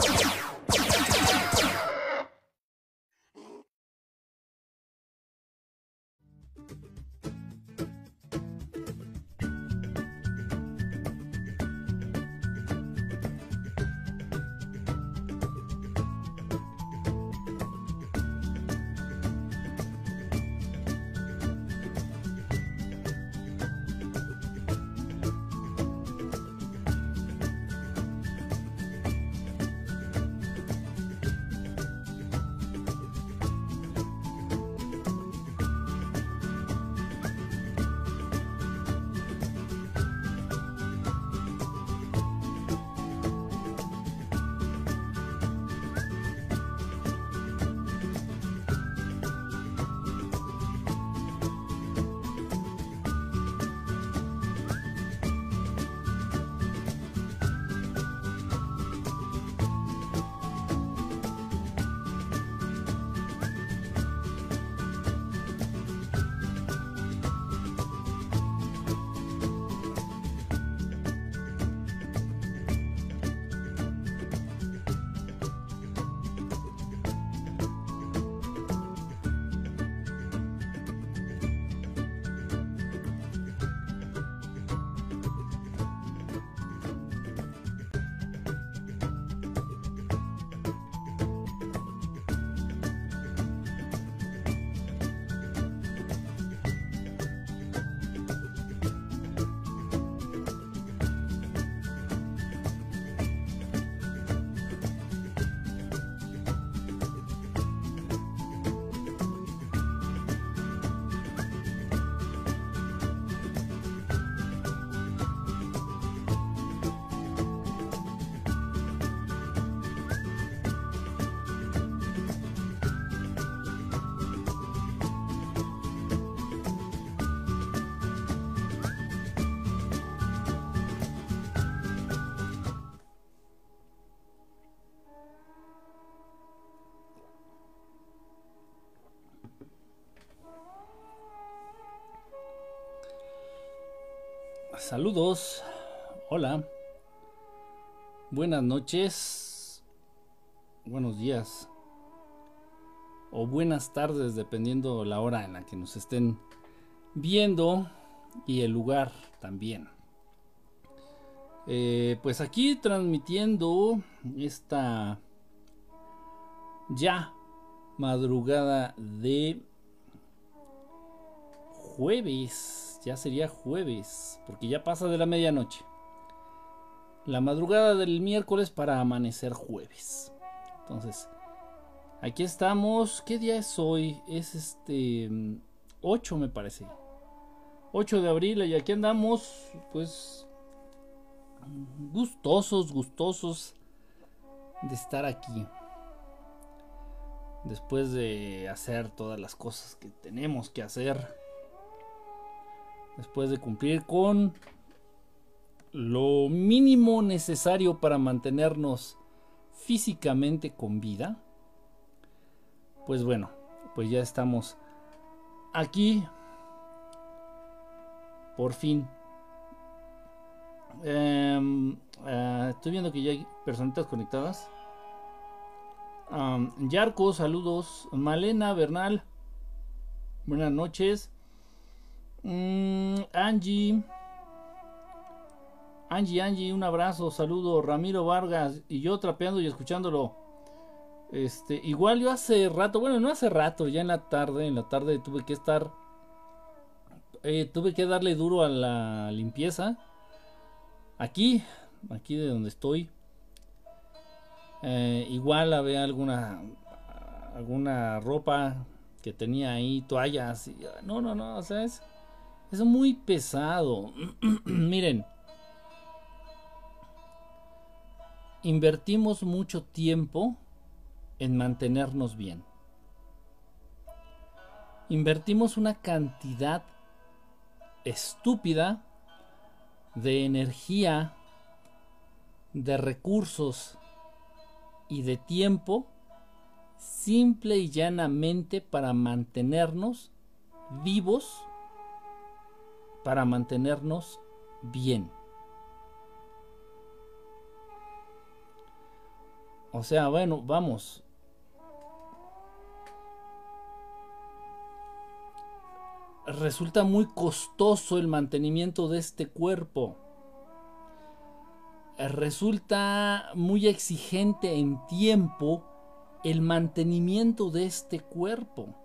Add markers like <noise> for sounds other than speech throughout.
you Saludos, hola, buenas noches, buenos días. O buenas tardes dependiendo la hora en la que nos estén viendo y el lugar también. Eh, pues aquí transmitiendo esta ya madrugada de jueves ya sería jueves, porque ya pasa de la medianoche. La madrugada del miércoles para amanecer jueves. Entonces, aquí estamos. ¿Qué día es hoy? Es este 8 me parece. 8 de abril y aquí andamos pues gustosos, gustosos de estar aquí. Después de hacer todas las cosas que tenemos que hacer después de cumplir con lo mínimo necesario para mantenernos físicamente con vida, pues bueno, pues ya estamos aquí por fin. Em, eh, estoy viendo que ya hay personitas conectadas. Yarco, saludos. Malena Bernal, buenas noches. Mm, Angie. Angie, Angie, un abrazo, saludo. Ramiro Vargas y yo trapeando y escuchándolo. Este, igual yo hace rato, bueno, no hace rato, ya en la tarde, en la tarde tuve que estar, eh, tuve que darle duro a la limpieza. Aquí, aquí de donde estoy. Eh, igual había alguna, alguna ropa que tenía ahí, toallas. no, no, no, o sea, es, es muy pesado. <clears throat> Miren, invertimos mucho tiempo en mantenernos bien. Invertimos una cantidad estúpida de energía, de recursos y de tiempo simple y llanamente para mantenernos vivos para mantenernos bien. O sea, bueno, vamos. Resulta muy costoso el mantenimiento de este cuerpo. Resulta muy exigente en tiempo el mantenimiento de este cuerpo.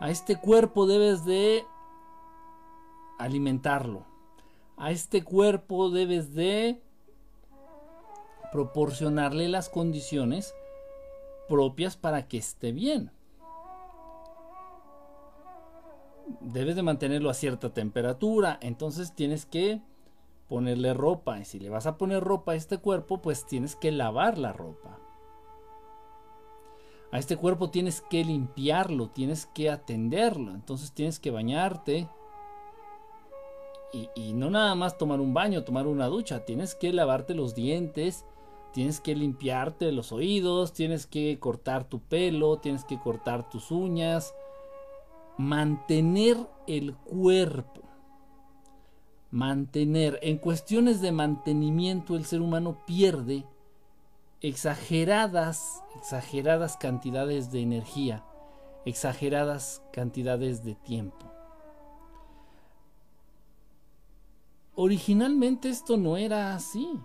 A este cuerpo debes de alimentarlo. A este cuerpo debes de proporcionarle las condiciones propias para que esté bien. Debes de mantenerlo a cierta temperatura, entonces tienes que ponerle ropa. Y si le vas a poner ropa a este cuerpo, pues tienes que lavar la ropa. A este cuerpo tienes que limpiarlo, tienes que atenderlo. Entonces tienes que bañarte. Y, no nada más tomar un baño, tomar una ducha. Tienes que lavarte los dientes, tienes que limpiarte los oídos, tienes que cortar tu pelo, tienes que cortar tus uñas. Mantener el cuerpo mantener. En cuestiones de mantenimiento el ser humano pierde exageradas, exageradas cantidades de energía, exageradas cantidades de tiempo. Originalmente esto no era así.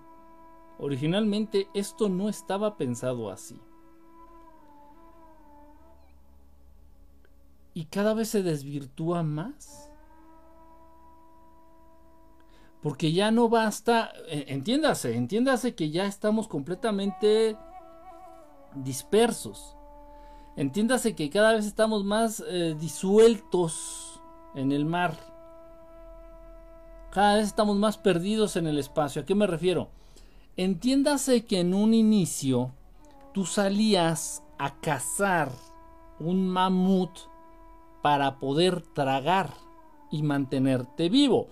Originalmente esto no estaba pensado así. Y cada vez se desvirtúa más. Porque ya no basta, e, entiéndase, entiéndase que ya estamos completamente dispersos. Entiéndase que cada vez estamos más eh, disueltos en el mar. Cada vez estamos más perdidos en el espacio. ¿A qué me refiero? Entiéndase que en un inicio tú salías a cazar un mamut para poder tragar y mantenerte vivo.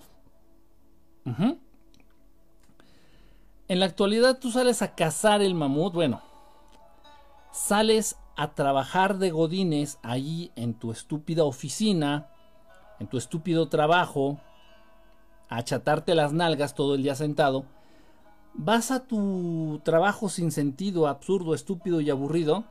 En la actualidad tú sales a cazar el mamut, bueno, sales a trabajar de godines allí en tu estúpida oficina, en tu estúpido trabajo, a achatarte las nalgas todo el día sentado, vas a tu trabajo sin sentido, absurdo, estúpido y aburrido,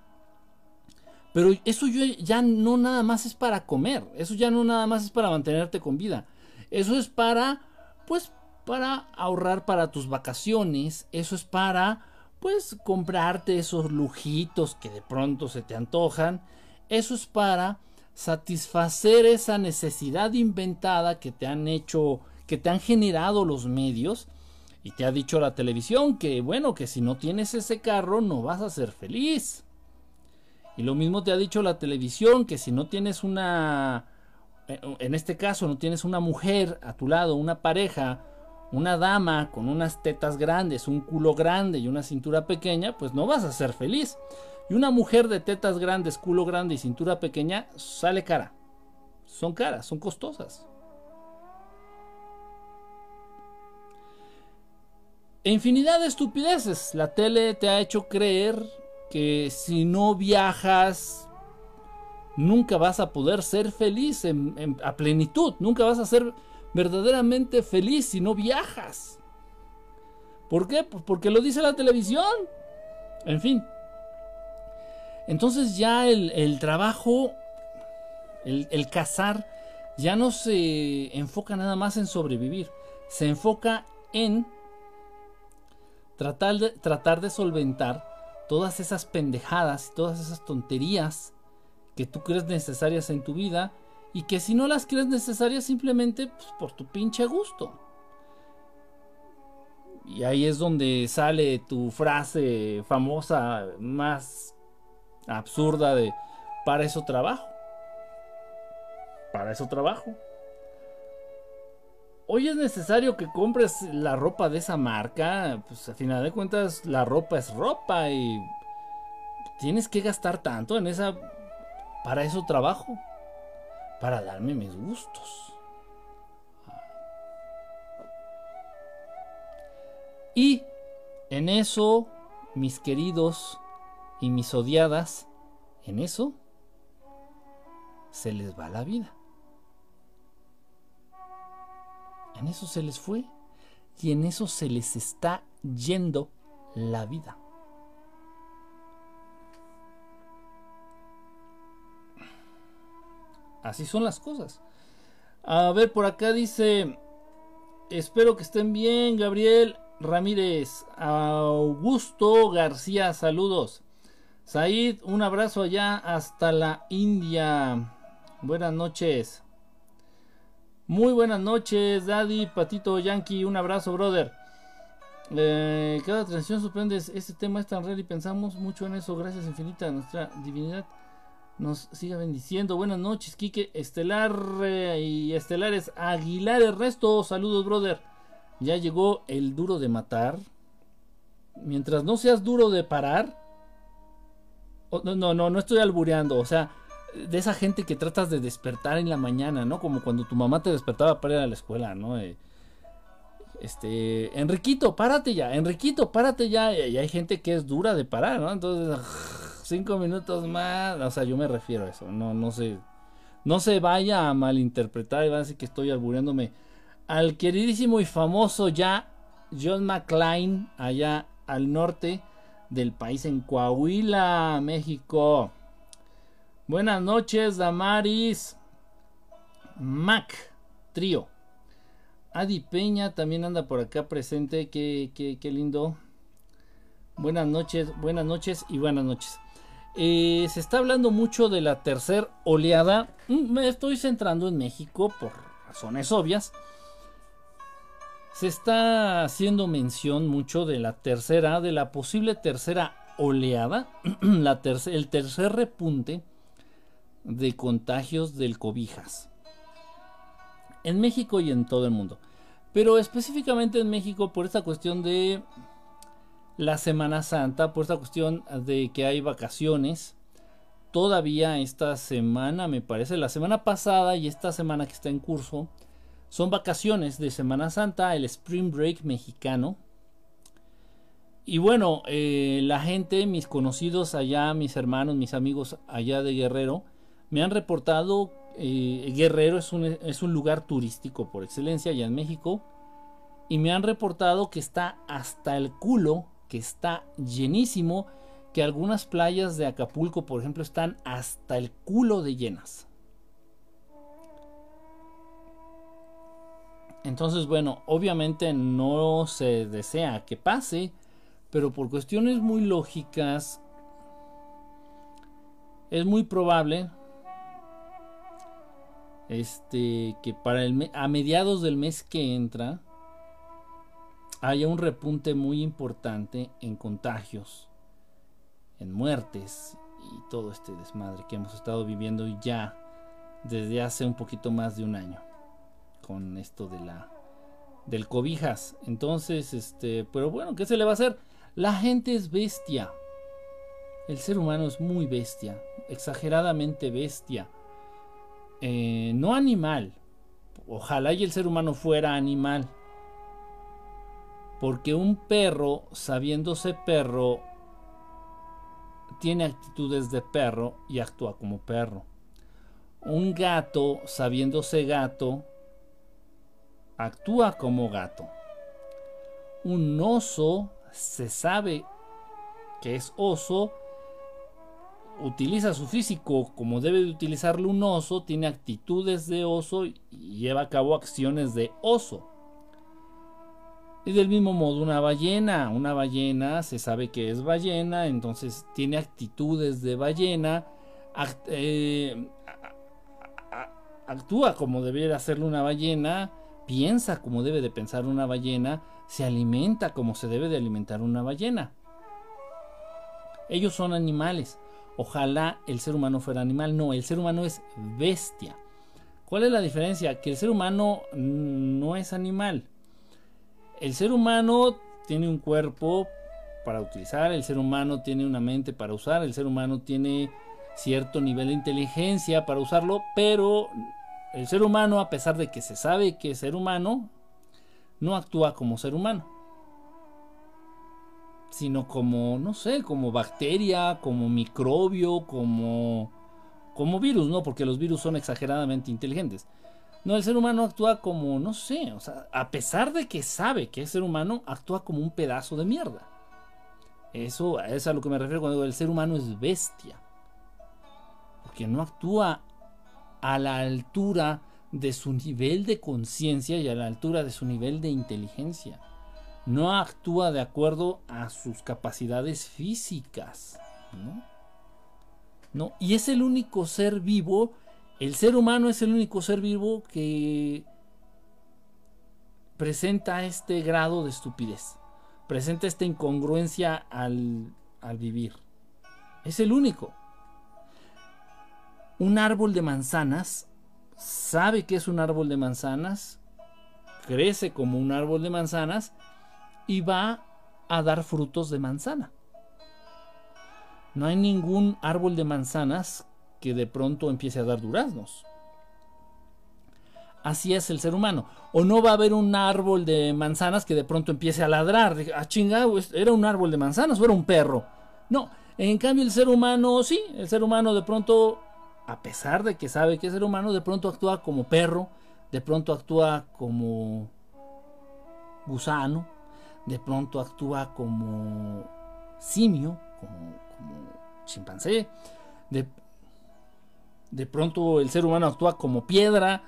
pero eso ya no nada más es para comer, eso ya no nada más es para mantenerte con vida, eso es para, pues, para ahorrar para tus vacaciones, eso es para pues comprarte esos lujitos que de pronto se te antojan, eso es para satisfacer esa necesidad inventada que te han hecho, que te han generado los medios y te ha dicho la televisión que bueno, que si no tienes ese carro no vas a ser feliz. Y lo mismo te ha dicho la televisión que si no tienes una en este caso no tienes una mujer a tu lado, una pareja una dama con unas tetas grandes, un culo grande y una cintura pequeña, pues no vas a ser feliz. Y una mujer de tetas grandes, culo grande y cintura pequeña sale cara. Son caras, son costosas. E infinidad de estupideces. La tele te ha hecho creer que si no viajas, nunca vas a poder ser feliz a plenitud. Nunca vas a ser verdaderamente feliz si no viajas. ¿Por qué? Pues porque lo dice la televisión. En fin. Entonces ya el, trabajo, el, el cazar, ya no se enfoca nada más en sobrevivir. Se enfoca en tratar de, tratar de solventar todas esas pendejadas y todas esas tonterías que tú crees necesarias en tu vida y que si no las crees necesarias simplemente pues, por tu pinche gusto. Y ahí es donde sale tu frase famosa más absurda de para eso trabajo. Para eso trabajo. Hoy es necesario que compres la ropa de esa marca. Pues a final de cuentas la ropa es ropa y tienes que gastar tanto en esa... Para eso trabajo para darme mis gustos. Y en eso, mis queridos y mis odiadas, en eso se les va la vida. En eso se les fue y en eso se les está yendo la vida. Así son las cosas. A ver, por acá dice, espero que estén bien, Gabriel Ramírez, Augusto García, saludos. Said, un abrazo allá hasta la India. Buenas noches. Muy buenas noches, Daddy, Patito Yankee, un abrazo, brother. Eh, cada transición sorprende, este tema es tan real y pensamos mucho en eso. Gracias infinita, nuestra divinidad nos siga bendiciendo. Buenas noches, Quique Estelar eh, y Estelares Aguilar el resto. Saludos, brother. Ya llegó el duro de matar. Mientras no seas duro de parar. no, no, no, no estoy albureando. O sea, de esa gente que tratas de despertar en la mañana, ¿no? Como cuando tu mamá te despertaba para ir a la escuela, ¿no? Eh, este, Enriquito, párate ya, Enriquito, párate ya. Y hay gente que es dura de parar, ¿no? Entonces, cinco minutos más, o sea, yo me refiero a eso, no, no se, no se vaya a malinterpretar y va a decir que estoy albureándome al queridísimo y famoso ya John McClain, allá al norte del país, en Coahuila, México. Buenas noches, Damaris. Mac, trío. Adi Peña también anda por acá presente. Qué, qué, lindo. Buenas noches, buenas noches y buenas noches. Eh, se está hablando mucho de la tercera oleada. Mm, me estoy centrando en México por razones obvias. Se está haciendo mención mucho de la tercera, de la posible tercera oleada, <clears throat> la el tercer repunte de contagios del cobijas. En México y en todo el mundo. Pero específicamente en México por esta cuestión de la Semana Santa, por esta cuestión de que hay vacaciones. Todavía esta semana, me parece, la semana pasada y esta semana que está en curso, son vacaciones de Semana Santa, el Spring Break mexicano. Y bueno, eh, la gente, mis conocidos allá, mis hermanos, mis amigos allá de Guerrero, me han reportado, eh, Guerrero es un, es un lugar turístico por excelencia allá en México, y me han reportado que está hasta el culo, que está llenísimo, que algunas playas de Acapulco, por ejemplo, están hasta el culo de llenas. Entonces, bueno, obviamente no se desea que pase, pero por cuestiones muy lógicas, es muy probable este, que para el a mediados del mes que entra haya un repunte muy importante en contagios, en muertes y todo este desmadre que hemos estado viviendo ya desde hace un poquito más de un año con esto de la del cobijas. Entonces, este, pero bueno, ¿qué se le va a hacer? La gente es bestia. El ser humano es muy bestia, exageradamente bestia. Eh, no animal. Ojalá y el ser humano fuera animal. Porque un perro, sabiéndose perro, tiene actitudes de perro y actúa como perro. Un gato, sabiéndose gato, actúa como gato. Un oso se sabe que es oso utiliza su físico como debe de utilizarlo un oso, tiene actitudes de oso y lleva a cabo acciones de oso. Y del mismo modo una ballena, una ballena se sabe que es ballena, entonces tiene actitudes de ballena, eh, actúa como debería hacerlo una ballena, piensa como debe de pensar una ballena, se alimenta como se debe de alimentar una ballena. Ellos son animales ojalá el ser humano fuera animal. No, el ser humano es bestia. ¿Cuál es la diferencia? Que el ser humano no es animal. El ser humano tiene un cuerpo para utilizar, el ser humano tiene una mente para usar, el ser humano tiene cierto nivel de inteligencia para usarlo, pero el ser humano, a pesar de que se sabe que es ser humano, no actúa como ser humano sino como, no sé, como bacteria, como microbio, como, como virus, ¿no? Porque los virus son exageradamente inteligentes. No, el ser humano actúa como, no sé, o sea, a pesar de que sabe que es ser humano, actúa como un pedazo de mierda. Eso es a lo que me refiero cuando digo el ser humano es bestia. Porque no actúa a la altura de su nivel de conciencia y a la altura de su nivel de inteligencia. No actúa de acuerdo a sus capacidades físicas. ¿no? no, y es el único ser vivo, el ser humano es el único ser vivo que presenta este grado de estupidez, presenta esta incongruencia al, al vivir. Es el único. Un árbol de manzanas sabe que es un árbol de manzanas, crece como un árbol de manzanas y va a dar frutos de manzana. No hay ningún árbol de manzanas que de pronto empiece a dar duraznos. Así es el ser humano. O no va a haber un árbol de manzanas que de pronto empiece a ladrar. A ah, chingado, era un árbol de manzanas o era un perro. No, en cambio el ser humano, sí, el ser humano de pronto a pesar de que sabe que es ser humano, de pronto actúa como perro, de pronto actúa como gusano, de pronto actúa como simio, como, chimpancé, de, de pronto el ser humano actúa como piedra.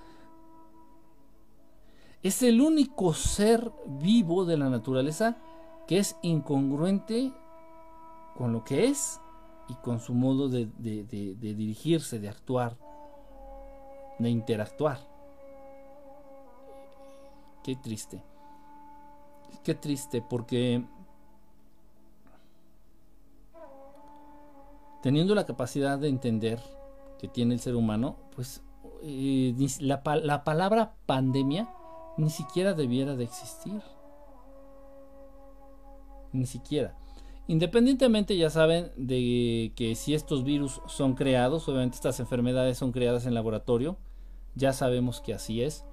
Es el único ser vivo de la naturaleza que es incongruente con lo que es y con su modo de, dirigirse, de actuar, de interactuar. Qué triste. Qué triste porque teniendo la capacidad de entender que tiene el ser humano, pues eh, la, la, palabra pandemia ni siquiera debiera de existir. Ni siquiera. Independientemente, ya saben, de que si estos virus son creados, obviamente estas enfermedades son creadas en laboratorio, ya sabemos que así es.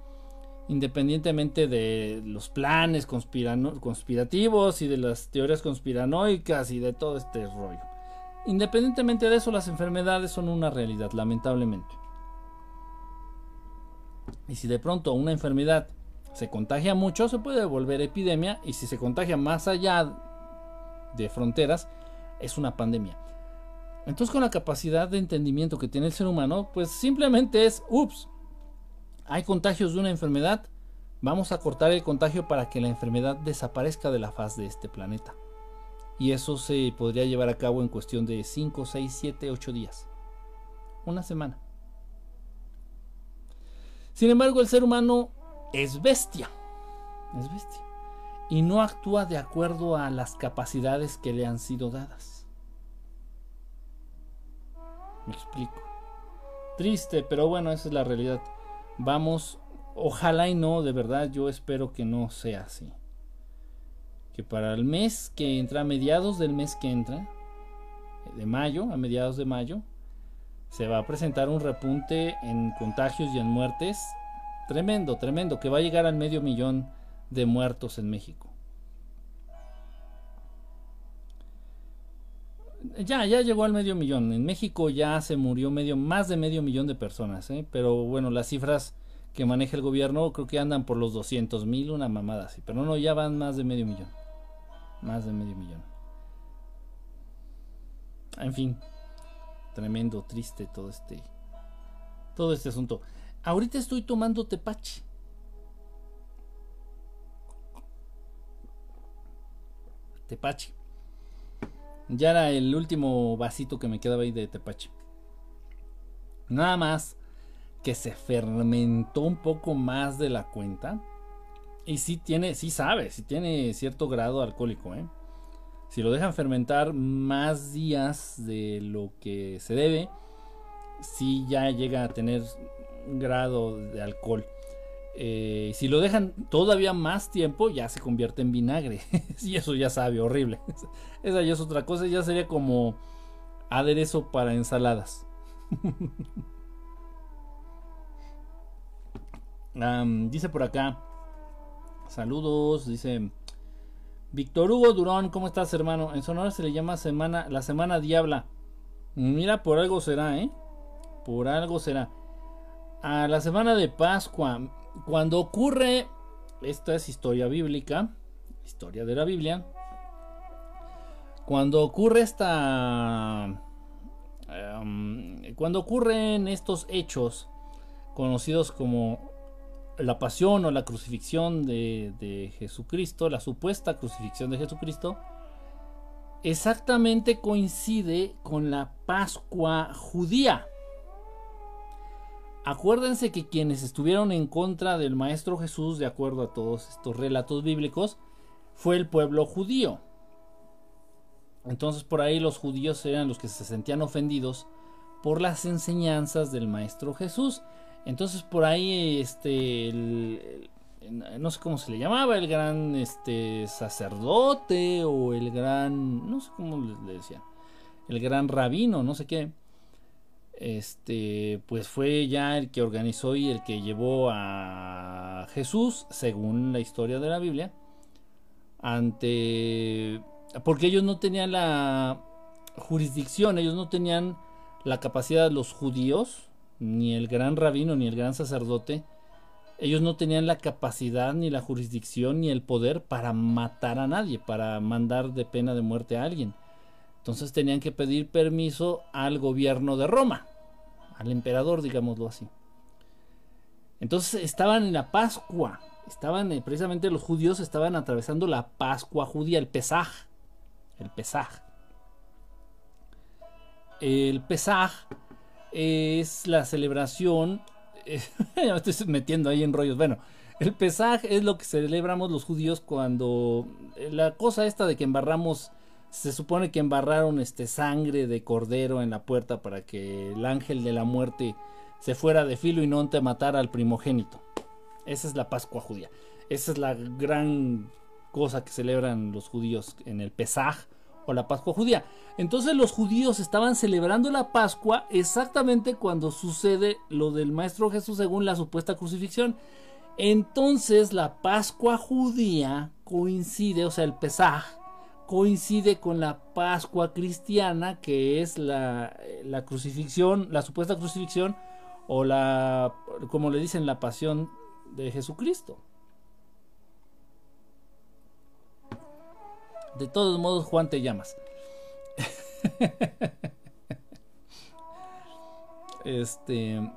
Independientemente de los planes conspirativos y de las teorías conspiranoicas y de todo este rollo. Independientemente de eso, las enfermedades son una realidad, lamentablemente. Y si de pronto una enfermedad se contagia mucho, se puede volver epidemia. Y si se contagia más allá de fronteras, es una pandemia. Entonces con la capacidad de entendimiento que tiene el ser humano, pues simplemente es, ups, hay contagios de una enfermedad, vamos a cortar el contagio para que la enfermedad desaparezca de la faz de este planeta. Y eso se podría llevar a cabo en cuestión de 5, 6, 7, 8 días. Una semana. Sin embargo, el ser humano es bestia. Es bestia y no actúa de acuerdo a las capacidades que le han sido dadas. Me explico. Triste, pero bueno, esa es la realidad. Vamos, ojalá y no, de verdad, yo espero que no sea así. Que para el mes que entra, a mediados del mes que entra, de mayo, a mediados de mayo, se va a presentar un repunte en contagios y en muertes tremendo, tremendo, que va a llegar al medio millón de muertos en México. Ya, ya llegó al medio millón. En México ya se murió medio, más de medio millón de personas, ¿eh? pero bueno, las cifras que maneja el gobierno creo que andan por los 200 mil, una mamada así, pero no, ya van más de medio millón. Más de medio millón. En fin, tremendo, triste todo este, todo este asunto. Ahorita estoy tomando tepache. tepache. Ya era el último vasito que me quedaba ahí de tepache. Nada más que se fermentó un poco más de la cuenta. Y sí tiene, sí sabe, sí tiene cierto grado alcohólico, ¿eh? Si lo dejan fermentar más días de lo que se debe, sí ya llega a tener un grado de alcohol. Eh, si lo dejan todavía más tiempo, ya se convierte en vinagre. <laughs> y eso ya sabe, horrible. <laughs> Esa ya es otra cosa, ya sería como aderezo para ensaladas. <laughs> dice por acá, saludos, dice Víctor Hugo Durón, ¿cómo estás hermano? En Sonora se le llama semana, la semana diabla. Mira, por algo será, ¿eh? Por algo será. A la semana de Pascua, cuando ocurre, esta es historia bíblica, historia de la Biblia, Cuando ocurre esta... Em, cuando ocurren estos hechos conocidos como la pasión o la crucifixión de, Jesucristo, la supuesta crucifixión de Jesucristo, exactamente coincide con la Pascua judía. Acuérdense que quienes estuvieron en contra del Maestro Jesús, de acuerdo a todos estos relatos bíblicos, fue el pueblo judío. Entonces por ahí los judíos eran los que se sentían ofendidos por las enseñanzas del Maestro Jesús. Entonces por ahí este no sé cómo se le llamaba, el gran este sacerdote o el gran no sé cómo le decía, el gran rabino, no sé qué. Este, pues fue ya el que organizó y el que llevó a Jesús, según la historia de la Biblia, ante porque ellos no tenían la jurisdicción, ellos no tenían la capacidad, los judíos, ni el gran rabino, ni el gran sacerdote, ellos no tenían la capacidad, ni la jurisdicción, ni el poder para matar a nadie, para mandar de pena de muerte a alguien. Entonces tenían que pedir permiso al gobierno de Roma, al emperador, digámoslo así. Entonces estaban en la Pascua, estaban eh, precisamente los judíos estaban atravesando la Pascua judía, el Pesaj, el Pesaj. El Pesaj es la celebración. <laughs> ya me estoy metiendo ahí en rollos. Bueno, el Pesaj es lo que celebramos los judíos cuando. Eh, la cosa esta de que embarramos. Se supone que embarraron este sangre de cordero en la puerta para que el ángel de la muerte se fuera de filo y no te matara al primogénito. Esa es la Pascua judía. Esa es la gran cosa que celebran los judíos en el Pesaj o la Pascua judía. Entonces los judíos estaban celebrando la Pascua exactamente cuando sucede lo del Maestro Jesús según la supuesta crucifixión. Entonces la Pascua judía coincide, o sea, el Pesaj coincide con la Pascua cristiana, que es la, la crucifixión, la supuesta crucifixión, o la, como le dicen, la pasión de Jesucristo. De todos modos, Juan te llamas. este.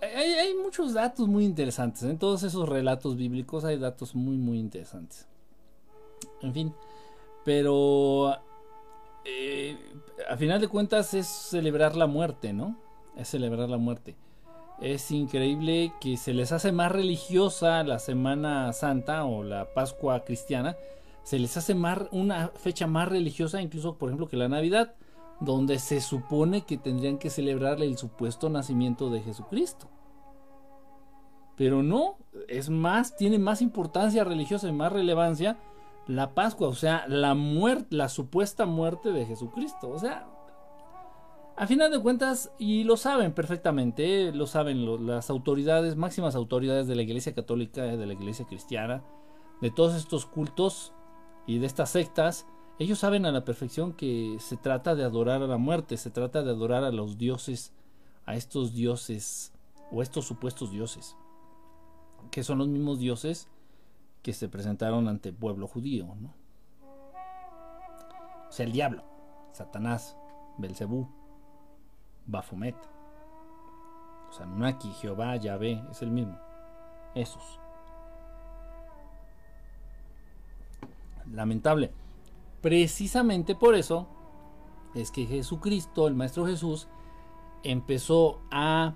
Hay, muchos datos muy interesantes. En todos esos relatos bíblicos hay datos muy, muy interesantes. En fin. Pero. Eh, a final de cuentas es celebrar la muerte, ¿no? Es celebrar la muerte. Es increíble que se les hace más religiosa la Semana Santa o la Pascua cristiana se les hace más, una fecha más religiosa, incluso por ejemplo que la Navidad, donde se supone que tendrían que celebrarle el supuesto nacimiento de Jesucristo. Pero no, es más, tiene más importancia religiosa y más relevancia la Pascua, o sea, la muerte, la supuesta muerte de Jesucristo. O sea, a final de cuentas, y lo saben perfectamente, lo saben las autoridades, máximas autoridades de la Iglesia Católica, de la Iglesia Cristiana, de todos estos cultos, y de estas sectas, ellos saben a la perfección que se trata de adorar a la muerte, se trata de adorar a los dioses, a estos dioses o estos supuestos dioses, que son los mismos dioses que se presentaron ante el pueblo judío, ¿no? O sea, el diablo, Satanás, Belcebú, Bafomet, o sea, Naki, Jehová, Yahvé, es el mismo. Esos. Lamentable. Precisamente por eso es que Jesucristo, el Maestro Jesús, empezó a,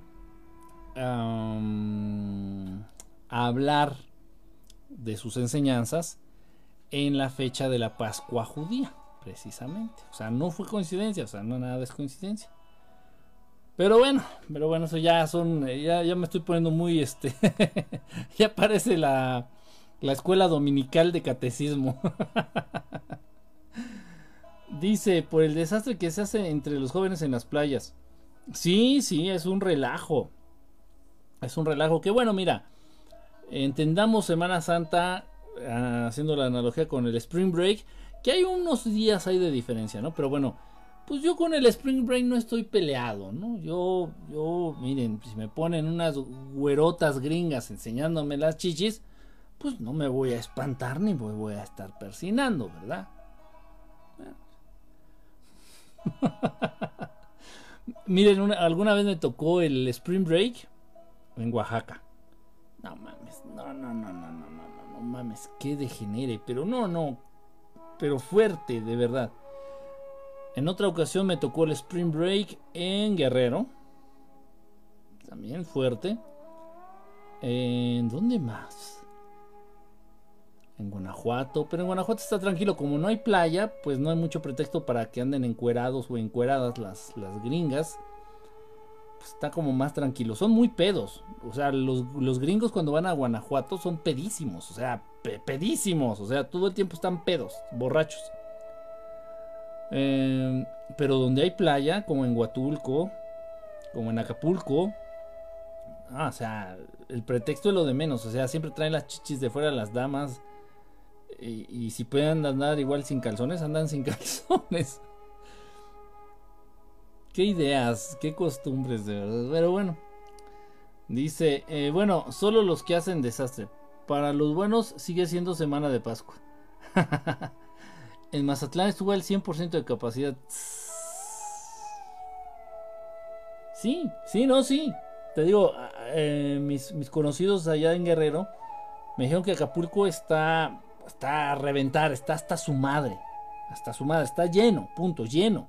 hablar de sus enseñanzas en la fecha de la Pascua judía, precisamente. O sea, no fue coincidencia, o sea, no nada es coincidencia. Pero bueno, pero bueno, eso ya son, ya, ya me estoy poniendo muy, este, <laughs> ya parece la, la escuela dominical de catecismo. Dice, por el desastre que se hace entre los jóvenes en las playas. Sí, sí, es un relajo. Es un relajo. Que bueno, mira, entendamos Semana Santa, ah, haciendo la analogía con el Spring Break, que hay unos días ahí de diferencia, ¿no? Pero bueno, pues yo con el Spring Break no estoy peleado, ¿no? Yo, yo, miren, si me ponen unas güerotas gringas enseñándome las chichis, pues no me voy a espantar ni me voy a estar persinando, ¿verdad? <laughs> Miren, alguna vez me tocó el Spring Break en Oaxaca. No mames, no, no, no, no, no, no, no, no mames, que degenere, pero no, no, pero fuerte, de verdad. En otra ocasión me tocó el Spring Break en Guerrero. También fuerte. ¿En dónde más? En Guanajuato. Pero en Guanajuato está tranquilo. Como no hay playa, pues no hay mucho pretexto para que anden encuerados o encueradas las, las gringas. Pues está como más tranquilo. Son muy pedos. O sea, los, gringos cuando van a Guanajuato son pedísimos. O sea, pedísimos. O sea, todo el tiempo están pedos, borrachos. Em, pero donde hay playa, como en Huatulco, como en Acapulco, ah, o sea, el pretexto es lo de menos. O sea, siempre traen las chichis de fuera las damas. Y, si pueden andar igual sin calzones, andan sin <laughs> calzones. Qué ideas, qué costumbres de verdad. Pero bueno. Dice, eh, bueno, solo los que hacen desastre. Para los buenos sigue siendo semana de Pascua. <laughs> En Mazatlán estuvo al 100% de capacidad. Sí, sí, no, sí. Te digo, eh, mis, conocidos allá en Guerrero me dijeron que Acapulco está, está a reventar, está hasta su madre. Hasta su madre, está lleno, punto, lleno.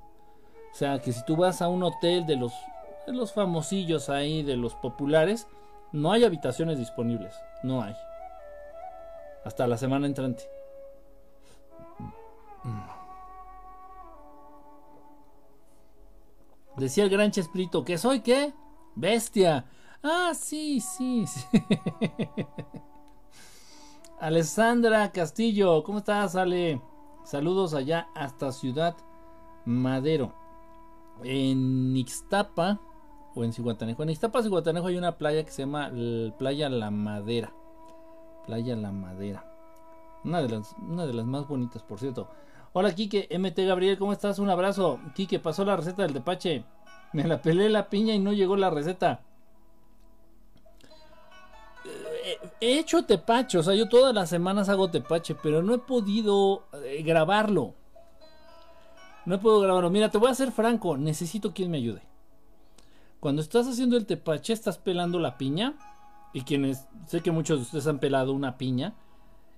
O sea, que si tú vas a un hotel de los, de los famosillos ahí, de los populares, no hay habitaciones disponibles. No hay. Hasta la semana entrante. Decía el gran Chespirito, ¿que soy qué? Bestia. Ah, sí, sí, sí. <laughs> Alessandra Castillo, ¿cómo estás, Ale? Saludos allá hasta Ciudad Madero. En Ixtapa o en Cihuatanejo. En Ixtapa, Cihuatanejo hay una playa que se llama Playa La Madera. Playa La Madera. Una de las, una de las más bonitas, por cierto. Hola Kike, MT Gabriel, ¿cómo estás? Un abrazo. Kike, pasó la receta del tepache. Me la pelé la piña y no llegó la receta. He hecho tepache, o sea, yo todas las semanas hago tepache, pero no he podido eh, grabarlo. No he podido grabarlo. Mira, te voy a ser franco, necesito quien me ayude. Cuando estás haciendo el tepache, estás pelando la piña. Y quienes, sé que muchos de ustedes han pelado una piña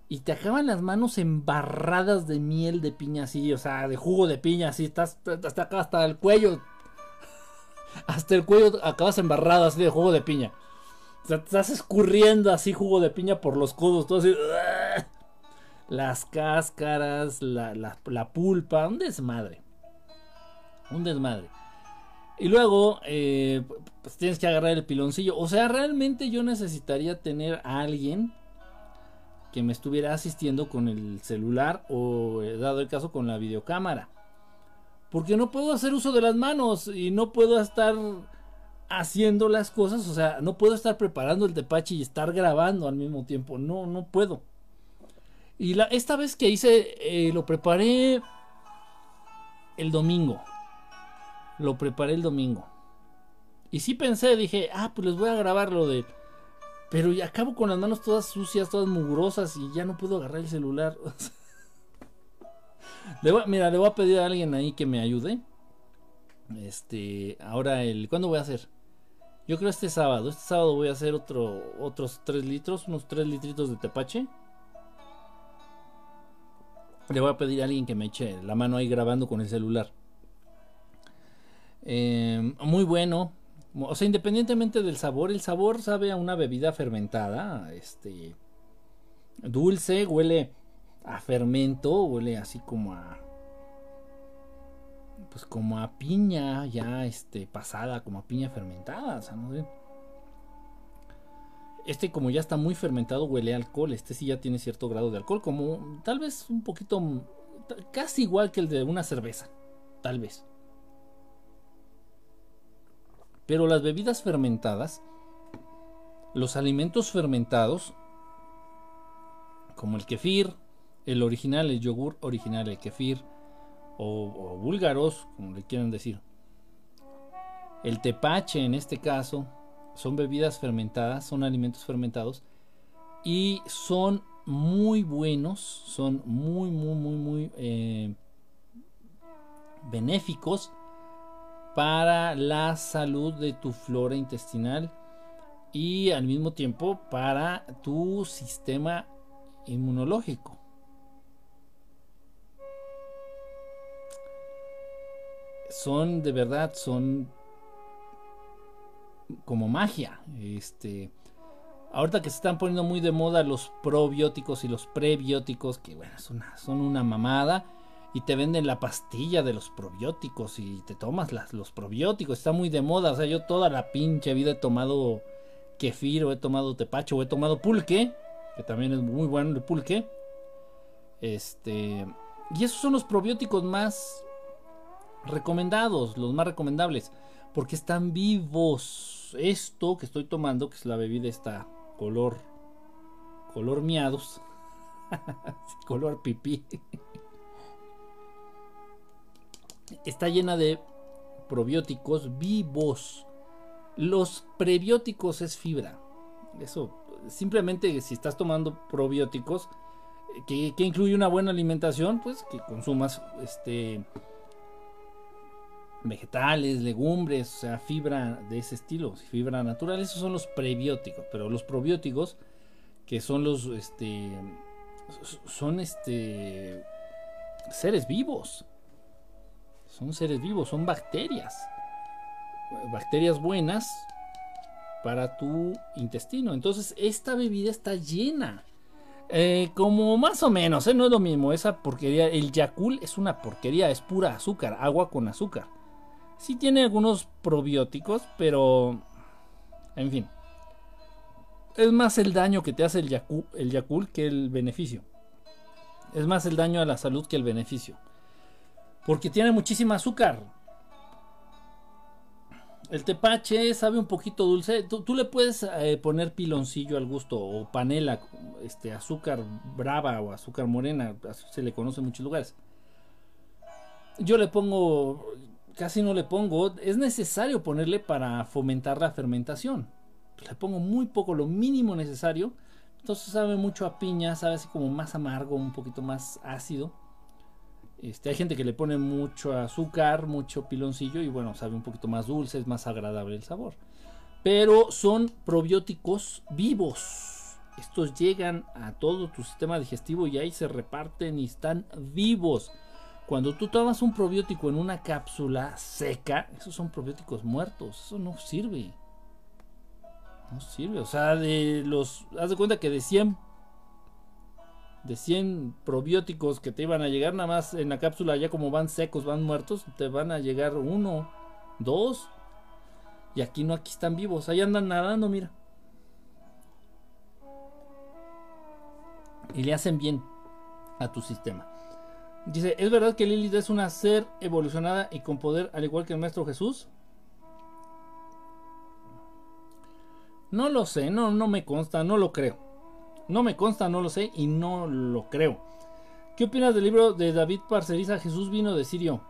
y te acaban las manos embarradas de miel de piña así, o sea, de jugo de piña así, estás hasta acá, hasta el cuello. Hasta el cuello acabas embarrado así de jugo de piña. Estás escurriendo así jugo de piña por los codos, todo así. Las cáscaras, la, la, pulpa, un desmadre. Un desmadre. Y luego, eh, pues tienes que agarrar el piloncillo. O sea, realmente yo necesitaría tener a alguien que me estuviera asistiendo con el celular o eh, dado el caso con la videocámara. Porque no puedo hacer uso de las manos y no puedo estar haciendo las cosas, o sea, no puedo estar preparando el tepache y estar grabando al mismo tiempo, no, no puedo. Y la, esta vez que hice, eh, lo preparé el domingo. Lo preparé el domingo. Y sí pensé, dije, ah, pues les voy a grabar lo de pero ya acabo con las manos todas sucias, todas mugrosas y ya no puedo agarrar el celular. <laughs> mira, le voy a pedir a alguien ahí que me ayude. Este, ahora el, ¿cuándo voy a hacer? Yo creo este sábado. Este sábado voy a hacer otro, otros 3 litros, unos 3 litritos de tepache. Le voy a pedir a alguien que me eche la mano ahí grabando con el celular. Eh, muy bueno, o sea, independientemente del sabor, el sabor sabe a una bebida fermentada, este dulce, huele a fermento, huele así como a pues como a piña ya este pasada, como a piña fermentada, o sea, no. Este como ya está muy fermentado huele a alcohol, este sí ya tiene cierto grado de alcohol, como tal vez un poquito casi igual que el de una cerveza, tal vez. Pero las bebidas fermentadas, los alimentos fermentados, como el kefir, el original, el yogur original, el kefir, o, búlgaros, como le quieran decir, el tepache en este caso, son bebidas fermentadas, son alimentos fermentados y son muy buenos, son muy, muy, muy, muy eh, benéficos para la salud de tu flora intestinal y al mismo tiempo para tu sistema inmunológico. Son de verdad, son como magia. Este, ahorita que se están poniendo muy de moda los probióticos y los prebióticos, que bueno, son una, son una mamada. Y te venden la pastilla de los probióticos y te tomas las, los probióticos. Está muy de moda. O sea, yo toda la pinche vida he tomado kefir, o he tomado tepacho, o he tomado pulque, que también es muy bueno el pulque. Este, y esos son los probióticos más recomendados, los más recomendables, porque están vivos. Esto que estoy tomando, que es la bebida esta color color miados, <laughs> color pipí. <laughs> Está llena de probióticos vivos. Los prebióticos es fibra. Eso, simplemente si estás tomando probióticos, que, incluye una buena alimentación, pues que consumas este vegetales, legumbres, o sea, fibra de ese estilo, fibra natural, esos son los prebióticos, pero los probióticos, que son los, este, son este, seres vivos, son seres vivos, son bacterias bacterias buenas para tu intestino. Entonces, esta bebida está llena. Eh, como más o menos, ¿eh? no es lo mismo. Esa porquería, el Yakul es una porquería, es pura azúcar, agua con azúcar. Sí tiene algunos probióticos, pero en fin. Es más el daño que te hace el Yakul, el Yakul que el beneficio. Es más el daño a la salud que el beneficio. Porque tiene muchísima azúcar. El tepache sabe un poquito dulce. Tú, le puedes eh, poner piloncillo al gusto o panela, este, azúcar brava o azúcar morena, se le conoce en muchos lugares. Yo le pongo, casi no le pongo, es necesario ponerle para fomentar la fermentación. Le pongo muy poco, lo mínimo necesario. Entonces sabe mucho a piña, sabe así como más amargo, un poquito más ácido. Este, hay gente que le pone mucho azúcar, mucho piloncillo y bueno, sabe un poquito más dulce, es más agradable el sabor. Pero son probióticos vivos. Estos llegan a todo tu sistema digestivo y ahí se reparten y están vivos. Cuando tú tomas un probiótico en una cápsula seca, esos son probióticos muertos. Eso no sirve. No sirve. O sea, de los. Haz de cuenta que de 100 de 100 probióticos que te iban a llegar nada más en la cápsula, ya como van secos, van muertos, te van a llegar uno, dos. Y aquí no, aquí están vivos, ahí andan nadando, mira. Y le hacen bien a tu sistema. Dice, ¿es verdad que Lilith es una ser evolucionada y con poder al igual que el Maestro Jesús? No lo sé, no, no me consta, no lo creo. No me consta, no lo sé y no lo creo. ¿Qué opinas del libro de David Parceriza Jesús vino de Sirio?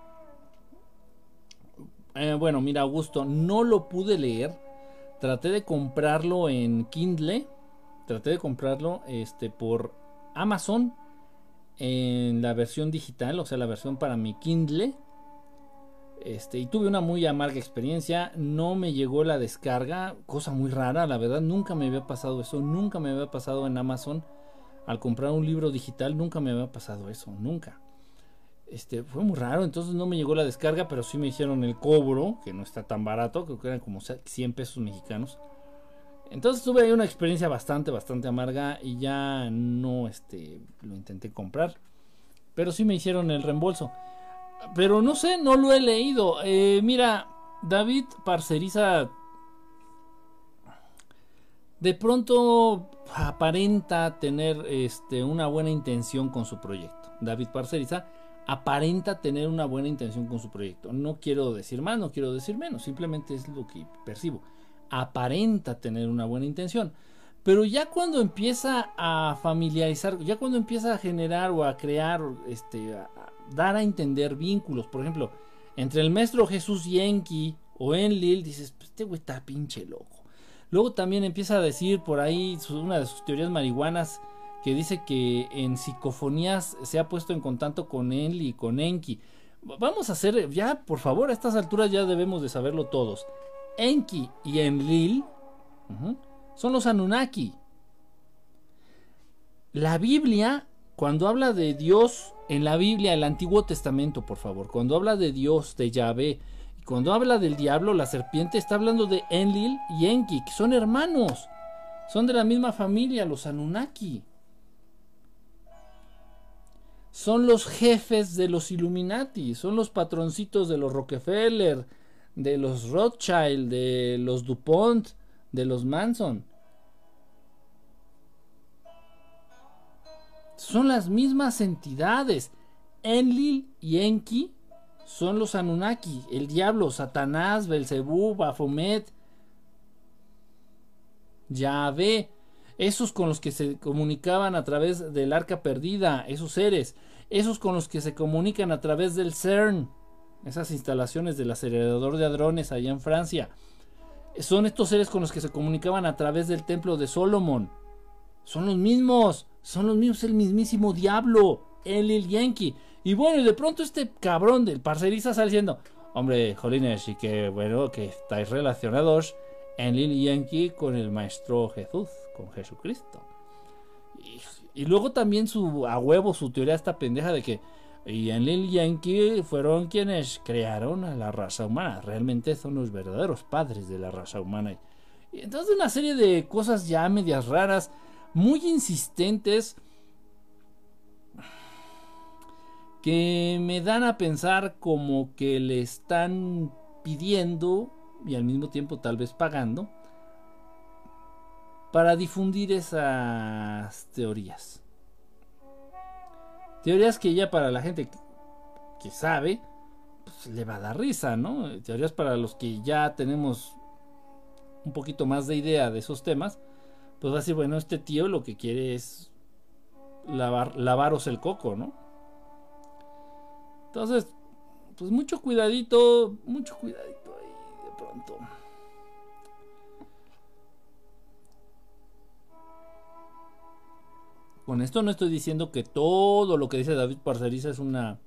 Eh, bueno, mira, Augusto, no lo pude leer. Traté de comprarlo en Kindle. Traté de comprarlo este, por Amazon en la versión digital, o sea, la versión para mi Kindle. Este, y tuve una muy amarga experiencia, no me llegó la descarga, cosa muy rara, la verdad, nunca me había pasado eso, nunca me había pasado en Amazon al comprar un libro digital, nunca me había pasado eso, nunca. Este, fue muy raro, entonces no me llegó la descarga, pero sí me hicieron el cobro, que no está tan barato, creo que eran como 100 pesos mexicanos. Entonces tuve ahí una experiencia bastante, bastante amarga y ya no este, lo intenté comprar. Pero sí me hicieron el reembolso. Pero no sé, no lo he leído. Eh, mira, David Parceriza de pronto aparenta tener este, una buena intención con su proyecto. David Parceriza aparenta tener una buena intención con su proyecto. No quiero decir más, no quiero decir menos, simplemente es lo que percibo. Aparenta tener una buena intención. Pero ya cuando empieza a familiarizar, ya cuando empieza a generar o a crear este, dar a entender vínculos. Por ejemplo, entre el maestro Jesús Yankee o Enlil, dices, pues este güey está pinche loco. Luego también empieza a decir por ahí una de sus teorías marihuanas que dice que en psicofonías se ha puesto en contacto con Enlil y con Enki. Vamos a hacer, ya por favor, a estas alturas ya debemos de saberlo todos. Enki y Enlil son los Anunnaki. La Biblia, cuando habla de Dios, en la Biblia, el Antiguo Testamento, por favor, cuando habla de Dios, de Yahvé, y cuando habla del diablo, la serpiente, está hablando de Enlil y Enki, que son hermanos. Son de la misma familia, los Anunnaki son los jefes de los Illuminati, son los patroncitos de los Rockefeller, de los Rothschild, de los DuPont, de los Manson. Son las mismas entidades. Enlil y Enki son los Anunnaki, el diablo, Satanás, Belcebú, Baphomet, Yahvé, esos con los que se comunicaban a través del arca perdida, esos seres, esos con los que se comunican a través del CERN, esas instalaciones del acelerador de hadrones allá en Francia, son estos seres con los que se comunicaban a través del templo de Solomon. Son los mismos, son los mismos, el mismísimo diablo, el Yankee. Y bueno, y de pronto este cabrón del parcerista sale diciendo, hombre, jolines, y que bueno, que estáis relacionados en Lil Yankee con el maestro Jesús, con Jesucristo. Y, luego también su a huevo su teoría esta pendeja de que y en Lil Yankee fueron quienes crearon a la raza humana. Realmente son los verdaderos padres de la raza humana. Y entonces una serie de cosas ya medias raras, muy insistentes, que me dan a pensar como que le están pidiendo y al mismo tiempo tal vez pagando para difundir esas teorías. Teorías que ya para la gente que sabe, pues le va a dar risa, ¿no? Teorías para los que ya tenemos un poquito más de idea de esos temas, pues va a decir, bueno, este tío lo que quiere es lavar, lavaros el coco, ¿no? Entonces, pues mucho cuidadito, mucho cuidadito pronto. Con esto no estoy diciendo que todo lo que dice David Parceriza es una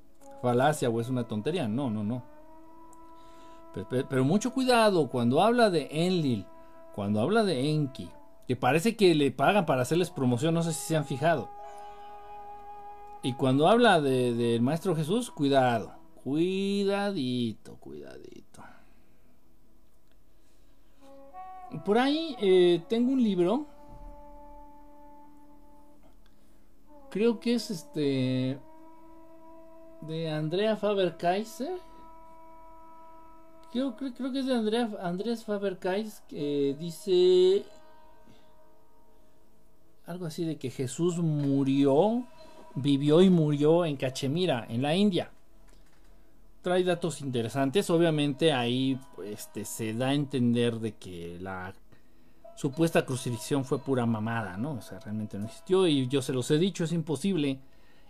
falacia o es una tontería. No, no, no. Pero, mucho cuidado cuando habla de Enlil, cuando habla de Enki, que parece que le pagan para hacerles promoción, no sé si se han fijado. Y cuando habla del de, Maestro Jesús, cuidado, cuidadito, cuidadito. Por ahí eh, tengo un libro. Creo que es este. De Andrea Faber Kaiser. Creo, que es de Andrea, Andrés Faber Kaiser. Que dice. Algo así de que Jesús murió. Vivió y murió en Cachemira, en la India trae datos interesantes. Obviamente ahí este, se da a entender de que la supuesta crucifixión fue pura mamada, ¿no? O sea, realmente no existió y yo se los he dicho, es imposible,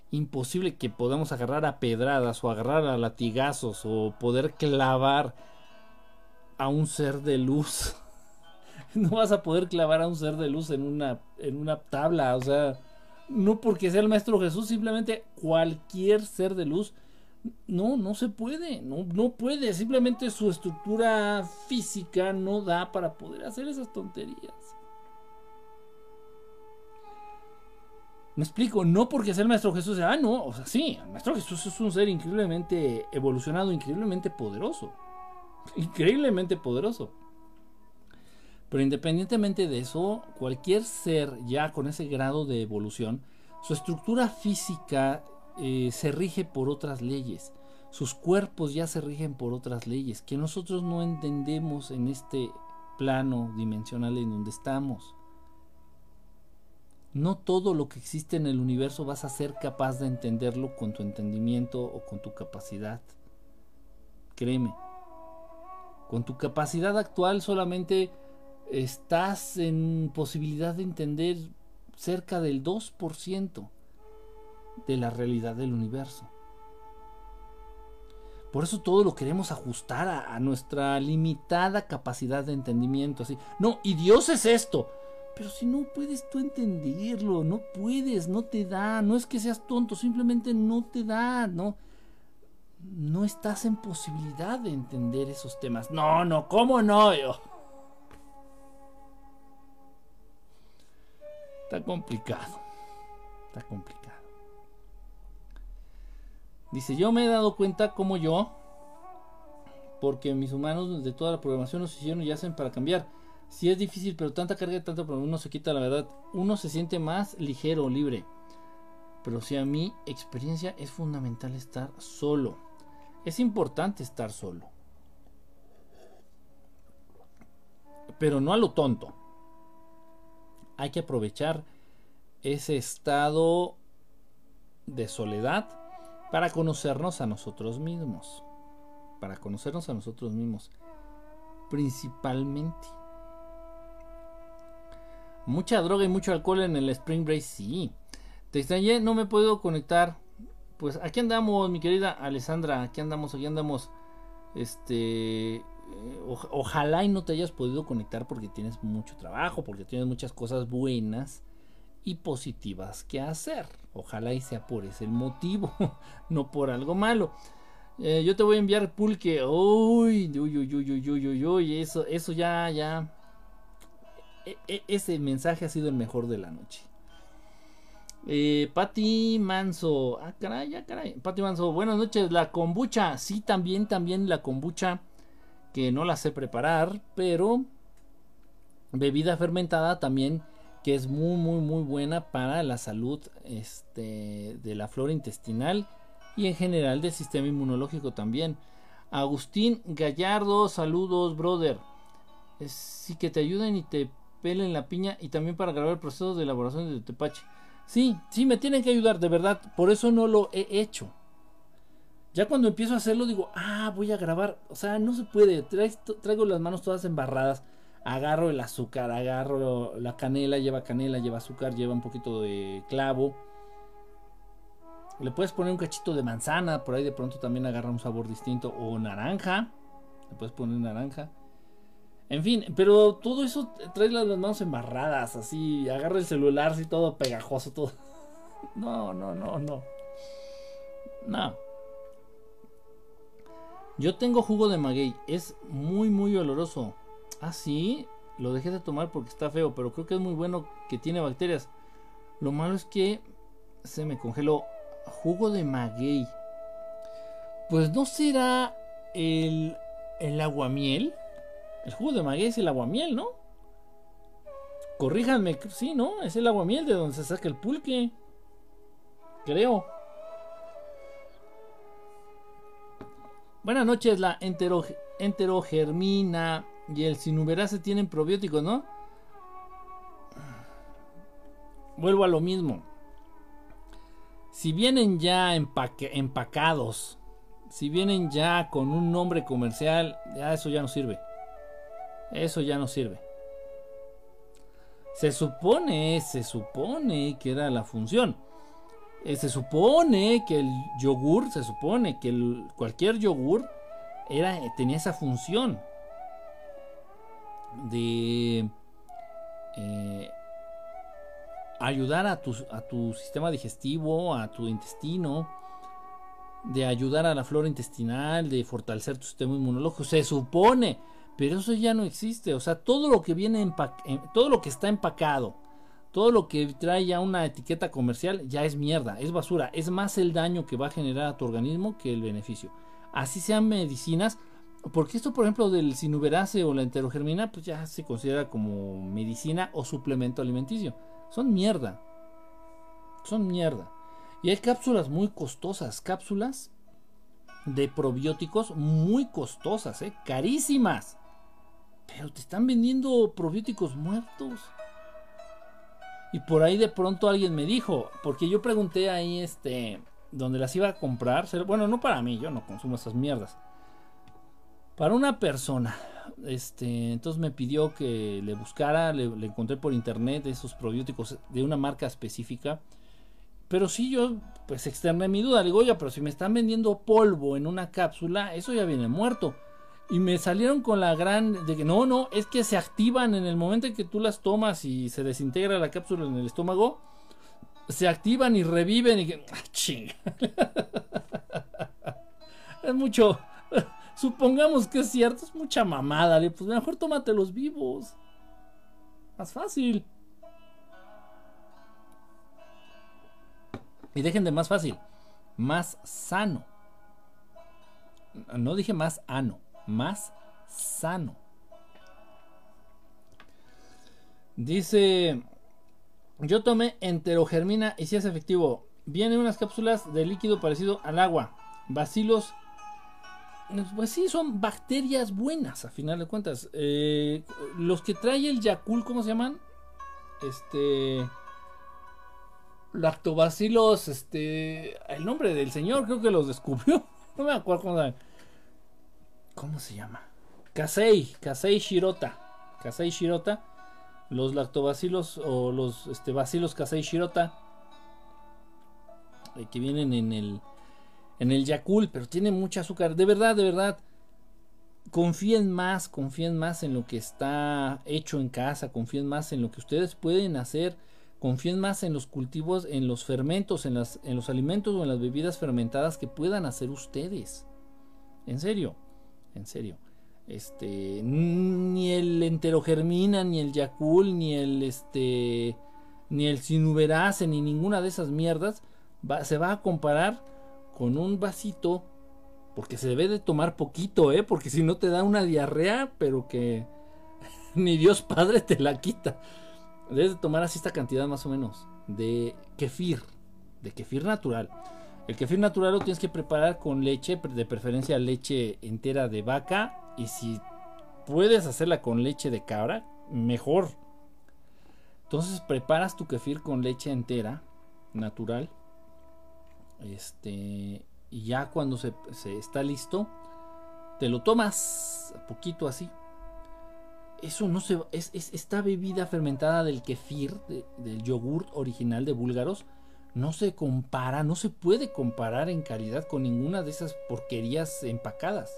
imposible que podamos agarrar a pedradas o agarrar a latigazos o poder clavar a un ser de luz. <laughs> no vas a poder clavar a un ser de luz en una, en una tabla, o sea, no porque sea el Maestro Jesús, simplemente cualquier ser de luz no, no se puede, no, no puede, simplemente su estructura física no da para poder hacer esas tonterías. Me explico, no porque sea el Maestro Jesús, ah, no, o sea, sí, el Maestro Jesús es un ser increíblemente evolucionado, increíblemente poderoso, <laughs> increíblemente poderoso. Pero independientemente de eso, cualquier ser ya con ese grado de evolución, su estructura física eh, se rige por otras leyes. Sus cuerpos ya se rigen por otras leyes que nosotros no entendemos en este plano dimensional en donde estamos. No todo lo que existe en el universo vas a ser capaz de entenderlo con tu entendimiento o con tu capacidad. Créeme. Con tu capacidad actual solamente estás en posibilidad de entender cerca del 2% de la realidad del universo. Por eso todo lo queremos ajustar a, nuestra limitada capacidad de entendimiento. Así, no, y Dios es esto. Pero si no puedes tú entenderlo, no puedes, no te da. No es que seas tonto, simplemente no te da, ¿no? no estás en posibilidad de entender esos temas. No, no, ¿cómo no? Yo. Está complicado. Está complicado. Dice, yo me he dado cuenta como yo, porque mis humanos de toda la programación nos hicieron y hacen para cambiar. Si es difícil, pero tanta carga y tanto problema uno se quita la verdad. Uno se siente más ligero, libre. Pero si a mi experiencia es fundamental estar solo. Es importante estar solo. Pero no a lo tonto. Hay que aprovechar ese estado de soledad para conocernos a nosotros mismos. Para conocernos a nosotros mismos. Principalmente. Mucha droga y mucho alcohol en el Spring Break, sí. Te extrañé, no me puedo conectar. Pues aquí andamos, mi querida Alessandra. Aquí andamos, aquí andamos. Este. Eh, ojalá y no te hayas podido conectar porque tienes mucho trabajo, porque tienes muchas cosas buenas y positivas que hacer. Ojalá y sea por ese motivo, <laughs> no por algo malo. Eh, yo te voy a enviar pulque. Uy, uy, uy, uy, uy, uy, uy, eso, eso ya, ya. E, e, ese mensaje ha sido el mejor de la noche. Eh, Pati Manso. Ah, caray, ya, caray. Pati Manso, buenas noches. La kombucha. Sí, también, también la kombucha. Que no la sé preparar, pero bebida fermentada también que es muy muy muy buena para la salud este, de la flora intestinal y en general del sistema inmunológico también. Agustín Gallardo, saludos brother. sí que te ayuden y te pelen la piña y también para grabar el proceso de elaboración de tepache. Sí, sí, me tienen que ayudar, de verdad. Por eso no lo he hecho. Ya cuando empiezo a hacerlo digo, ah, voy a grabar. O sea, no se puede. traigo las manos todas embarradas agarro el azúcar, agarro la canela, lleva canela, lleva azúcar, lleva un poquito de clavo. Le puedes poner un cachito de manzana, por ahí de pronto también agarra un sabor distinto. O naranja, le puedes poner naranja. En fin, pero todo eso trae las manos embarradas, así, agarra el celular, así todo pegajoso, todo. <laughs> No, no, no, no. No. Yo tengo jugo de maguey, es muy, muy oloroso. Ah, sí, lo dejé de tomar porque está feo, pero creo que es muy bueno que tiene bacterias. Lo malo es que se me congeló jugo de maguey. Pues no será el, el aguamiel. El jugo de maguey es el aguamiel, ¿no? Corríjanme, sí, ¿no? Es el aguamiel de donde se saca el pulque. Creo. Buenas noches, la enterogermina y el sinuberase tienen probióticos, ¿no? Vuelvo a lo mismo. Si vienen ya empacados, si vienen ya con un nombre comercial, ya eso ya no sirve. Eso ya no sirve. Se supone, se supone que era la función. Eh, se supone que el yogur, se supone que el, cualquier yogur era, tenía esa función de eh, ayudar a tu, a tu sistema digestivo, a tu intestino, de ayudar a la flora intestinal, de fortalecer tu sistema inmunológico. Se supone, pero eso ya no existe. O sea, todo lo que viene todo lo que está empacado, todo lo que trae ya una etiqueta comercial ya es mierda, es basura. Es más el daño que va a generar a tu organismo que el beneficio. Así sean medicinas, porque esto, por ejemplo, del sinuberase o la enterogermina, pues ya se considera como medicina o suplemento alimenticio. Son mierda. Son mierda. Y hay cápsulas muy costosas, cápsulas de probióticos muy costosas, ¿eh? carísimas. Pero te están vendiendo probióticos muertos. Y por ahí de pronto alguien me dijo, porque yo pregunté ahí, este, donde las iba a comprar. Bueno, no para mí, yo no consumo esas mierdas para una persona. Este, entonces me pidió que le buscara, le, encontré por internet esos probióticos de una marca específica. Pero sí, yo pues externé mi duda. Le digo, oye, pero si me están vendiendo polvo en una cápsula, eso ya viene muerto. Y me salieron con la gran de que no, no, es que se activan en el momento en que tú las tomas y se desintegra la cápsula en el estómago. Se activan y reviven y que. ¡Ah, <laughs> es mucho. Supongamos que es cierto, es mucha mamada. Pues mejor tómate los vivos. Más fácil. Y dejen de más fácil. Más sano. No dije más ano. Más sano. Dice. Yo tomé enterogermina y si es efectivo. Vienen unas cápsulas de líquido parecido al agua. Bacilos. Pues sí, son bacterias buenas, a final de cuentas. Eh, los que trae el Yakul, ¿cómo se llaman? Este. Lactobacilos, este. El nombre del señor, creo que los descubrió. <laughs> No me acuerdo cómo se llama. ¿Cómo se llama? Kasei, Kasei Shirota. Kasei Shirota. Los lactobacilos o los este, bacilos Kasei Shirota eh, que vienen en el en el Yakul, pero tiene mucha azúcar. De verdad, de verdad. Confíen más, confíen más en lo que está hecho en casa, confíen más en lo que ustedes pueden hacer, confíen más en los cultivos, en los fermentos, en, las, en los alimentos o en las bebidas fermentadas que puedan hacer ustedes. En serio, en serio. Este, ni el enterogermina, ni el Yakul, ni el este, ni el sinuberase, ni ninguna de esas mierdas se va a comparar con un vasito, porque se debe de tomar poquito, ¿eh? Porque si no te da una diarrea, pero que <laughs> ni Dios Padre te la quita. Debes de tomar así esta cantidad más o menos de kefir, de kefir natural. El kefir natural lo tienes que preparar con leche, de preferencia leche entera de vaca. Y si puedes hacerla con leche de cabra, mejor. Entonces preparas tu kefir con leche entera, natural. Este, y ya cuando se, está listo, te lo tomas poquito así. Eso no se es, esta bebida fermentada del kefir, del yogur original de búlgaros, no se compara, no se puede comparar en calidad con ninguna de esas porquerías empacadas.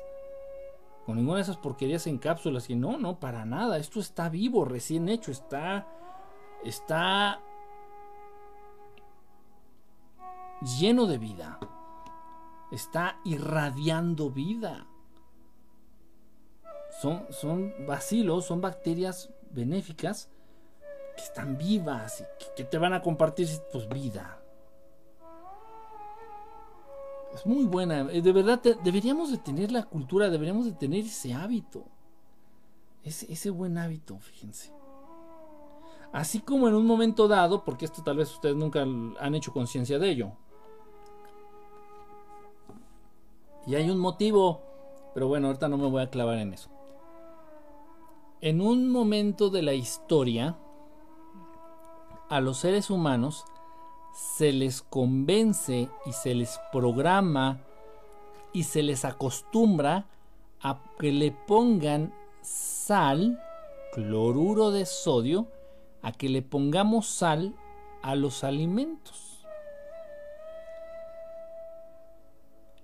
Con ninguna de esas porquerías en cápsulas. Y no, no, para nada. Esto está vivo, recién hecho. Está. Está lleno de vida. Está irradiando vida. Son, son vacilos, son bacterias benéficas que están vivas y que, te van a compartir pues vida. Es muy buena. Eh, de verdad, deberíamos de tener la cultura, deberíamos de tener ese hábito. Ese, ese buen hábito, fíjense. Así como en un momento dado, porque esto tal vez ustedes nunca han hecho conciencia de ello, Y hay un motivo, pero bueno, ahorita no me voy a clavar en eso. En un momento de la historia, a los seres humanos se les convence y se les programa y se les acostumbra a que le pongan sal, cloruro de sodio, a que le pongamos sal a los alimentos.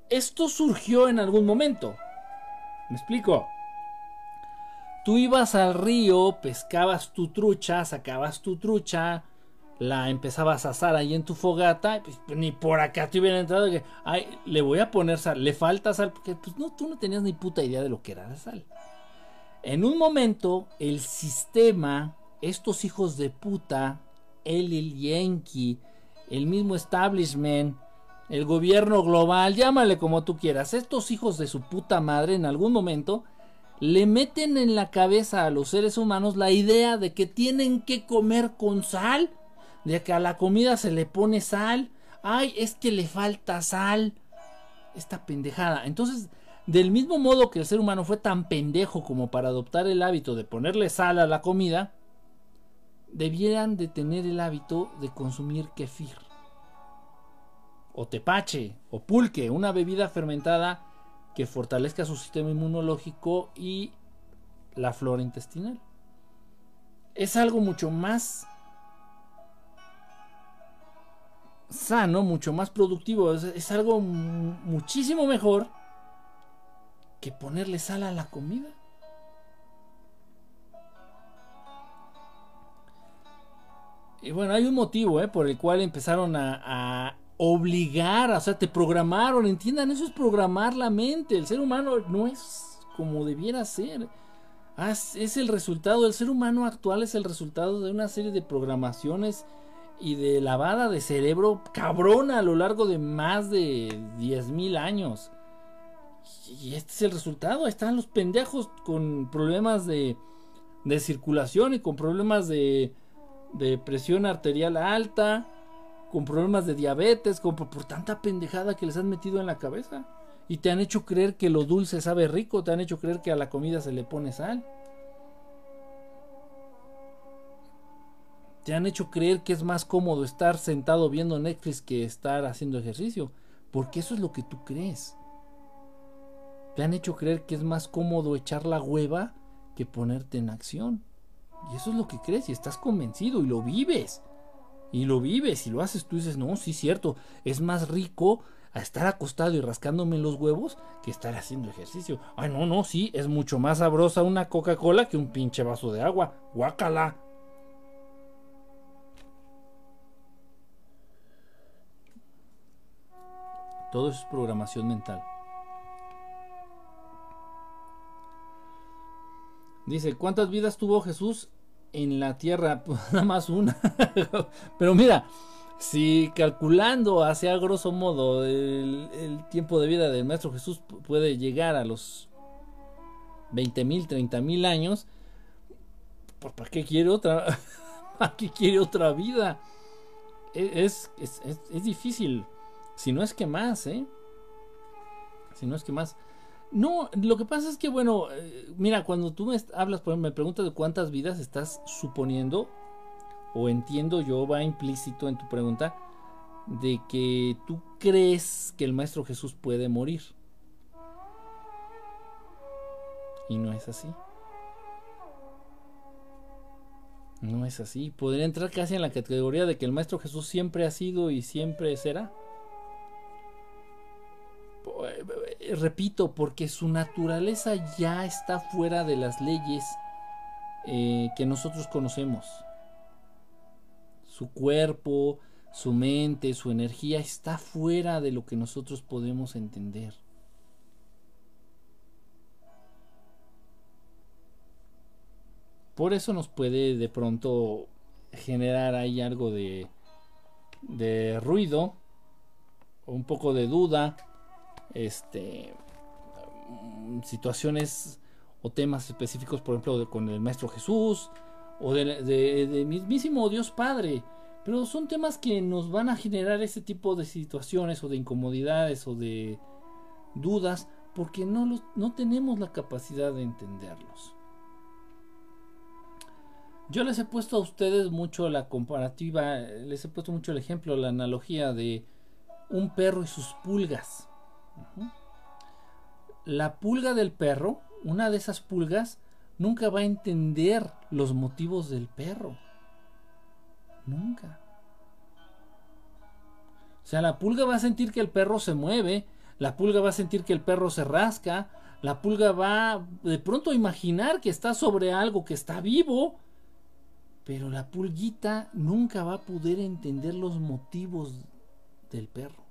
Esto surgió en algún momento. ¿Me explico? Tú ibas al río, pescabas tu trucha, sacabas tu trucha, la empezabas a asar ahí en tu fogata, pues, ni por acá te hubieran entrado que, ay, le voy a poner sal, le falta sal, porque pues no, tú no tenías ni puta idea de lo que era la sal. En un momento, el sistema, estos hijos de puta, el, el Yankee, el mismo establishment, el gobierno global, llámale como tú quieras, estos hijos de su puta madre en algún momento le meten en la cabeza a los seres humanos la idea de que tienen que comer con sal, de que a la comida se le pone sal, ay, es que le falta sal, esta pendejada. Entonces, del mismo modo que el ser humano fue tan pendejo como para adoptar el hábito de ponerle sal a la comida, debieran de tener el hábito de consumir kefir o tepache o pulque, una bebida fermentada que fortalezca su sistema inmunológico y la flora intestinal. Es algo mucho más sano, mucho más productivo, es, algo muchísimo mejor que ponerle sal a la comida. Y bueno, hay un motivo ¿eh? por el cual empezaron a, obligar, o sea, te programaron, entiendan, eso es programar la mente. El ser humano no es como debiera ser. Es el resultado, el ser humano actual es el resultado de una serie de programaciones y de lavada de cerebro cabrona a lo largo de más de 10.000 años. Y este es el resultado. Están los pendejos con problemas de, de circulación y con problemas de, de presión arterial alta, con problemas de diabetes, con, por, tanta pendejada que les han metido en la cabeza. Y te han hecho creer que lo dulce sabe rico, te han hecho creer que a la comida se le pone sal. Te han hecho creer que es más cómodo estar sentado viendo Netflix que estar haciendo ejercicio. Porque eso es lo que tú crees. Te han hecho creer que es más cómodo echar la hueva que ponerte en acción. Y eso es lo que crees y estás convencido y lo vives. Y lo vives y lo haces, tú dices, no, sí, cierto, es más rico a estar acostado y rascándome los huevos que estar haciendo ejercicio. Ay, no, no, sí, es mucho más sabrosa una Coca-Cola que un pinche vaso de agua. Guácala. Todo eso es programación mental. Dice, ¿cuántas vidas tuvo Jesús en la tierra? <laughs> Pues nada más una. <laughs> Pero mira, si calculando hacia grosso modo el, tiempo de vida del Maestro Jesús puede llegar a los 20 mil, 30 mil años, pues ¿para qué quiere otra? <laughs> ¿Para qué quiere otra vida? E, es, es, es difícil. Si no es que más, ¿eh? Si no es que más. No, lo que pasa es que, bueno, eh, mira, cuando tú me hablas, por ejemplo, me preguntas de cuántas vidas estás suponiendo, o entiendo yo, va implícito en tu pregunta, de que tú crees que el Maestro Jesús puede morir. Y no es así. No es así. Podría entrar casi en la categoría de que el Maestro Jesús siempre ha sido y siempre será. Repito, porque su naturaleza ya está fuera de las leyes eh, que nosotros conocemos. Su cuerpo, su mente, su energía está fuera de lo que nosotros podemos entender. Por eso nos puede de pronto generar ahí algo de, de ruido, un poco de duda, este, mm, situaciones o temas específicos, por ejemplo, con el Maestro Jesús o de, de, mismísimo Dios Padre. Pero son temas que nos van a generar ese tipo de situaciones o de incomodidades o de dudas porque no, no tenemos la capacidad de entenderlos. Yo les he puesto a ustedes mucho la comparativa, les he puesto mucho el ejemplo, la analogía de un perro y sus pulgas. La pulga del perro, una de esas pulgas, nunca va a entender los motivos del perro. Nunca. O sea, la pulga va a sentir que el perro se mueve, la pulga va a sentir que el perro se rasca, la pulga va de pronto a imaginar que está sobre algo que está vivo, pero la pulguita nunca va a poder entender los motivos del perro.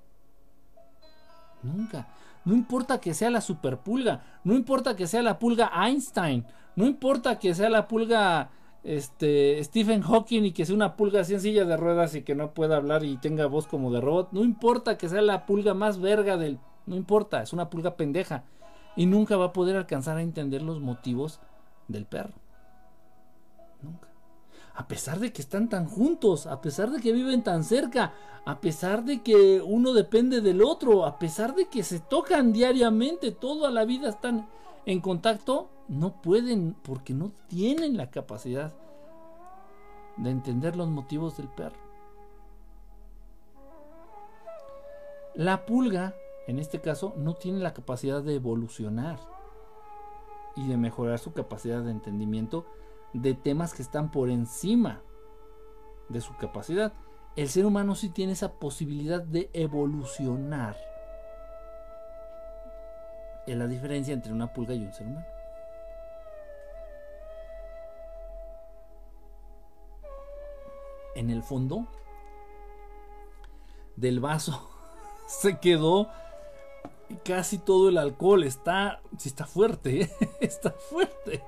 Nunca. No importa que sea la superpulga, no importa que sea la pulga Einstein, no importa que sea la pulga este, Stephen Hawking y que sea una pulga así en silla de ruedas y que no pueda hablar y tenga voz como de robot, no importa que sea la pulga más verga del... No importa, es una pulga pendeja y nunca va a poder alcanzar a entender los motivos del perro. A pesar de que están tan juntos, a pesar de que viven tan cerca, a pesar de que uno depende del otro, a pesar de que se tocan diariamente, toda la vida están en contacto, no pueden porque no tienen la capacidad de entender los motivos del perro. La pulga, en este caso, no tiene la capacidad de evolucionar y de mejorar su capacidad de entendimiento de temas que están por encima de su capacidad. El ser humano sí tiene esa posibilidad de evolucionar. Es la diferencia entre una pulga y un ser humano. En el fondo, del vaso <laughs> se quedó casi todo el alcohol. Está, sí está fuerte, ¿eh? <laughs> está fuerte.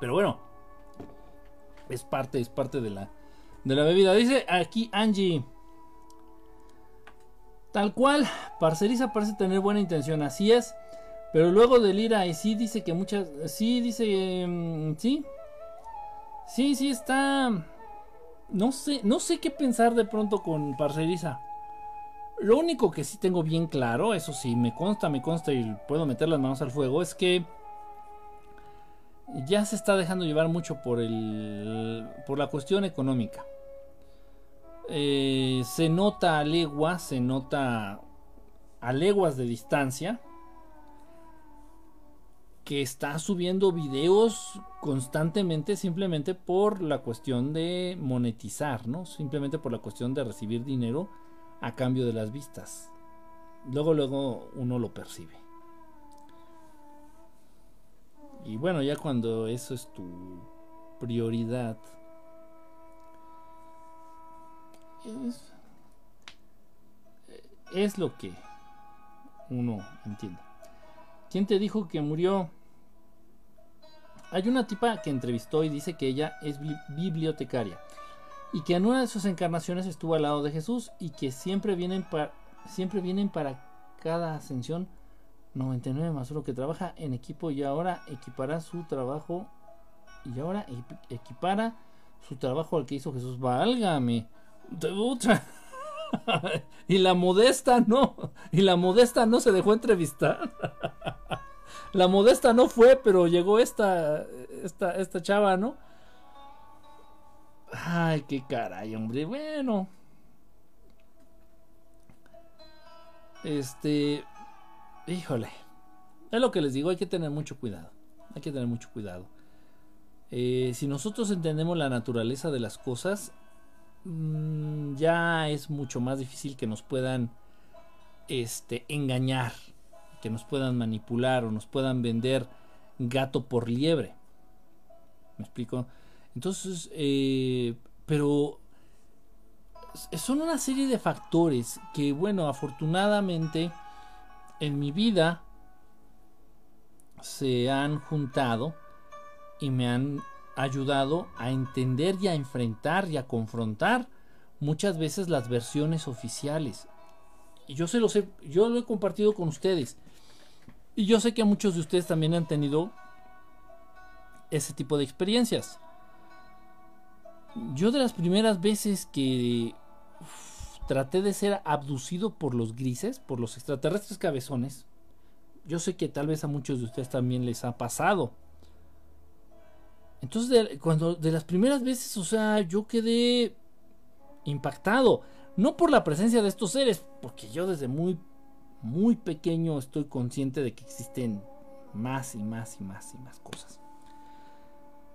Pero bueno, es parte, es parte de la, de la bebida. Dice aquí Angie. Tal cual, Parceriza parece tener buena intención, así es. Pero luego delira y sí dice que muchas. Sí, dice. Mm, sí. Sí, sí está. No sé, no sé qué pensar de pronto con Parceriza. Lo único que sí tengo bien claro, eso sí, me consta, me consta y puedo meter las manos al fuego, es que ya se está dejando llevar mucho por el por la cuestión económica. Eh, se nota a leguas, se nota a leguas de distancia que está subiendo videos constantemente simplemente por la cuestión de monetizar, ¿no? Simplemente por la cuestión de recibir dinero a cambio de las vistas. Luego, luego uno lo percibe. Y bueno, ya cuando eso es tu prioridad, es, es lo que uno entiende. ¿Quién te dijo que murió? Hay una tipa que entrevistó y dice que ella es bibliotecaria y que en una de sus encarnaciones estuvo al lado de Jesús y que siempre vienen para siempre vienen para cada ascensión 99 más uno que trabaja en equipo y ahora equipará su trabajo y ahora equipara su trabajo al que hizo Jesús. Válgame. <laughs> y la modesta no. Y la modesta no se dejó entrevistar. <laughs> La modesta no fue, pero llegó esta, esta, esta chava, ¿no? Ay, qué caray, hombre. Bueno. Este. Híjole. Es lo que les digo, hay que tener mucho cuidado. Hay que tener mucho cuidado. Eh, si nosotros entendemos la naturaleza de las cosas, mm, ya es mucho más difícil que nos puedan este, engañar que nos puedan manipular o nos puedan vender gato por liebre. ¿Me explico? Entonces, eh, pero son una serie de factores que, bueno, afortunadamente en mi vida se han juntado y me han ayudado a entender y a enfrentar y a confrontar muchas veces las versiones oficiales. Y yo se lo sé, yo lo he compartido con ustedes. Y yo sé que muchos de ustedes también han tenido ese tipo de experiencias. Yo de las primeras veces que traté de ser abducido por los grises, por los extraterrestres cabezones, yo sé que tal vez a muchos de ustedes también les ha pasado. Entonces, cuando de las primeras veces, o sea, yo quedé impactado, no por la presencia de estos seres, porque yo desde muy muy pequeño estoy consciente de que existen más y más y más y más cosas.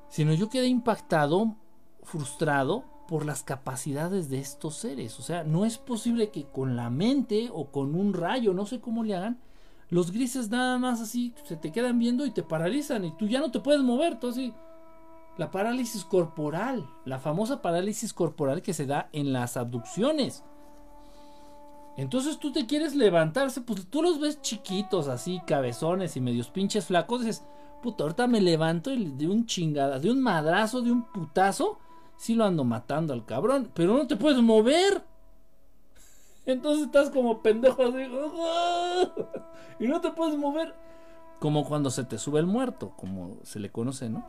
Sino yo quedé impactado, frustrado por las capacidades de estos seres. O sea, no es posible que con la mente o con un rayo, no sé cómo le hagan, los grises nada más así se te quedan viendo y te paralizan y tú ya no te puedes mover. Entonces, la parálisis corporal, la famosa parálisis corporal que se da en las abducciones. Entonces tú te quieres levantarse, pues tú los ves chiquitos, así, cabezones y medios pinches flacos. Dices, puta, ahorita me levanto y de un chingada, de un madrazo, de un putazo, sí lo ando matando al cabrón, pero no te puedes mover. <laughs> Entonces estás como pendejo así, <laughs> y no te puedes mover. Como cuando se te sube el muerto, como se le conoce, ¿no?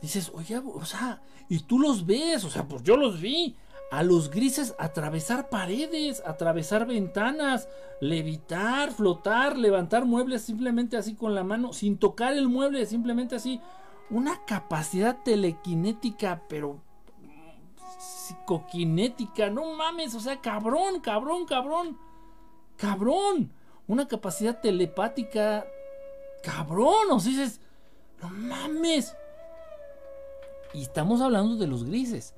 Dices, oye, o sea, y tú los ves, o sea, pues yo los vi a los grises atravesar paredes, atravesar ventanas, levitar, flotar, levantar muebles simplemente así con la mano, sin tocar el mueble, simplemente así. Una capacidad telequinética, pero psicoquinética, no mames, o sea, cabrón, cabrón, cabrón, cabrón. Una capacidad telepática, cabrón, o sea, dices, no mames. Y estamos hablando de los grises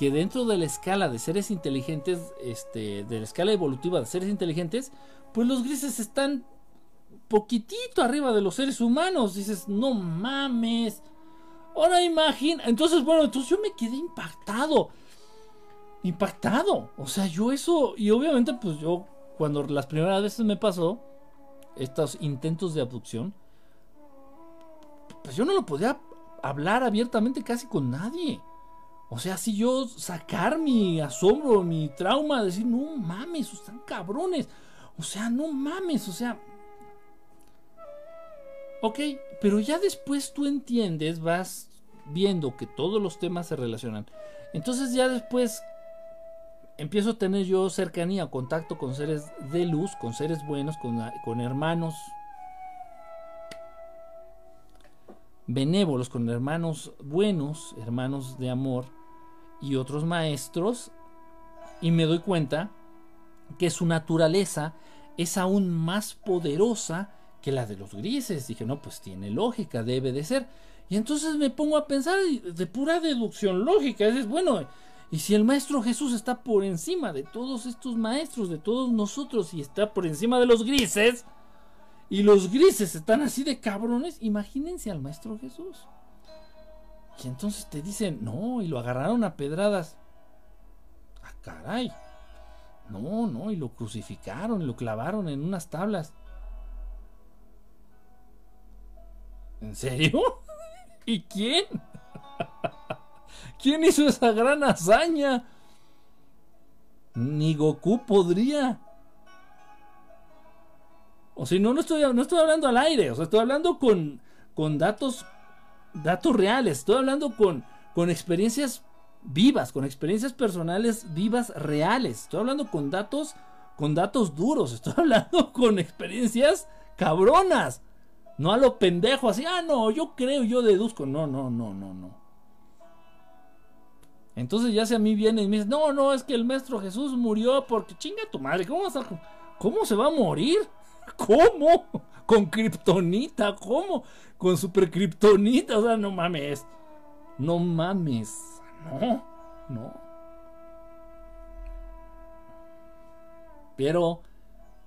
que dentro de la escala de seres inteligentes, este, de la escala evolutiva de seres inteligentes, pues los grises están poquitito arriba de los seres humanos. Dices, no mames. Ahora imagina. Entonces, bueno, entonces yo me quedé impactado. Impactado. O sea, yo eso. Y obviamente, pues yo, cuando las primeras veces me pasó, estos intentos de abducción, pues yo no lo podía hablar abiertamente casi con nadie. O sea, si yo sacar mi asombro, mi trauma, decir, no mames, están cabrones. O sea, no mames, o sea. Ok, pero ya después tú entiendes, vas viendo que todos los temas se relacionan. Entonces ya después empiezo a tener yo cercanía, contacto con seres de luz, con seres buenos, con, con hermanos benévolos, con hermanos buenos, hermanos de amor y otros maestros, y me doy cuenta que su naturaleza es aún más poderosa que la de los grises. Dije, no, pues tiene lógica, debe de ser. Y entonces me pongo a pensar de pura deducción lógica. Es bueno, y si el Maestro Jesús está por encima de todos estos maestros, de todos nosotros, y está por encima de los grises, y los grises están así de cabrones, imagínense al Maestro Jesús. Y entonces te dicen, no, y lo agarraron a pedradas. Ah, caray. No, no, y lo crucificaron, y lo clavaron en unas tablas. ¿En serio? <laughs> ¿Y quién? <laughs> ¿Quién hizo esa gran hazaña? Ni Goku podría. O sea, no, no, estoy, no estoy hablando al aire, o sea, estoy hablando con, con datos, datos reales, estoy hablando con, con experiencias vivas, con experiencias personales vivas reales, estoy hablando con datos, con datos duros, <laughs> estoy hablando con experiencias cabronas. No a lo pendejo, así, ah, no, yo creo, yo deduzco. No, no, no, no, no. Entonces ya si a mí viene y me dice, no, no, es que el maestro Jesús murió porque chinga tu madre, ¿cómo, ¿cómo se va a morir? <laughs> ¿Cómo? Con kriptonita, ¿cómo? Con super kriptonita, o sea, no mames. No mames. No, no. Pero,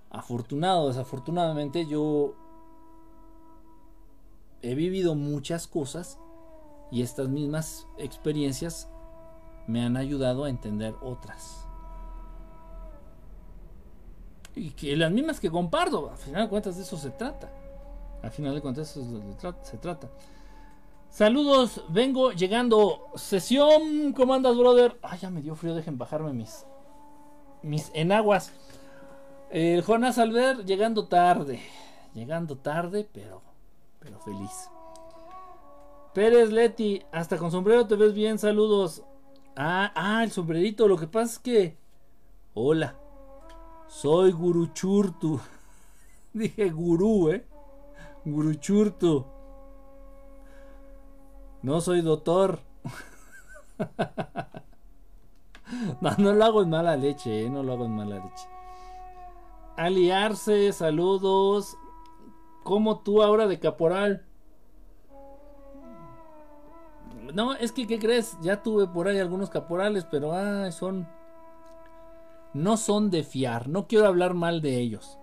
afortunado, desafortunadamente, yo he vivido muchas cosas y estas mismas experiencias me han ayudado a entender otras. Y que las mismas que comparto, al final de cuentas de eso se trata. Al final de cuentas de eso se trata. Saludos, vengo llegando. Sesión, ¿cómo andas, brother? Ay, ya me dio frío, dejen bajarme mis, mis enaguas. El Jonas llegando tarde. Llegando tarde, pero, pero feliz. Pérez Leti, hasta con sombrero te ves bien, saludos. Ah, ah, el sombrerito, lo que pasa es que... Hola, soy Guruchurtu. <laughs> Dije gurú, ¿eh? Guruchurtu. No soy doctor. <laughs> no, no lo hago en mala leche, ¿eh? No lo hago en mala leche. Aliarse, saludos. Como tú ahora de caporal. No, es que, ¿qué crees? Ya tuve por ahí algunos caporales, pero son. No son de fiar. No quiero hablar mal de ellos.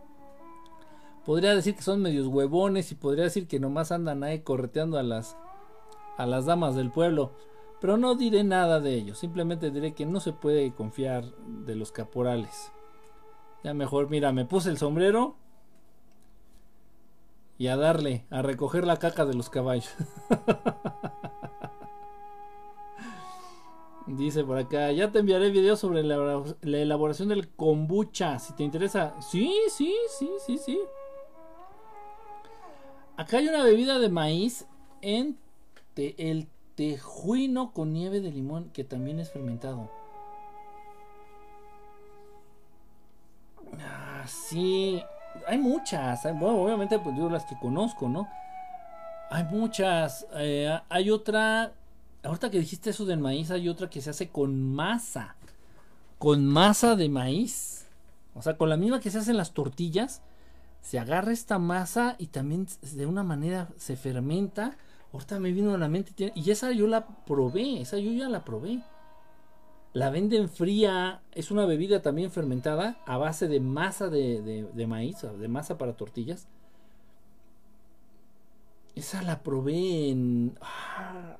Podría decir que son medios huevones y podría decir que nomás andan ahí correteando a las. a las damas del pueblo. Pero no diré nada de ellos. Simplemente diré que no se puede confiar de los caporales. Ya mejor, mira, me puse el sombrero. Y a darle, a recoger la caca de los caballos. <laughs> Dice por acá, ya te enviaré video sobre la, elaboración del kombucha, si te interesa. Sí, sí, sí, sí, sí. Acá hay una bebida de maíz en el tejuino con nieve de limón que también es fermentado. Ah, sí, hay muchas. Bueno, obviamente, pues digo las que conozco, ¿no? Hay muchas. Eh, hay otra ahorita que dijiste eso del maíz, hay otra que se hace con masa. Con masa de maíz. O sea, con la misma que se hacen las tortillas. Se agarra esta masa y también de una manera se fermenta. Ahorita me vino a la mente. Y esa yo la probé. Esa yo ya la probé. La venden fría. Es una bebida también fermentada a base de masa de, de, maíz, de masa para tortillas. Esa la probé en... Ah,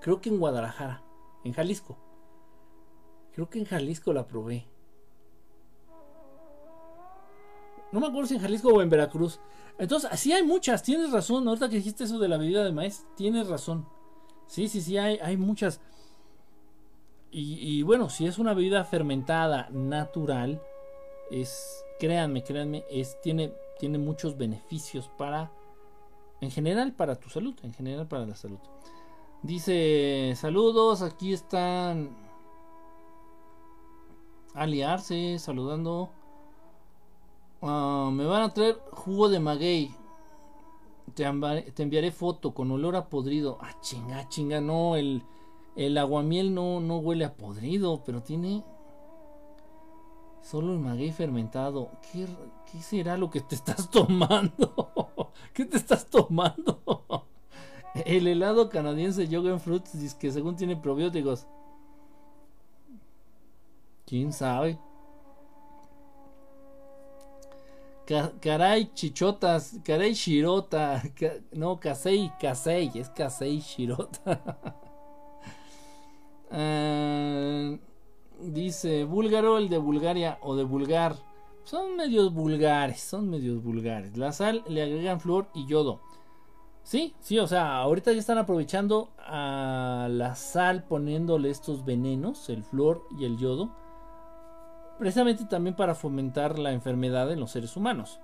creo que en Guadalajara, en Jalisco. Creo que en Jalisco la probé. No me acuerdo si en Jalisco o en Veracruz. Entonces, así hay muchas, tienes razón. Ahorita que dijiste eso de la bebida de maíz, tienes razón. Sí, sí, sí, hay, hay muchas. Y, bueno, si es una bebida fermentada natural, es, créanme, créanme, es, tiene, tiene muchos beneficios para, en general, para tu salud, en general para la salud. Dice, saludos, aquí están aliarse, saludando. Ah, me van a traer jugo de maguey. Te, enviaré foto con olor a podrido. Ah, chinga, chinga, no, el, el aguamiel no, no huele a podrido, pero tiene solo el maguey fermentado. ¿Qué, ¿Qué será lo que te estás <laughs> tomando? ¿Qué te estás tomando? El helado canadiense Yoga Fruits dice que según tiene probióticos. ¿Quién sabe? Caray chichotas, caray shirota, no, casei, casei, es casei shirota. Ah, <laughs> dice búlgaro, el de Bulgaria o de Bulgar. Son medios vulgares, son medios vulgares. La sal le agregan flor y yodo. Sí, sí, o sea, ahorita ya están aprovechando a la sal poniéndole estos venenos, el flor y el yodo, precisamente también para fomentar la enfermedad en los seres humanos.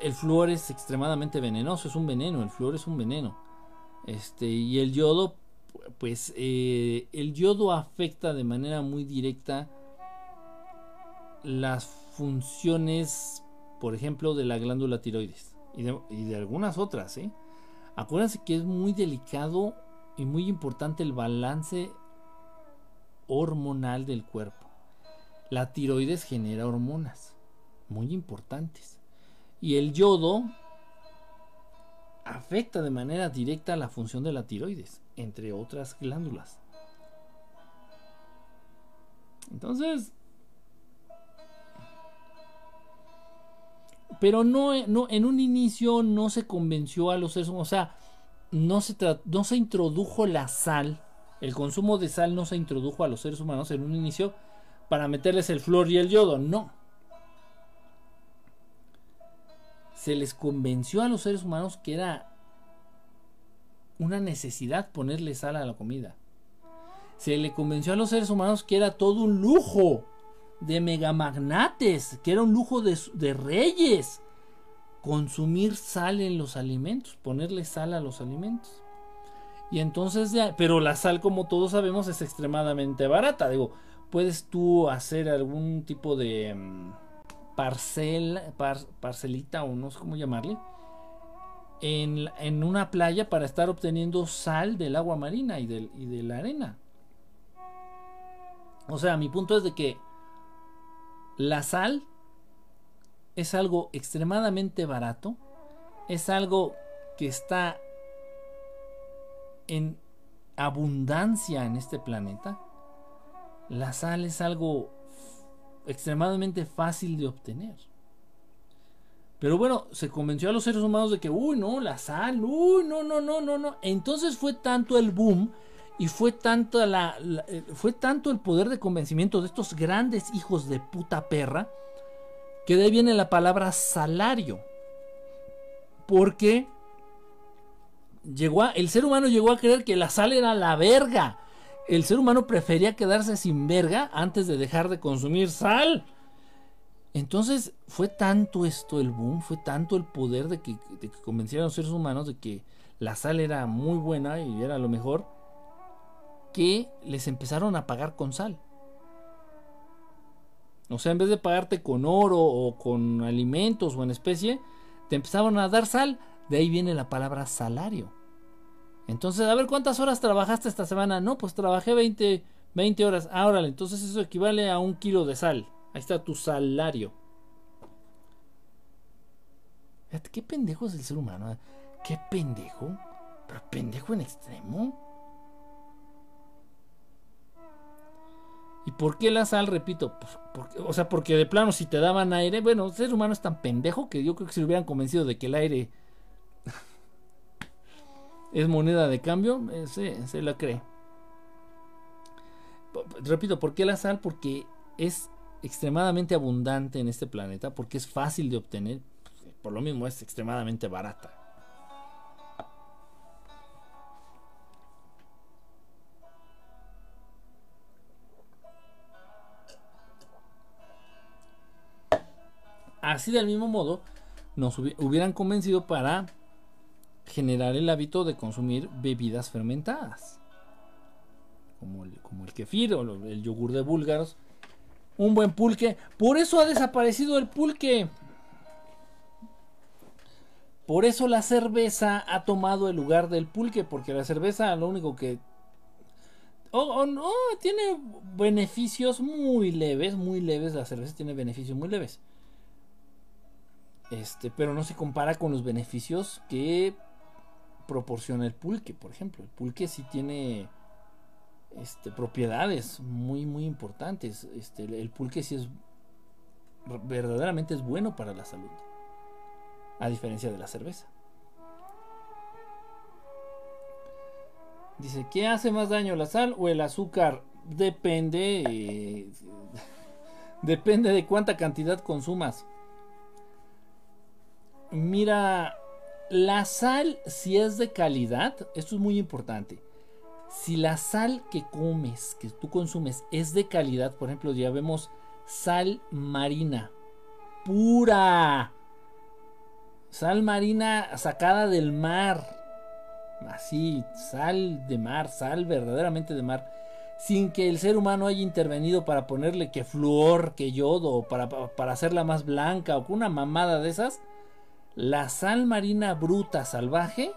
El flúor es extremadamente venenoso, es un veneno, el flúor es un veneno. Este, y el yodo, pues eh, el yodo afecta de manera muy directa las funciones por ejemplo, de la glándula tiroides y de, algunas otras. ¿eh? Acuérdense que es muy delicado y muy importante el balance hormonal del cuerpo. La tiroides genera hormonas muy importantes. Y el yodo afecta de manera directa la función de la tiroides, entre otras glándulas. Entonces, pero no, no, en un inicio no se convenció a los seres humanos, o sea, no se, no se introdujo la sal, el consumo de sal no se introdujo a los seres humanos en un inicio para meterles el flor y el yodo, no. Se les convenció a los seres humanos que era una necesidad ponerle sal a la comida. Se le convenció a los seres humanos que era todo un lujo de megamagnates, que era un lujo de, reyes. Consumir sal en los alimentos, ponerle sal a los alimentos. Y entonces, pero la sal, como todos sabemos, es extremadamente barata. Digo, puedes tú hacer algún tipo de mm, parcel, parcelita o no sé cómo llamarle, en, en, una playa para estar obteniendo sal del agua marina y, y de la arena. O sea, mi punto es de que la sal es algo extremadamente barato, es algo que está en abundancia en este planeta. La sal es algo extremadamente fácil de obtener. Pero bueno, se convenció a los seres humanos de que, uy, no, la sal, uy, no, no, no, no, no. Entonces fue tanto el boom y fue tanto, la, eh, fue tanto el poder de convencimiento de estos grandes hijos de puta perra que de ahí viene la palabra salario. Porque llegó el ser humano llegó a creer que la sal era la verga. El ser humano prefería quedarse sin verga antes de dejar de consumir sal. Entonces fue tanto esto el boom, fue tanto el poder de que, de que convencieran a los seres humanos de que la sal era muy buena y era lo mejor que les empezaron a pagar con sal. O sea, en vez de pagarte con oro o con alimentos o en especie, te empezaron a dar sal. De ahí viene la palabra salario. Entonces, a ver cuántas horas trabajaste esta semana. No, pues trabajé 20, 20 horas. Ahora, entonces eso equivale a un kilo de sal. Ahí está tu salario. Fíjate, qué pendejo es el ser humano. ¿eh? Qué pendejo. Pero pendejo en extremo. ¿Y por qué la sal? Repito, pues, o sea, porque de plano si te daban aire, bueno, el ser humano es tan pendejo que yo creo que se hubieran convencido de que el aire... es moneda de cambio, se, se la cree. Repito, ¿por qué la sal? Porque es extremadamente abundante en este planeta, porque es fácil de obtener, por lo mismo es extremadamente barata. Así del mismo modo, nos hubieran convencido para generar el hábito de consumir bebidas fermentadas, como el, kefir o el yogur de búlgaros, un buen pulque. Por eso ha desaparecido el pulque. Por eso la cerveza ha tomado el lugar del pulque, porque la cerveza lo único que... Oh, no, tiene beneficios muy leves, muy leves, la cerveza tiene beneficios muy leves. Este, pero no se compara con los beneficios que proporciona el pulque, por ejemplo. El pulque sí tiene este, propiedades muy, muy importantes. Este, el pulque sí es verdaderamente es bueno para la salud, a diferencia de la cerveza. Dice, ¿qué hace más daño, la sal o el azúcar? Depende, eh, <laughs> depende de cuánta cantidad consumas. Mira, la sal, si es de calidad, esto es muy importante. Si la sal que comes, que tú consumes, es de calidad, por ejemplo, ya vemos sal marina, pura. Sal marina sacada del mar. Así, sal de mar, sal verdaderamente de mar. Sin que el ser humano haya intervenido para ponerle que flúor, que yodo, para, para hacerla más blanca o con una mamada de esas la sal marina bruta salvaje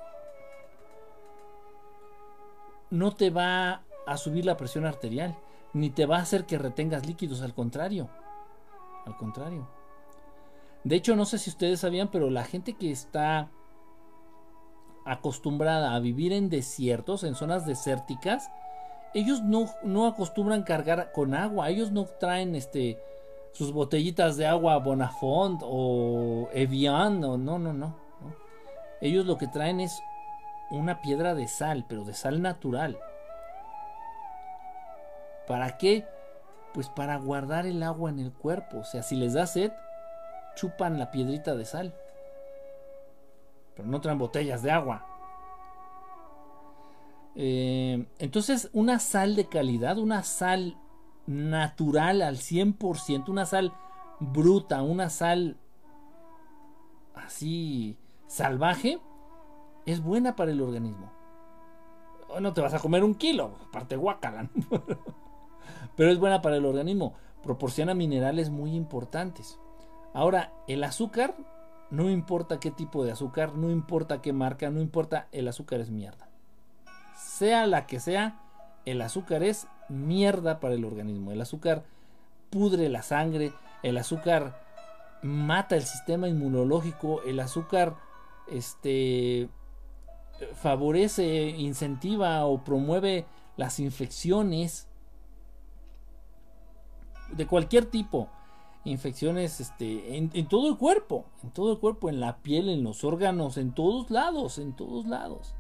no te va a subir la presión arterial, ni te va a hacer que retengas líquidos, al contrario. Al contrario. De hecho, no sé si ustedes sabían, pero la gente que está acostumbrada a vivir en desiertos, en zonas desérticas, ellos no, no acostumbran cargar con agua, ellos no traen este sus botellitas de agua Bonafont o Evian, o no, no, no, Ellos lo que traen es una piedra de sal, pero de sal natural. ¿Para qué? Pues para guardar el agua en el cuerpo. O sea, si les da sed, chupan la piedrita de sal. Pero no traen botellas de agua. Eh, entonces, una sal de calidad, una sal natural al 100%, una sal bruta, una sal así salvaje, es buena para el organismo. No te vas a comer un kilo, aparte guacala, <laughs> pero es buena para el organismo, proporciona minerales muy importantes. Ahora, el azúcar, no importa qué tipo de azúcar, no importa qué marca, no importa, el azúcar es mierda. Sea la que sea, el azúcar es mierda para el organismo. El azúcar pudre la sangre, el azúcar mata el sistema inmunológico, el azúcar este favorece, incentiva o promueve las infecciones de cualquier tipo. Infecciones este, en, en todo el cuerpo, en todo el cuerpo, en la piel, en los órganos, en todos lados, en todos lados.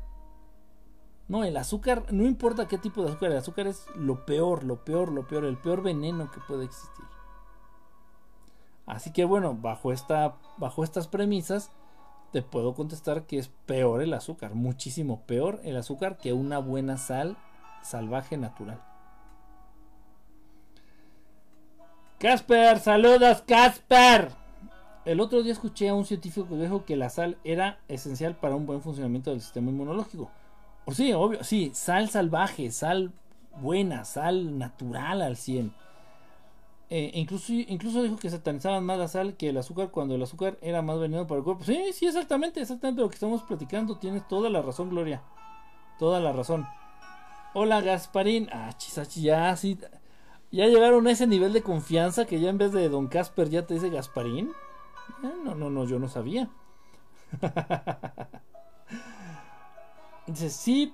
No, el azúcar, no importa qué tipo de azúcar, el azúcar es lo peor, lo peor, lo peor, el peor veneno que puede existir. Así que bueno, bajo, esta, bajo estas premisas, te puedo contestar que es peor el azúcar, muchísimo peor el azúcar que una buena sal salvaje natural. Casper, saludos, Casper. El otro día escuché a un científico que dijo que la sal era esencial para un buen funcionamiento del sistema inmunológico. Pues sí, obvio, sí, sal salvaje, sal buena, sal natural al 100. Eh, incluso, incluso dijo que satanizaban más la sal que el azúcar cuando el azúcar era más veneno para el cuerpo. Sí, sí, exactamente, exactamente lo que estamos platicando. Tienes toda la razón, Gloria. Toda la razón. Hola, Gasparín. Ah, chisachi, ya, sí. Ya llegaron a ese nivel de confianza que ya en vez de Don Casper ya te dice Gasparín. Eh, no, no, no, yo no sabía. <laughs> Dice, sí,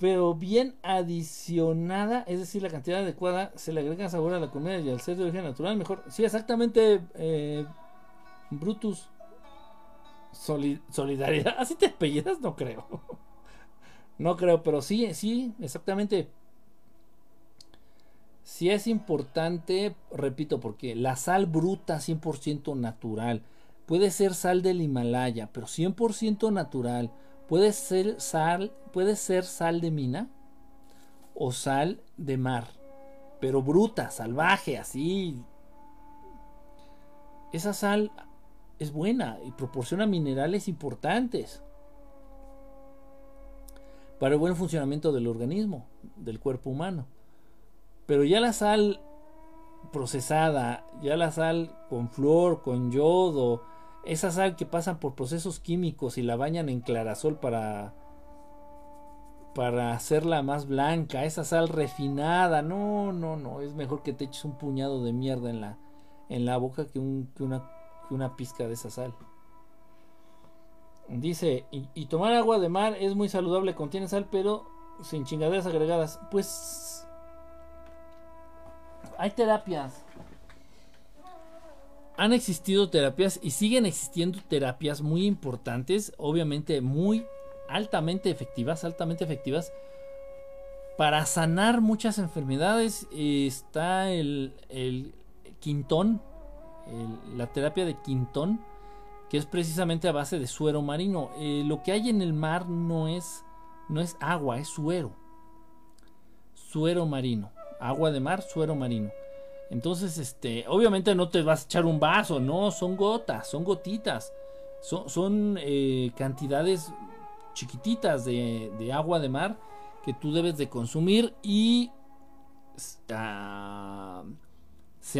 pero bien adicionada, es decir, la cantidad adecuada, se le agrega sabor a la comida y al ser de origen natural, mejor. Sí, exactamente, eh, Brutus. solidaridad. <laughs> ¿Así te apellidas? No creo. <laughs> No creo, pero sí, sí, exactamente. Sí es importante, repito, porque la sal bruta 100% natural, puede ser sal del Himalaya, pero 100% natural, puede ser sal, puede ser sal de mina o sal de mar, pero bruta, salvaje, así. Esa sal es buena y proporciona minerales importantes para el buen funcionamiento del organismo, del cuerpo humano. Pero ya la sal procesada, ya la sal con flor, con yodo, esa sal que pasan por procesos químicos y la bañan en clarasol para para hacerla más blanca, esa sal refinada, no, no, no, es mejor que te eches un puñado de mierda en la en la boca que, una, que una pizca de esa sal. Dice, y, tomar agua de mar es muy saludable, contiene sal, pero sin chingaderas agregadas. Pues hay terapias. Han existido terapias y siguen existiendo terapias muy importantes, obviamente muy altamente efectivas, altamente efectivas para sanar muchas enfermedades. Está el, el quintón, la terapia de quintón que es precisamente a base de suero marino. Eh, lo que hay en el mar no es, no es agua, es suero. Suero marino. Agua de mar, suero marino. Entonces, este, obviamente no te vas a echar un vaso, no, son gotas, son gotitas. Son, eh, cantidades chiquititas de, agua de mar que tú debes de consumir y se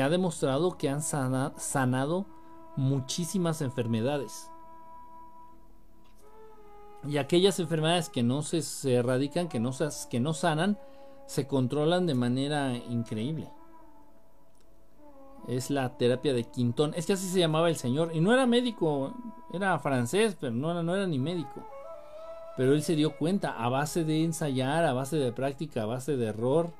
ha demostrado que han sanado muchísimas enfermedades. Y aquellas enfermedades que no se, erradican, que no, que no sanan, se controlan de manera increíble. Es la terapia de Quintón. Es que así se llamaba el señor. Y no era médico, era francés, pero no era, no era ni médico. Pero él se dio cuenta a base de ensayar, a base de práctica, a base de error,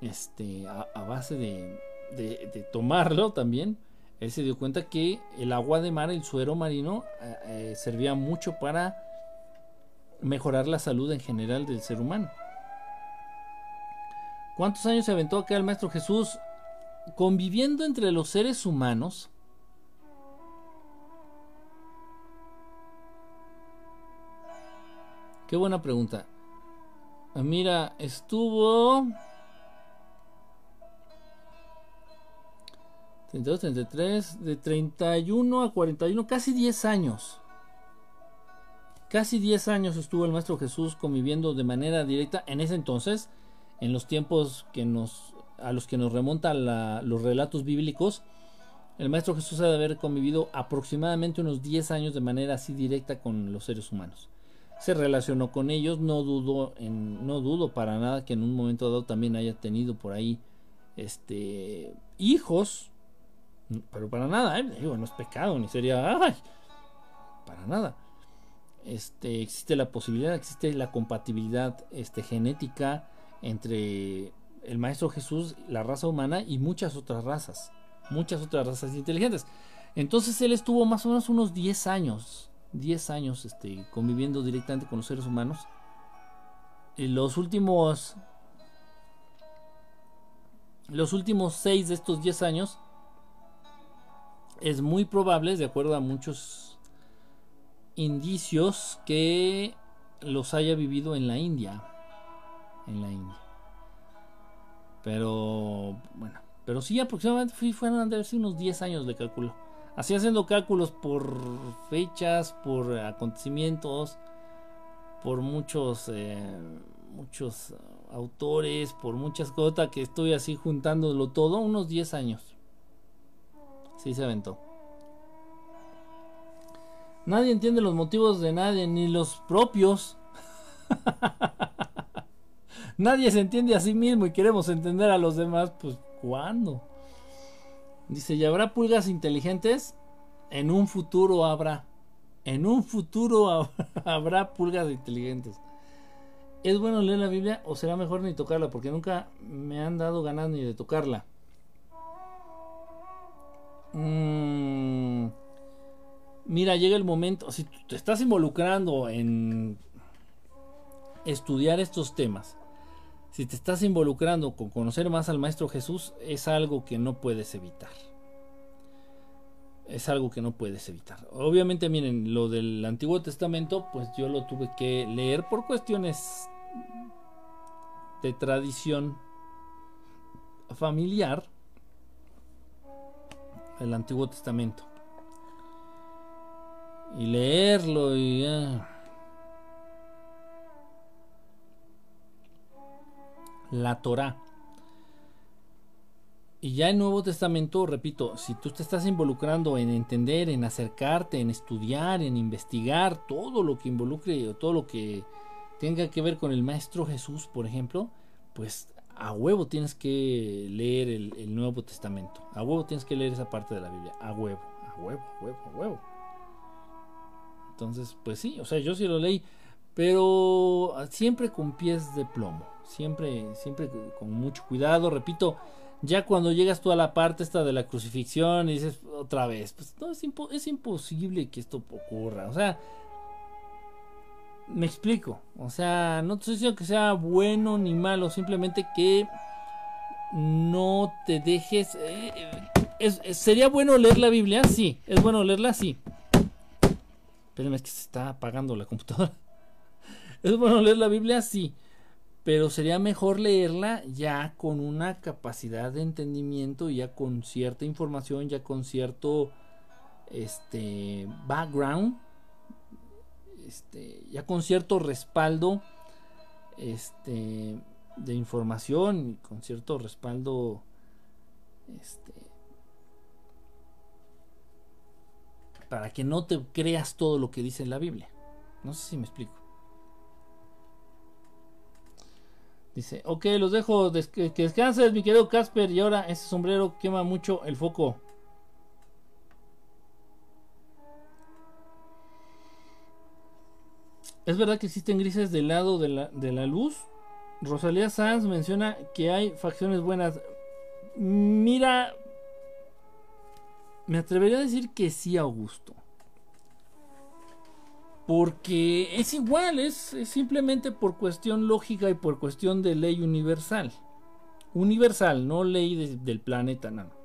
este, a, base de, de tomarlo también él se dio cuenta que el agua de mar, el suero marino, eh, eh, servía mucho para mejorar la salud en general del ser humano. ¿Cuántos años se aventó acá el Maestro Jesús conviviendo entre los seres humanos? Qué buena pregunta. Mira, estuvo 32, 33, de 31 a 41, casi 10 años. Casi 10 años estuvo el Maestro Jesús conviviendo de manera directa en ese entonces, en los tiempos que nos, a los que nos remontan los relatos bíblicos. El Maestro Jesús ha de haber convivido aproximadamente unos 10 años de manera así directa con los seres humanos. Se relacionó con ellos, no dudo, no dudo para nada que en un momento dado también haya tenido por ahí este, hijos, pero para nada, ¿eh? no es pecado, ni sería, para nada. Este, existe la posibilidad, existe la compatibilidad este, genética entre el Maestro Jesús, la raza humana y muchas otras razas, muchas otras razas inteligentes. Entonces él estuvo más o menos unos 10 años, 10 años este, conviviendo directamente con los seres humanos. En los últimos, los últimos 6 de estos 10 años, es muy probable, de acuerdo a muchos indicios, que los haya vivido en la India. En la India. Pero, bueno, pero sí, aproximadamente fueron de unos 10 años de cálculo. Así haciendo cálculos por fechas, por acontecimientos, por muchos, eh, muchos autores, por muchas cosas que estoy así juntándolo todo, unos 10 años. Sí se aventó. Nadie entiende los motivos de nadie, ni los propios. <laughs> nadie se entiende a sí mismo y queremos entender a los demás. Pues, ¿cuándo? Dice, ¿y habrá pulgas inteligentes? En un futuro habrá. En un futuro <laughs> habrá pulgas inteligentes. ¿Es bueno leer la Biblia o será mejor ni tocarla? Porque nunca me han dado ganas ni de tocarla. Mm, mira, llega el momento, si te estás involucrando en estudiar estos temas, si te estás involucrando con conocer más al Maestro Jesús, es algo que no puedes evitar. Es algo que no puedes evitar. Obviamente, miren, lo del Antiguo Testamento, pues yo lo tuve que leer por cuestiones de tradición familiar. El Antiguo Testamento. Y leerlo y... la Torah. Y ya en Nuevo Testamento, repito, si tú te estás involucrando en entender, en acercarte, en estudiar, en investigar todo lo que involucre todo lo que tenga que ver con el Maestro Jesús, por ejemplo, pues a huevo tienes que leer el, Nuevo Testamento. A huevo tienes que leer esa parte de la Biblia. A huevo, a huevo, a huevo, a huevo. Entonces, pues sí, o sea, yo sí lo leí, pero siempre con pies de plomo siempre, siempre con mucho cuidado, repito, ya cuando llegas tú a la parte esta de la crucifixión y dices otra vez, pues no, es, es imposible que esto ocurra, o sea, me explico, o sea, no te estoy diciendo que sea bueno ni malo, simplemente que no te dejes... Eh, ¿Sería bueno leer la Biblia? Sí, es bueno leerla, sí. Espérenme, es que se está apagando la computadora. <laughs> ¿Es bueno leer la Biblia? Sí pero sería mejor leerla ya con una capacidad de entendimiento, ya con cierta información, ya con cierto este background, este, ya con cierto respaldo este, de información, con cierto respaldo para que no te creas todo lo que dice la Biblia. No sé si me explico. Dice, ok, los dejo, que descanses mi querido Casper y ahora ese sombrero quema mucho el foco. ¿Es verdad que existen grises del lado de la, de la luz? Rosalía Sanz menciona que hay facciones buenas. Mira, me atrevería a decir que sí, Augusto. Porque es igual, es, simplemente por cuestión lógica y por cuestión de ley universal. Universal, no ley del planeta, nada.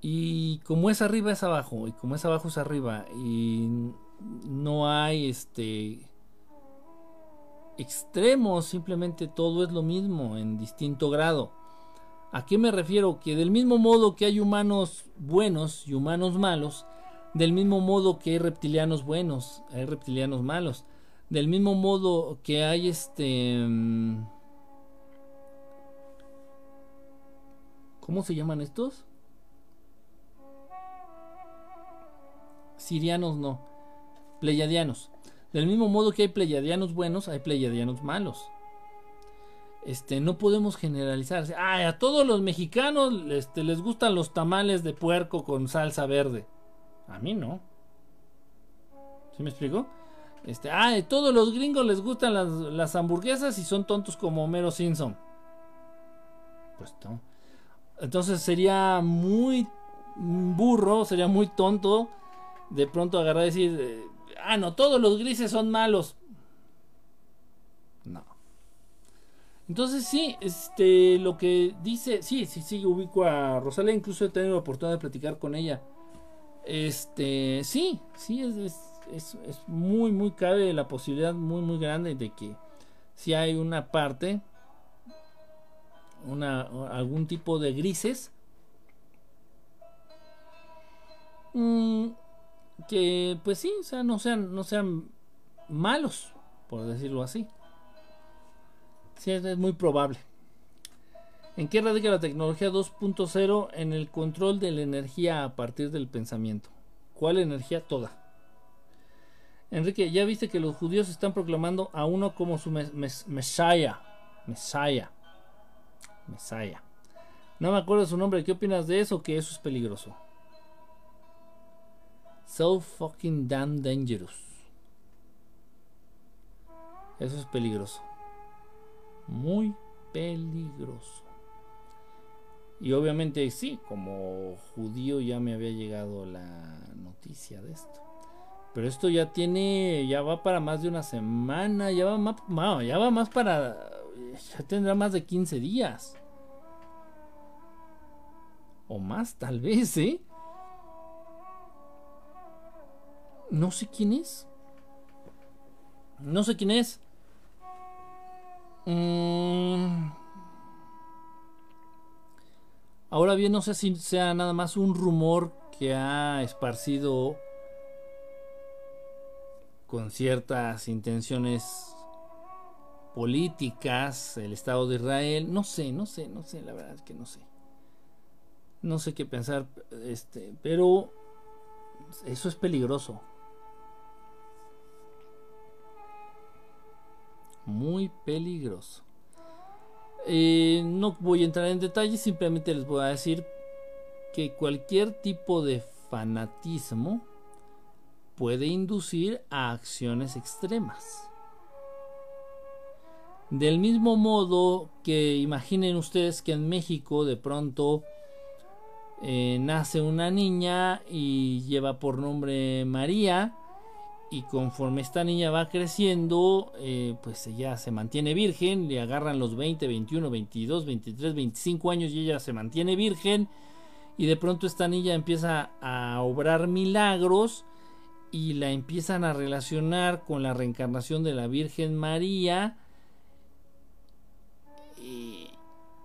Y como es arriba es abajo, y como es abajo es arriba, y no hay este extremos, simplemente todo es lo mismo en distinto grado. ¿A qué me refiero? Que del mismo modo que hay humanos buenos y humanos malos, del mismo modo que hay reptilianos buenos, hay reptilianos malos. Del mismo modo que hay este... Mm, ¿Cómo se llaman estos? Sirianos no. Pleiadianos. Del mismo modo que hay pleiadianos buenos, hay pleiadianos malos. Este, no podemos generalizar. a todos los mexicanos este, les gustan los tamales de puerco con salsa verde. A mí no. ¿Sí me explico? Este, ah, todos los gringos les gustan las, hamburguesas y son tontos como Homero Simpson. Pues no. Entonces sería muy burro, sería muy tonto de pronto agarrar y decir, eh, ah, no, todos los grises son malos. No. Entonces sí, este, lo que dice, sí, sí, sí, ubico a Rosalia, incluso he tenido la oportunidad de platicar con ella. Este, sí, sí, es, es, es, muy, muy cabe la posibilidad muy, muy grande de que si hay una parte, una, algún tipo de grises, mm, que pues sí, o sea, no sean, no sean malos, por decirlo así. Sí, es muy probable. ¿En qué radica la tecnología 2.0? En el control de la energía a partir del pensamiento. ¿Cuál energía? Toda. Enrique, ya viste que los judíos están proclamando a uno como su Mesaya. Mesaya. Mesaya. No me acuerdo su nombre. ¿Qué opinas de eso? Que eso es peligroso. So fucking damn dangerous. Eso es peligroso. Muy peligroso. Y obviamente sí, como judío ya me había llegado la noticia de esto. Pero esto ya tiene, ya va para más de una semana, ya va más, ya va más para, ya tendrá más de 15 días. O más tal vez, ¿eh? No sé quién es. No sé quién es. Mm. Ahora bien, no sé si sea nada más un rumor que ha esparcido con ciertas intenciones políticas el Estado de Israel. No sé, no sé, no sé, la verdad es que no sé. No sé qué pensar, este, pero eso es peligroso. Muy peligroso. Eh, no voy a entrar en detalles, simplemente les voy a decir que cualquier tipo de fanatismo puede inducir a acciones extremas. Del mismo modo que imaginen ustedes que en México de pronto eh, nace una niña y lleva por nombre María y conforme esta niña va creciendo, eh, pues ella se mantiene virgen, le agarran los 20, 21, 22, 23, 25 años y ella se mantiene virgen y de pronto esta niña empieza a obrar milagros y la empiezan a relacionar con la reencarnación de la Virgen María y,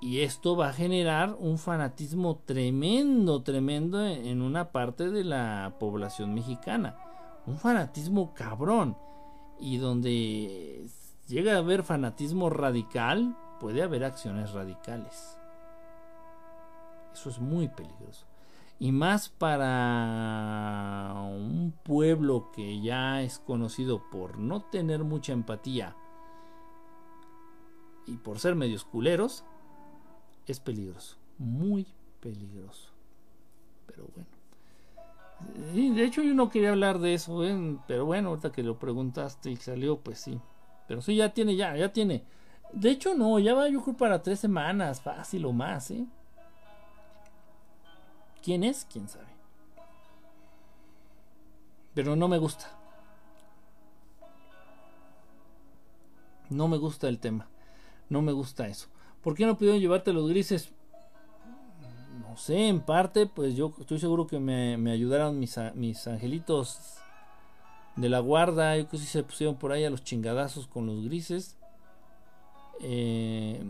y esto va a generar un fanatismo tremendo, tremendo en una parte de la población mexicana un fanatismo cabrón. Y donde llega a haber fanatismo radical, puede haber acciones radicales. Eso es muy peligroso. Y más para un pueblo que ya es conocido por no tener mucha empatía y por ser medios culeros, es peligroso. Muy peligroso. Pero bueno de hecho yo no quería hablar de eso, ¿eh? pero bueno, ahorita que lo preguntaste y salió, pues sí. Pero sí, ya tiene, ya, ya tiene. De hecho no, ya va yo creo para tres semanas, fácil o más, ¿eh? ¿Quién es? ¿Quién sabe? Pero no me gusta. No me gusta el tema. No me gusta eso. ¿Por qué no pudieron llevarte los grises? Sé, en parte, pues yo estoy seguro que me, ayudaron mis, mis angelitos de la guarda. Yo creo que sí se pusieron por ahí a los chingadazos con los grises. Eh,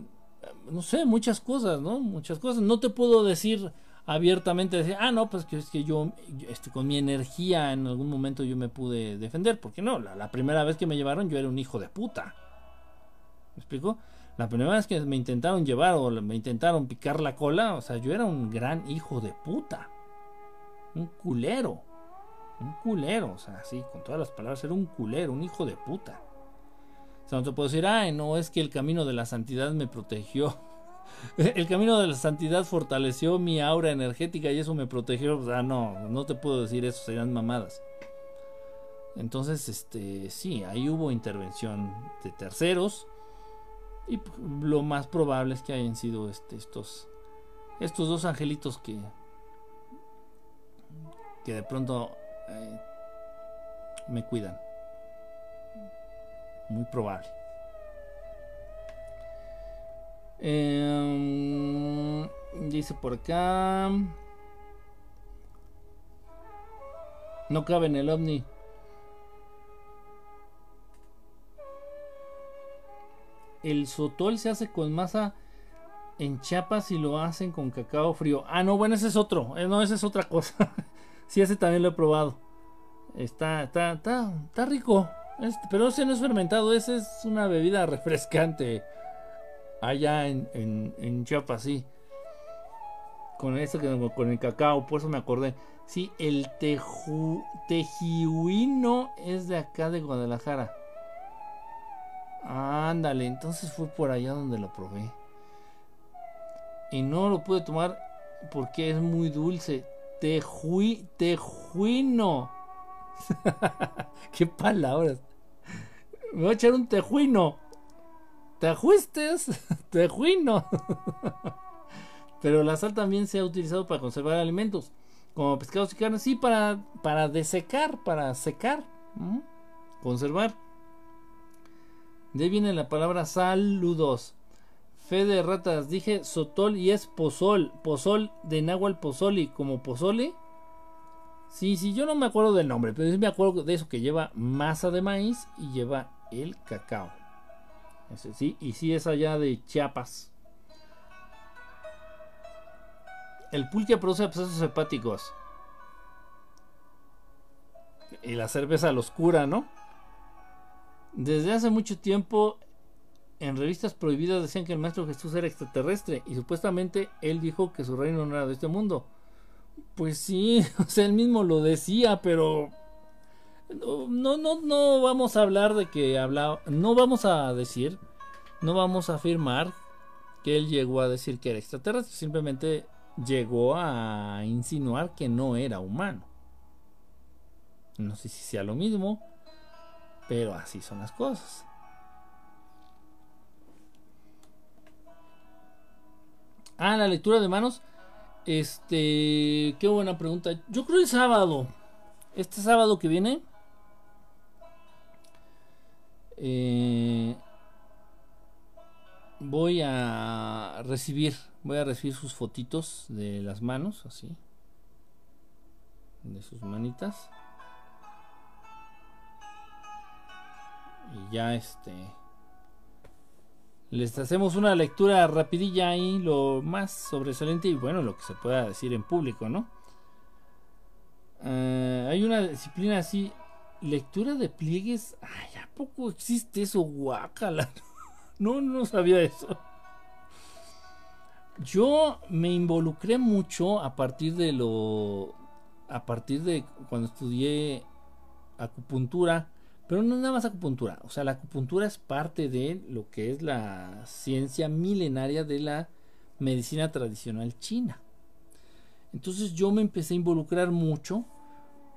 no sé, muchas cosas, ¿no? Muchas cosas. No te puedo decir abiertamente, decir, ah, no, pues que es que yo, este, con mi energía en algún momento yo me pude defender. Porque no, la primera vez que me llevaron yo era un hijo de puta. ¿Me explico? La primera vez que me intentaron llevar o me intentaron picar la cola, o sea, yo era un gran hijo de puta. Un culero. Un culero, o sea, sí, con todas las palabras, era un culero, un hijo de puta. O sea, no te puedo decir, ay, no, es que el camino de la santidad me protegió. <laughs> el camino de la santidad fortaleció mi aura energética y eso me protegió. O sea, no, no te puedo decir eso, serían mamadas. Entonces, este, sí, ahí hubo intervención de terceros y lo más probable es que hayan sido este, estos, estos dos angelitos que, que de pronto eh, me cuidan. Muy probable. Em, dice por acá. No cabe en el ovni. El sotol se hace con masa en chapas y lo hacen con cacao frío. Ah, no, bueno, ese es otro. Eh, no, esa es otra cosa. <laughs> sí, ese también lo he probado. Está, está, está, está rico. Este, pero ese no es fermentado, ese es una bebida refrescante. Allá en, en, Chiapas, sí. Con eso, con el cacao, por eso me acordé. Sí, el teju, es de acá de Guadalajara. Ándale, entonces fue por allá donde lo probé. Y no lo pude tomar porque es muy dulce. Tejui, tejuino. <laughs> Qué palabras. Me voy a echar un tejuino. Tejuistes, <laughs> tejuino. <laughs> Pero la sal también se ha utilizado para conservar alimentos. como pescados y carnes, sí, para, para desecar, para secar, conservar. De ahí viene la palabra saludos. Fe de ratas, dije sotol y es pozol, pozol de náhuatl pozoli, como pozole. Sí, sí, yo no me acuerdo del nombre, pero sí me acuerdo de eso que lleva masa de maíz y lleva el cacao. Sí, y sí es allá de Chiapas. El pulque produce abscesos hepáticos. Y la cerveza los cura, ¿no? Desde hace mucho tiempo en revistas prohibidas decían que el maestro Jesús era extraterrestre y supuestamente él dijo que su reino no era de este mundo. Pues sí, <laughs> o él mismo lo decía, pero no, no, no vamos a hablar de que hablaba, no vamos a decir, no vamos a afirmar que él llegó a decir que era extraterrestre, simplemente llegó a insinuar que no era humano. No sé si sea lo mismo, pero así son las cosas. Ah, la lectura de manos. Este, qué buena pregunta. Yo creo el sábado. Este sábado que viene. Eh, voy a recibir, voy a recibir sus fotitos de las manos, así, de sus manitas. Y ya este les hacemos una lectura rapidilla ahí, lo más sobresaliente y bueno, lo que se pueda decir en público, ¿no? Eh, hay una disciplina así, lectura de pliegues. Ay, ¿a poco existe eso? Guácala. <laughs> No, no sabía eso. Yo me involucré mucho a partir de lo. A partir de cuando estudié acupuntura pero no es nada más acupuntura. O sea, la acupuntura es parte de lo que es la ciencia milenaria de la medicina tradicional china. Entonces yo me empecé a involucrar mucho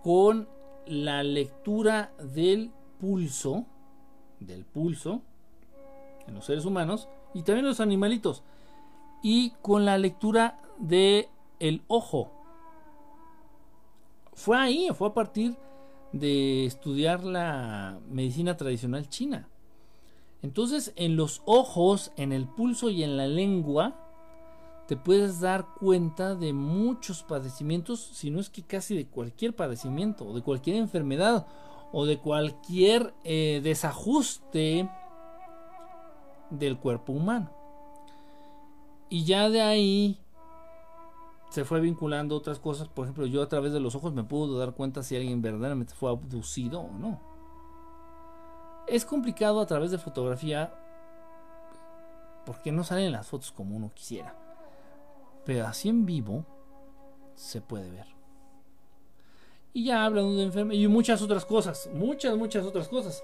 con la lectura del pulso, del pulso en los seres humanos y también en los animalitos y con la lectura de el ojo. Fue ahí, fue a partir de estudiar la medicina tradicional china. Entonces, en los ojos, en el pulso y en la lengua, te puedes dar cuenta de muchos padecimientos, si no es que casi de cualquier padecimiento, o de cualquier enfermedad, o de cualquier eh, desajuste del cuerpo humano. Y ya de ahí se fue vinculando otras cosas. Por ejemplo, yo a través de los ojos me puedo dar cuenta si alguien verdaderamente fue abducido o no. Es complicado a través de fotografía porque no salen las fotos como uno quisiera. Pero así en vivo se puede ver. Y ya hablando de enfermedades y muchas otras cosas, muchas, muchas otras cosas.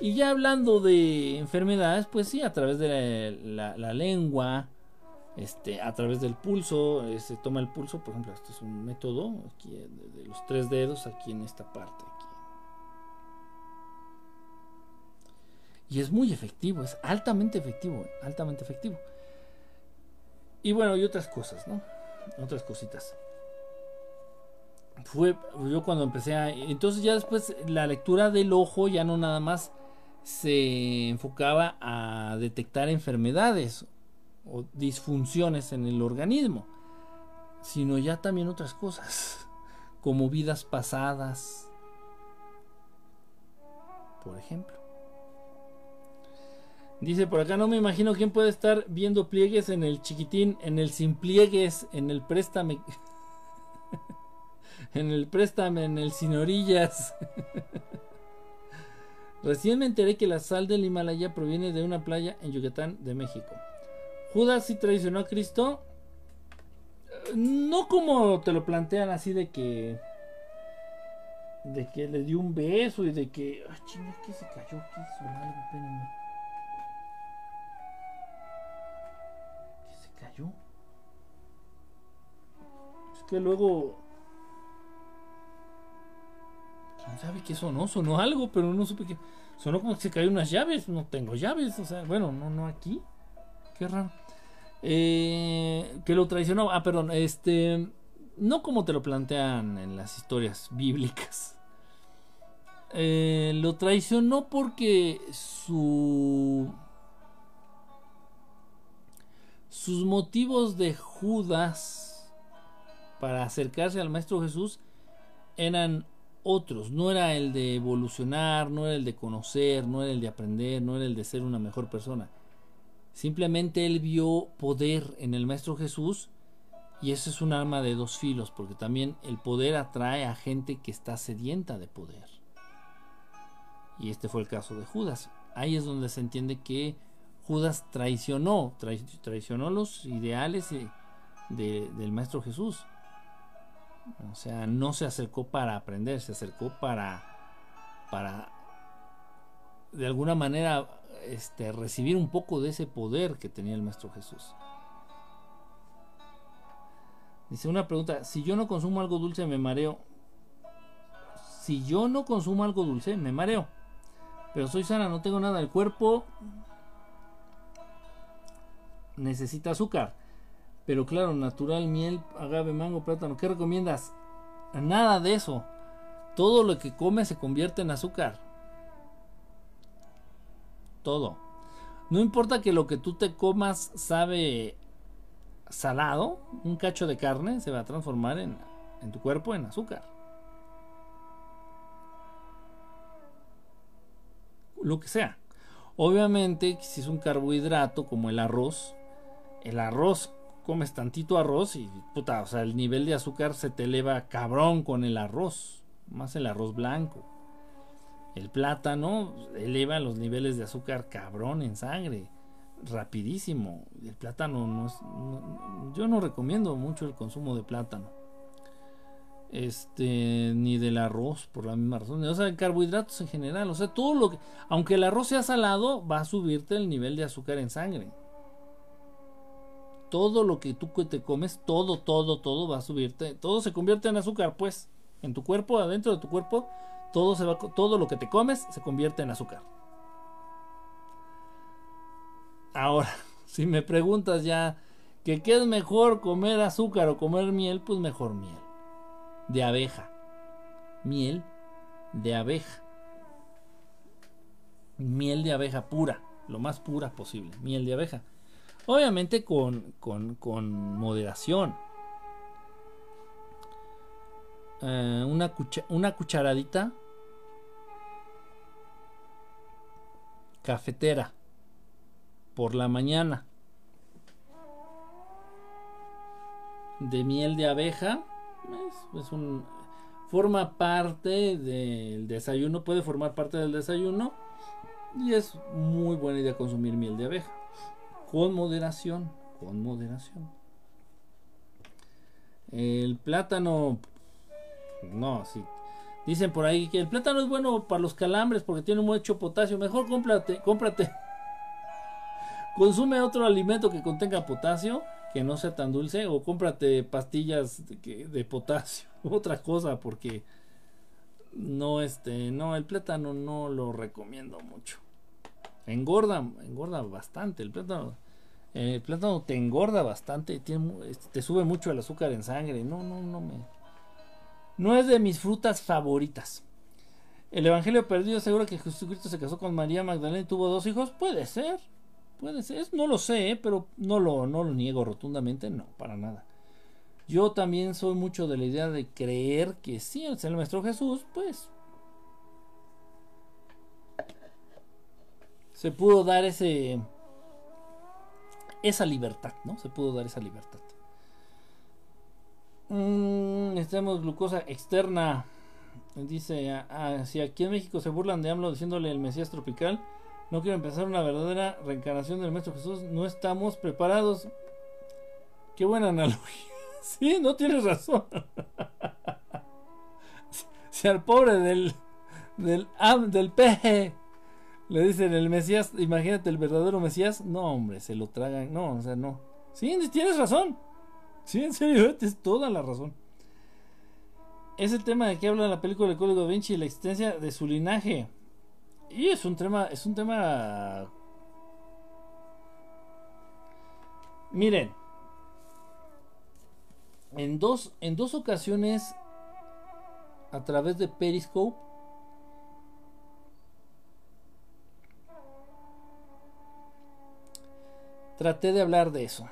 Y ya hablando de enfermedades, pues sí, a través de la lengua, este, a través del pulso, se este, toma el pulso, por ejemplo, este es un método aquí de, los tres dedos aquí en esta parte. Aquí. Y es muy efectivo, es altamente efectivo, altamente efectivo. Y bueno, y otras cosas, ¿no? Otras cositas. Fue yo cuando empecé a... Entonces ya después la lectura del ojo ya no nada más se enfocaba a detectar enfermedades o disfunciones en el organismo, sino ya también otras cosas, <laughs> como vidas pasadas, por ejemplo. Dice por acá, no me imagino quién puede estar viendo pliegues en el chiquitín, en el sin pliegues, en el préstame, <laughs> en el préstame, en el sin orillas. <laughs> Recién me enteré que la sal del Himalaya proviene de una playa en Yucatán de México. Judas sí traicionó a Cristo. No como te lo plantean así de que. De que le dio un beso y de que. Ay, chinga, que se cayó aquí. algo, espérenme. ¿Qué se cayó? Es que luego. ¿Quién sabe qué sonó? Sonó algo, pero no supe que. Sonó como que se cayó unas llaves. No tengo llaves, o sea, bueno, no, no aquí. Qué raro. Eh, que lo traicionó. Ah, perdón. Este. no como te lo plantean en las historias bíblicas. Eh, lo traicionó porque su sus motivos de Judas para acercarse al Maestro Jesús eran otros, no era el de evolucionar, no era el de conocer, no era el de aprender, no era el de ser una mejor persona. Simplemente él vio poder en el Maestro Jesús y eso es un arma de dos filos, porque también el poder atrae a gente que está sedienta de poder. Y este fue el caso de Judas. Ahí es donde se entiende que Judas traicionó, traicionó los ideales del Maestro Jesús. O sea, no se acercó para aprender, se acercó para, para de alguna manera este, recibir un poco de ese poder que tenía el Maestro Jesús. Dice una pregunta, si yo no consumo algo dulce me mareo. Si yo no consumo algo dulce me mareo. Pero soy sana, no tengo nada. El cuerpo necesita azúcar. Pero claro, natural, miel, agave, mango, plátano. ¿Qué recomiendas? Nada de eso. Todo lo que comes se convierte en azúcar. Todo. No importa que lo que tú te comas sabe salado, un cacho de carne se va a transformar en, en tu cuerpo en azúcar. Lo que sea. Obviamente, si es un carbohidrato como el arroz, el arroz comes tantito arroz y puta, o sea, el nivel de azúcar se te eleva cabrón con el arroz, más el arroz blanco. El plátano eleva los niveles de azúcar cabrón en sangre, rapidísimo. El plátano no es, yo no recomiendo mucho el consumo de plátano. Este, ni del arroz, por la misma razón. O sea, carbohidratos en general. O sea, todo lo que, aunque el arroz sea salado, va a subirte el nivel de azúcar en sangre todo lo que tú te comes, todo, todo, todo va a subirte, todo se convierte en azúcar, pues, en tu cuerpo, adentro de tu cuerpo, todo se va, todo lo que te comes se convierte en azúcar. Ahora, <laughs> si me preguntas ya que qué es mejor comer azúcar o comer miel, pues mejor miel de abeja, miel de abeja, miel de abeja pura, lo más pura posible, miel de abeja. Obviamente con, moderación. Eh, una, una cucharadita cafetera por la mañana de miel de abeja es, un forma parte del desayuno puede formar parte del desayuno y es muy buena idea consumir miel de abeja con moderación, con moderación. El plátano, no, sí. Dicen por ahí que el plátano es bueno para los calambres porque tiene mucho potasio. Mejor cómprate, cómprate. <laughs> Consume otro alimento que contenga potasio, que no sea tan dulce, o cómprate pastillas de, de potasio, <laughs> otra cosa, porque no, este, no, el plátano no lo recomiendo mucho. Engorda, engorda bastante el plátano. El plátano te engorda bastante, este, te sube mucho el azúcar en sangre. No, no, no me. No es de mis frutas favoritas. El Evangelio perdido asegura que Jesucristo se casó con María Magdalena y tuvo dos hijos. Puede ser, puede ser. No lo sé, ¿eh? pero no lo, no lo niego rotundamente. No, para nada. Yo también soy mucho de la idea de creer que sí, es el Maestro Jesús, pues. Se pudo dar ese esa libertad, ¿no? Se pudo dar esa libertad. Mm, necesitamos glucosa externa. Dice, si aquí en México se burlan de AMLO diciéndole el Mesías tropical, no quiero empezar una verdadera reencarnación del Maestro Jesús, no estamos preparados. Qué buena analogía. <laughs> Sí, no tienes razón. <laughs> si al pobre del del, del peje le dicen el Mesías, imagínate el verdadero Mesías. No, hombre, se lo tragan. No, o sea, no. Sí, tienes razón. Sí, en serio, tienes toda la razón. Es el tema de que habla la película de Código de Vinci y la existencia de su linaje. Y es un tema, es un tema. Miren. en dos, en dos ocasiones a través de Periscope traté de hablar de eso.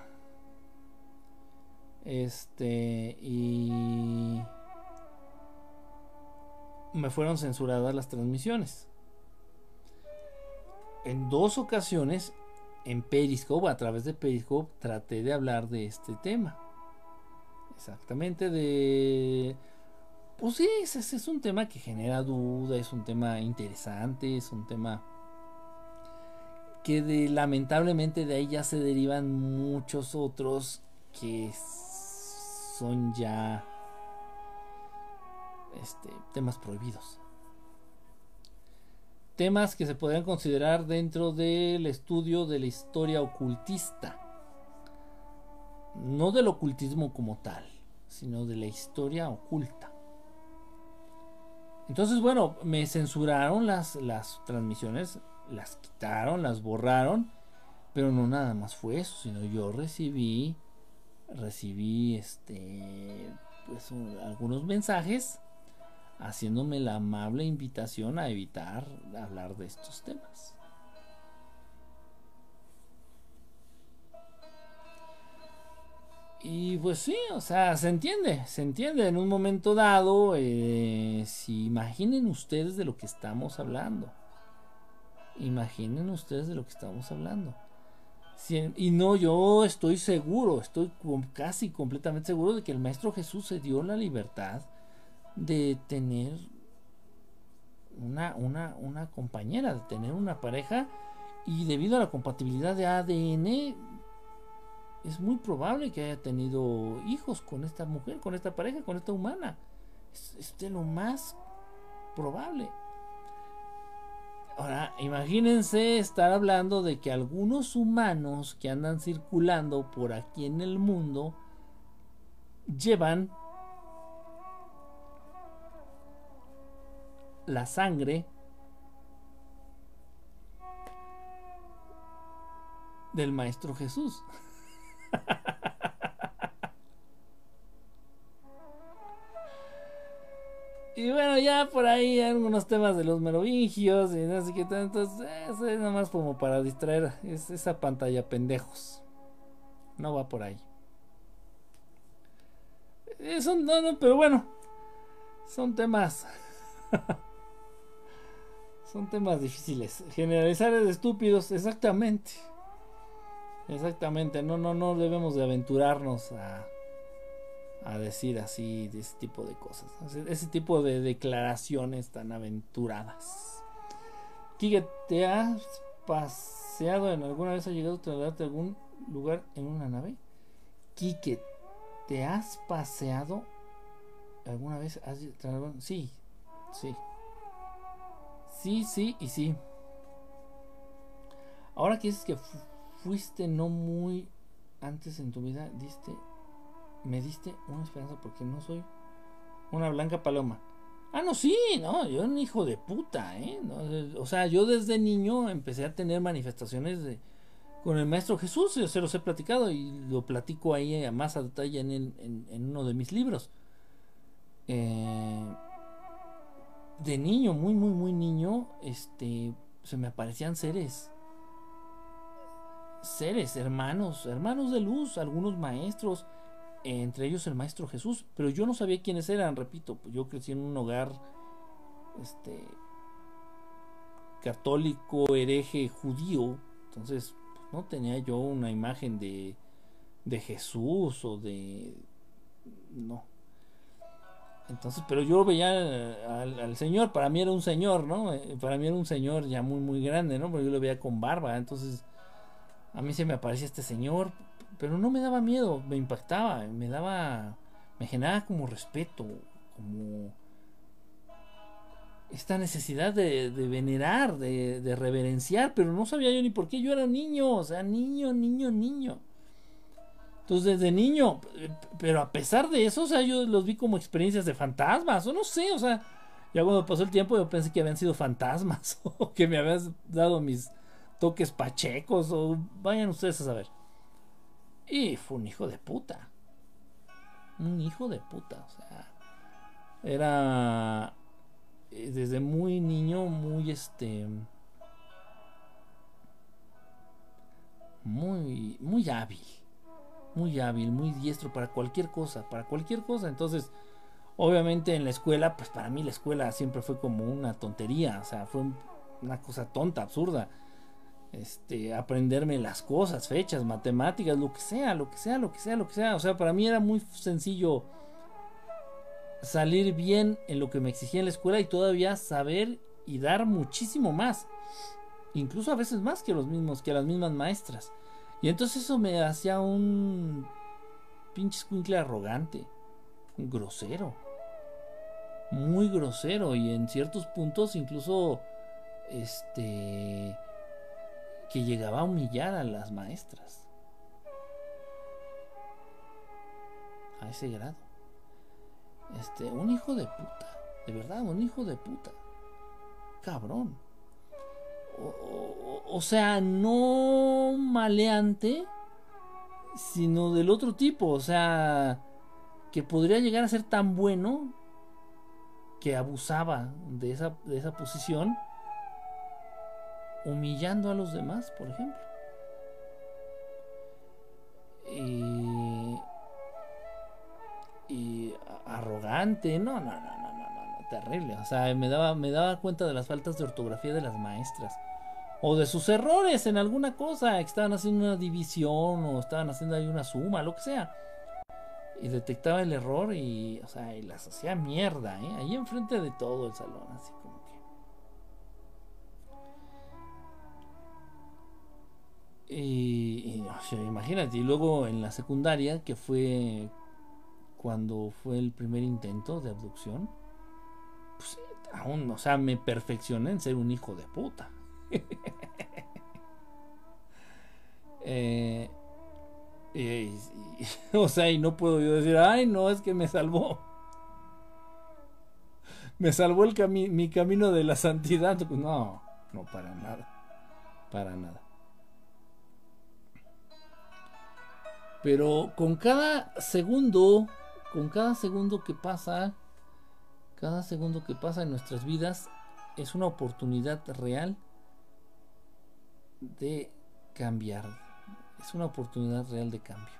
Este y me fueron censuradas las transmisiones. En dos ocasiones en Periscope, a través de Periscope, traté de hablar de este tema. Exactamente de... Pues sí, es, es un tema que genera duda, es un tema interesante, es un tema que de, lamentablemente de ahí ya se derivan muchos otros que son ya este, temas prohibidos. Temas que se podrían considerar dentro del estudio de la historia ocultista. No del ocultismo como tal, sino de la historia oculta. Entonces, bueno, me censuraron las, las transmisiones, las quitaron, las borraron, pero no nada más fue eso, sino yo recibí, recibí este, pues algunos mensajes haciéndome la amable invitación a evitar hablar de estos temas. Y pues sí, o sea, se entiende, se entiende en un momento dado, eh, si imaginen ustedes de lo que estamos hablando. Imaginen ustedes de lo que estamos hablando. Y no, yo estoy seguro, estoy casi completamente seguro de que el Maestro Jesús se dio la libertad de tener una, una, una compañera, de tener una pareja y debido a la compatibilidad de ADN es muy probable que haya tenido hijos con esta mujer, con esta pareja, con esta humana. Es, de lo más probable. Ahora, imagínense estar hablando de que algunos humanos que andan circulando por aquí en el mundo llevan la sangre del Maestro Jesús. <laughs> y bueno, ya por ahí hay algunos temas de los merovingios y no sé qué tanto. Eso es nada más como para distraer es esa pantalla pendejos. No va por ahí. Eso no, no, pero bueno. Son temas. <laughs> Son temas difíciles. Generalizar es de estúpidos, exactamente. Exactamente, no, no, no debemos de aventurarnos a, a decir así de ese tipo de cosas. Ese, tipo de declaraciones tan aventuradas. Kike, ¿te has paseado en alguna vez? ¿Ha llegado a trasladarte algún lugar en una nave? Kike, ¿te has paseado alguna vez? ¿Has Sí, sí. Sí, sí y sí. Ahora que dices que fuiste no muy antes en tu vida, diste, me diste una esperanza porque no soy una blanca paloma. Ah, no, sí, no, yo un hijo de puta, ¿eh? o sea, yo desde niño empecé a tener manifestaciones de, con el Maestro Jesús, yo se los he platicado y lo platico ahí a más a detalle en, en, en uno de mis libros. Eh, de niño, muy, muy, muy niño, este, se me aparecían seres seres, hermanos, hermanos de luz, algunos maestros, entre ellos el maestro Jesús, pero yo no sabía quiénes eran, repito, yo crecí en un hogar este católico, hereje, judío, entonces pues, no tenía yo una imagen de de Jesús o de no. Entonces, pero yo veía al, al, Señor, para mí era un Señor, ¿no? Eh, para mí era un Señor ya muy, muy grande, ¿no? Porque yo lo veía con barba, entonces a mí se me aparecía este señor, pero no me daba miedo, me impactaba, me daba, me generaba como respeto, como esta necesidad de, venerar, de, reverenciar, pero no sabía yo ni por qué yo era niño, o sea, niño, niño, niño. Entonces desde niño, pero a pesar de eso, o sea, yo los vi como experiencias de fantasmas, o no sé, o sea, ya cuando pasó el tiempo yo pensé que habían sido fantasmas, <laughs> o que me habías dado mis toques pachecos o vayan ustedes a saber. Y fue un hijo de puta. Un hijo de puta, o sea. Era eh, desde muy niño, muy este. Muy, muy hábil. Muy hábil, muy diestro para cualquier cosa, para cualquier cosa. Entonces, obviamente en la escuela, pues para mí la escuela siempre fue como una tontería, o sea, fue una cosa tonta, absurda este, aprenderme las cosas, fechas, matemáticas, lo que sea, lo que sea, lo que sea, lo que sea. O sea, para mí era muy sencillo salir bien en lo que me exigía en la escuela y todavía saber y dar muchísimo más. Incluso a veces más que los mismos, que las mismas maestras. Y entonces eso me hacía un pinche escuincle arrogante, grosero. Muy grosero y en ciertos puntos incluso este que llegaba a humillar a las maestras. A ese grado. Este, un hijo de puta. De verdad, un hijo de puta. Cabrón. O, sea, no maleante, sino del otro tipo. O sea, que podría llegar a ser tan bueno que abusaba de esa, de esa posición humillando a los demás, por ejemplo. Y, y arrogante, no, no, no, no, no, no, terrible. O sea, me daba, me daba cuenta de las faltas de ortografía de las maestras. O de sus errores en alguna cosa, que estaban haciendo una división o estaban haciendo ahí una suma, lo que sea. Y detectaba el error y, o sea, y las hacía mierda, ¿eh? Ahí enfrente de todo el salón, así Y, imagínate, y luego en la secundaria, que fue cuando fue el primer intento de abducción, pues aún, o sea, me perfeccioné en ser un hijo de puta. <laughs> Eh, <laughs> o sea, y no puedo yo decir, ay, no, es que me salvó. <laughs> Me salvó el mi camino de la santidad. No, no, para nada. Para nada. Pero con cada segundo, con cada segundo que pasa, cada segundo que pasa en nuestras vidas es una oportunidad real de cambiar. Es una oportunidad real de cambio.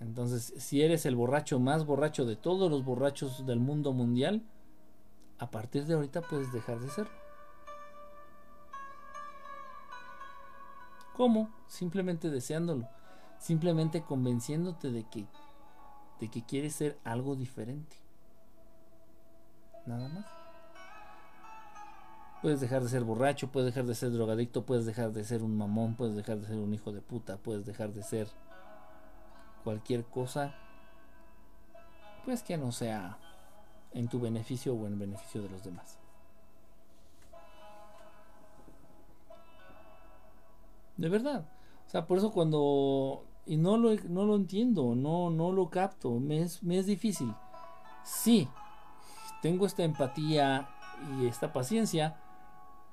Entonces, si eres el borracho más borracho de todos los borrachos del mundo mundial, a partir de ahorita puedes dejar de serlo. ¿Cómo? Simplemente deseándolo. Simplemente convenciéndote de que, de que quieres ser algo diferente. Nada más. Puedes dejar de ser borracho, puedes dejar de ser drogadicto, puedes dejar de ser un mamón, puedes dejar de ser un hijo de puta, puedes dejar de ser cualquier cosa, pues que no sea en tu beneficio o en beneficio de los demás. De verdad. O sea, por eso cuando... Y no lo, no lo entiendo, no, no lo capto, me es, me es difícil. Sí, tengo esta empatía y esta paciencia,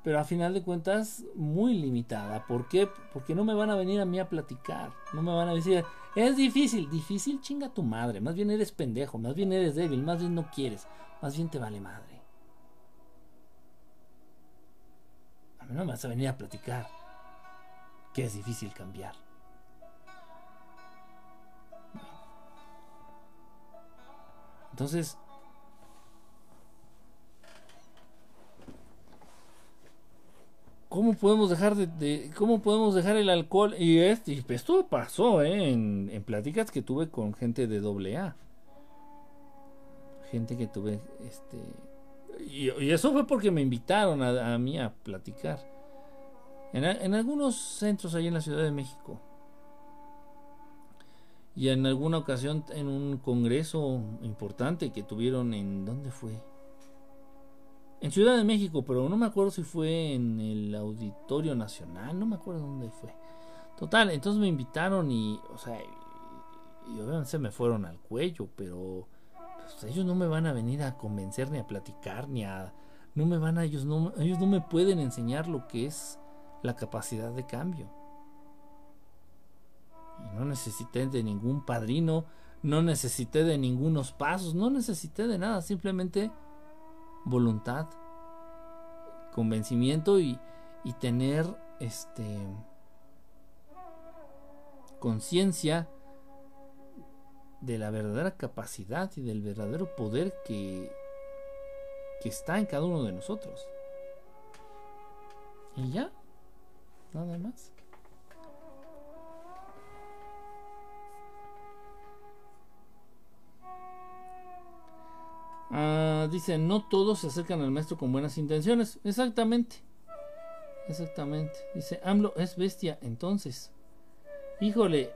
pero a final de cuentas muy limitada. ¿Por qué? Porque no me van a venir a mí a platicar, no me van a decir, es difícil, difícil chinga tu madre, más bien eres pendejo, más bien eres débil, más bien no quieres, más bien te vale madre. A mí no me vas a venir a platicar que es difícil cambiar. Entonces, ¿cómo podemos dejar de, cómo podemos dejar el alcohol? Y, este, esto pasó ¿eh? en, en pláticas que tuve con gente de doble. Gente que tuve, este, y, eso fue porque me invitaron a, a mí a platicar. En, algunos centros ahí en la Ciudad de México. Y en alguna ocasión en un congreso importante que tuvieron en... ¿Dónde fue? En Ciudad de México, pero no me acuerdo si fue en el Auditorio Nacional, no me acuerdo dónde fue. Total, entonces me invitaron y, o sea, y, obviamente se me fueron al cuello, pero pues, ellos no me van a venir a convencer ni a platicar ni a no me van a ellos no ellos no me pueden enseñar lo que es la capacidad de cambio. Y No necesité de ningún padrino, no necesité de ningunos pasos, no necesité de nada, simplemente voluntad, convencimiento y, y tener este conciencia de la verdadera capacidad y del verdadero poder que, que está en cada uno de nosotros. Y ya, nada más. Ah, dice, no todos se acercan al maestro con buenas intenciones. Exactamente. Exactamente. Dice, AMLO es bestia. Entonces, híjole,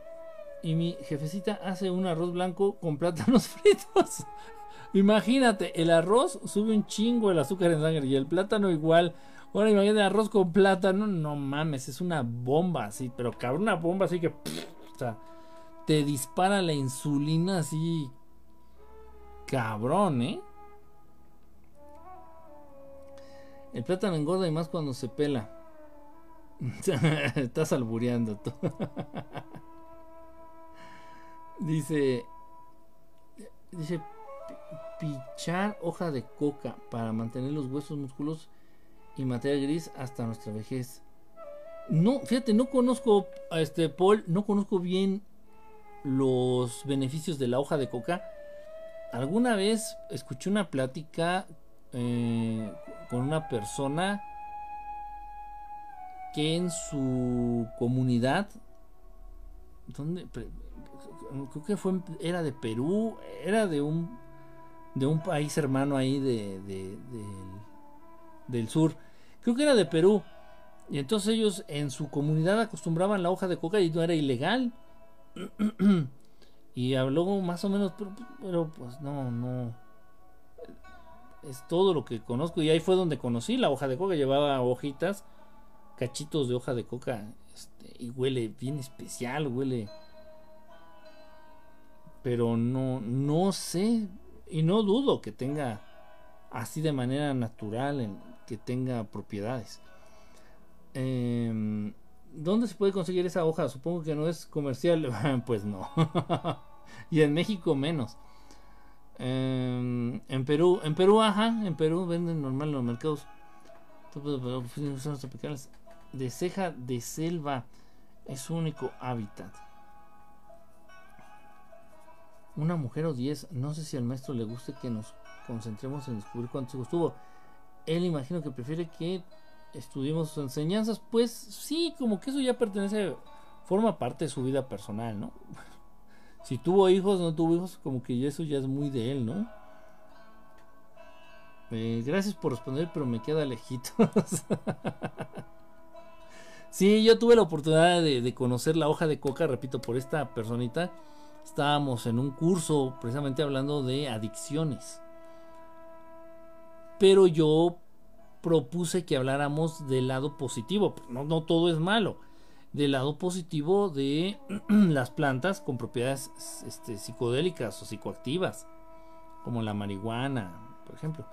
y mi jefecita hace un arroz blanco con plátanos <laughs> fritos. Imagínate, el arroz sube un chingo el azúcar en sangre y el plátano igual. Ahora imagínate arroz con plátano, no mames, es una bomba así, pero cabrón, una bomba así que o sea, te dispara la insulina así cabrón, ¿eh? El plátano engorda y más cuando se pela. <laughs> Estás albureando tú. <laughs> dice. Dice. Pichar hoja de coca para mantener los huesos, músculos y materia gris hasta nuestra vejez. No, fíjate, no conozco a este Paul, no conozco bien los beneficios de la hoja de coca. Alguna vez escuché una plática eh, con una persona que en su comunidad, donde creo que fue era de Perú, era de un de un país hermano ahí de, del sur, creo que era de Perú. Y entonces ellos en su comunidad acostumbraban la hoja de coca y no era ilegal. <clears throat> y habló más o menos, pero, pero pues no, no es todo lo que conozco. Y ahí fue donde conocí la hoja de coca. Llevaba hojitas, cachitos de hoja de coca. Este, y huele bien especial, huele. Pero no, no sé. Y no dudo que tenga así de manera natural, que tenga propiedades. Em, ¿Dónde se puede conseguir esa hoja? Supongo que no es comercial. <laughs> pues no. <laughs> y en México menos. en Perú, en Perú, ajá, en Perú venden normal en los mercados tropicales de ceja de selva es su único hábitat. Una mujer o diez, no sé si al maestro le guste que nos concentremos en descubrir cuántos hijos tuvo. Él imagino que prefiere que estudiemos sus enseñanzas, pues sí, como que eso ya pertenece, forma parte de su vida personal, ¿no? <laughs> Si tuvo hijos, no tuvo hijos, como que eso ya es muy de él, ¿no? Eh, gracias por responder, pero me queda lejitos. <laughs> sí, yo tuve la oportunidad de, conocer la hoja de coca, repito, por esta personita. Estábamos en un curso precisamente hablando de adicciones. Pero yo propuse que habláramos del lado positivo. No, no todo es malo del lado positivo de <clears throat> las plantas con propiedades este, psicodélicas o psicoactivas, como la marihuana, por ejemplo.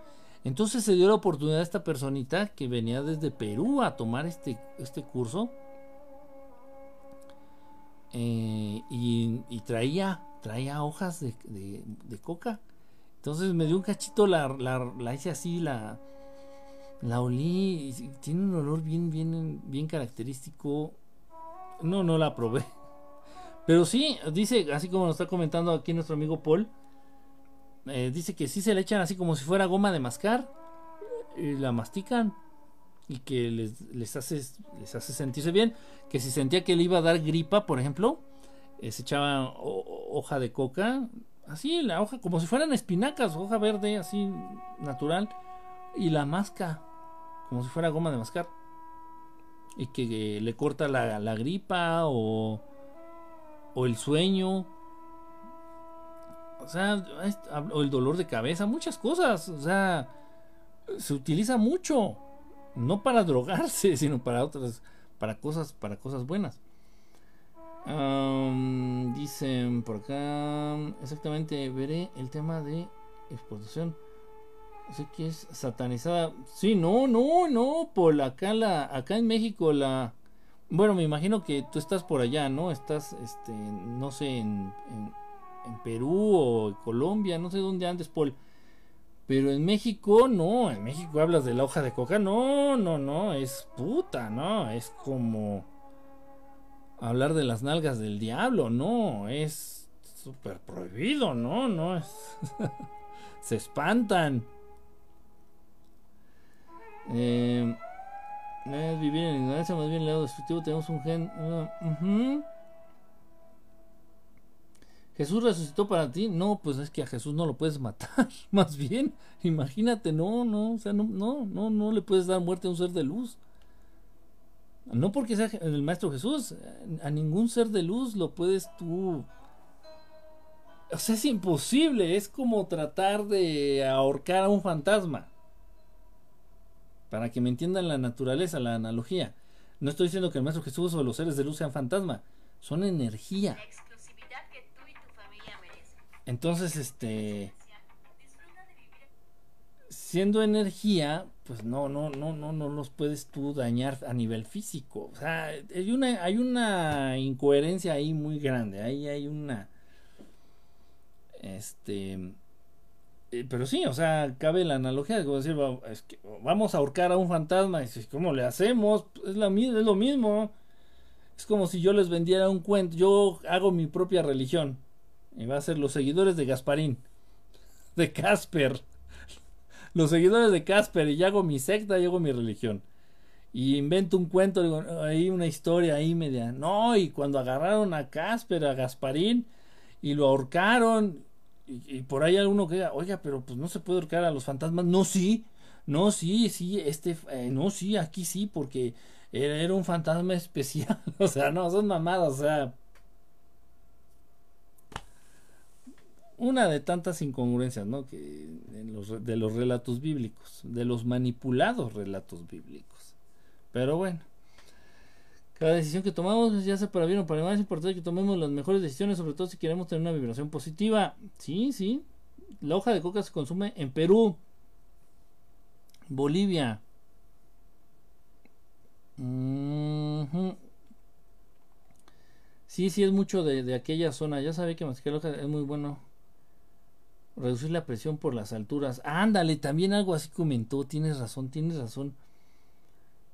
Entonces se dio la oportunidad a esta personita que venía desde Perú a tomar este, este curso eh, y, traía, traía hojas de, coca. Entonces me dio un cachito, la, la, hice así, la, la olí, y tiene un olor bien, bien, bien característico no, no la probé. Pero sí, dice, así como nos está comentando aquí nuestro amigo Paul, eh, dice que sí se le echan así como si fuera goma de mascar y la mastican y que les, les, hace, les hace sentirse bien. Que si sentía que le iba a dar gripa, por ejemplo, eh, se echaba hoja de coca, así la hoja, como si fueran espinacas, hoja verde, así natural, y la masca, como si fuera goma de mascar y que le corta la, gripa o, o el sueño. O sea, o el dolor de cabeza, muchas cosas. O sea, se utiliza mucho. No para drogarse, <laughs> sino para otras, para cosas, para cosas buenas. Dicen por acá, exactamente, veré el tema de exportación. Sé que es satanizada. Sí, no, no, no. Por acá, la, acá en México, la. Bueno, me imagino que tú estás por allá, ¿no? Estás, este, no sé, en, en, Perú o Colombia, no sé dónde andes, Paul. Pero en México, no, en México hablas de la hoja de coca, no, no, no, es puta, no, es como hablar de las nalgas del diablo, no, es súper prohibido, no, no, es... <laughs> se espantan. Eh, es vivir en ignorancia, más bien lado destructivo. Tenemos un gen. Jesús resucitó para ti. No, pues es que a Jesús no lo puedes matar. <laughs> Más bien, imagínate, no, no, o sea, no, no, no, no le puedes dar muerte a un ser de luz. No porque sea el Maestro Jesús, a ningún ser de luz lo puedes tú. O sea, es imposible, es como tratar de ahorcar a un fantasma. Para que me entiendan la naturaleza, la analogía. No estoy diciendo que el Maestro Jesús o los seres de luz sean fantasma, son energía. Entonces, este siendo energía, pues no, no, no, no, no los puedes tú dañar a nivel físico. O sea, hay una, hay una incoherencia ahí muy grande. Ahí hay una. Este. Eh, pero sí, o sea, cabe la analogía de decir, es que vamos a ahorcar a un fantasma. Y ¿cómo le hacemos? Es, la, es lo mismo. Es como si yo les vendiera un cuento. Yo hago mi propia religión. Y va a ser los seguidores de Gasparín. <laughs> De Casper. Los seguidores de Casper. Y hago mi secta y hago mi religión. Y invento un cuento, digo, ahí una historia ahí media. No, y cuando agarraron a Casper, a Gasparín, y lo ahorcaron y, por ahí alguno que diga, oiga, pero pues no se puede ahorcar a los fantasmas. No, sí, no, sí, sí, este, eh, no, sí, aquí sí, porque era, un fantasma <laughs> especial. o sea, no, son mamadas, o sea. Una de tantas incongruencias, ¿no? Que de los relatos bíblicos, de los manipulados relatos bíblicos. Pero bueno. Cada decisión que tomamos, ya sea para bien o para mal, es importante que tomemos las mejores decisiones, sobre todo si queremos tener una vibración positiva. Sí, sí. La hoja de coca se consume en Perú, Bolivia. Sí, sí, es mucho de, aquella zona. Ya sabe que masticar es muy bueno. Reducir la presión por las alturas. Ándale, también algo así comentó. Tienes razón, tienes razón.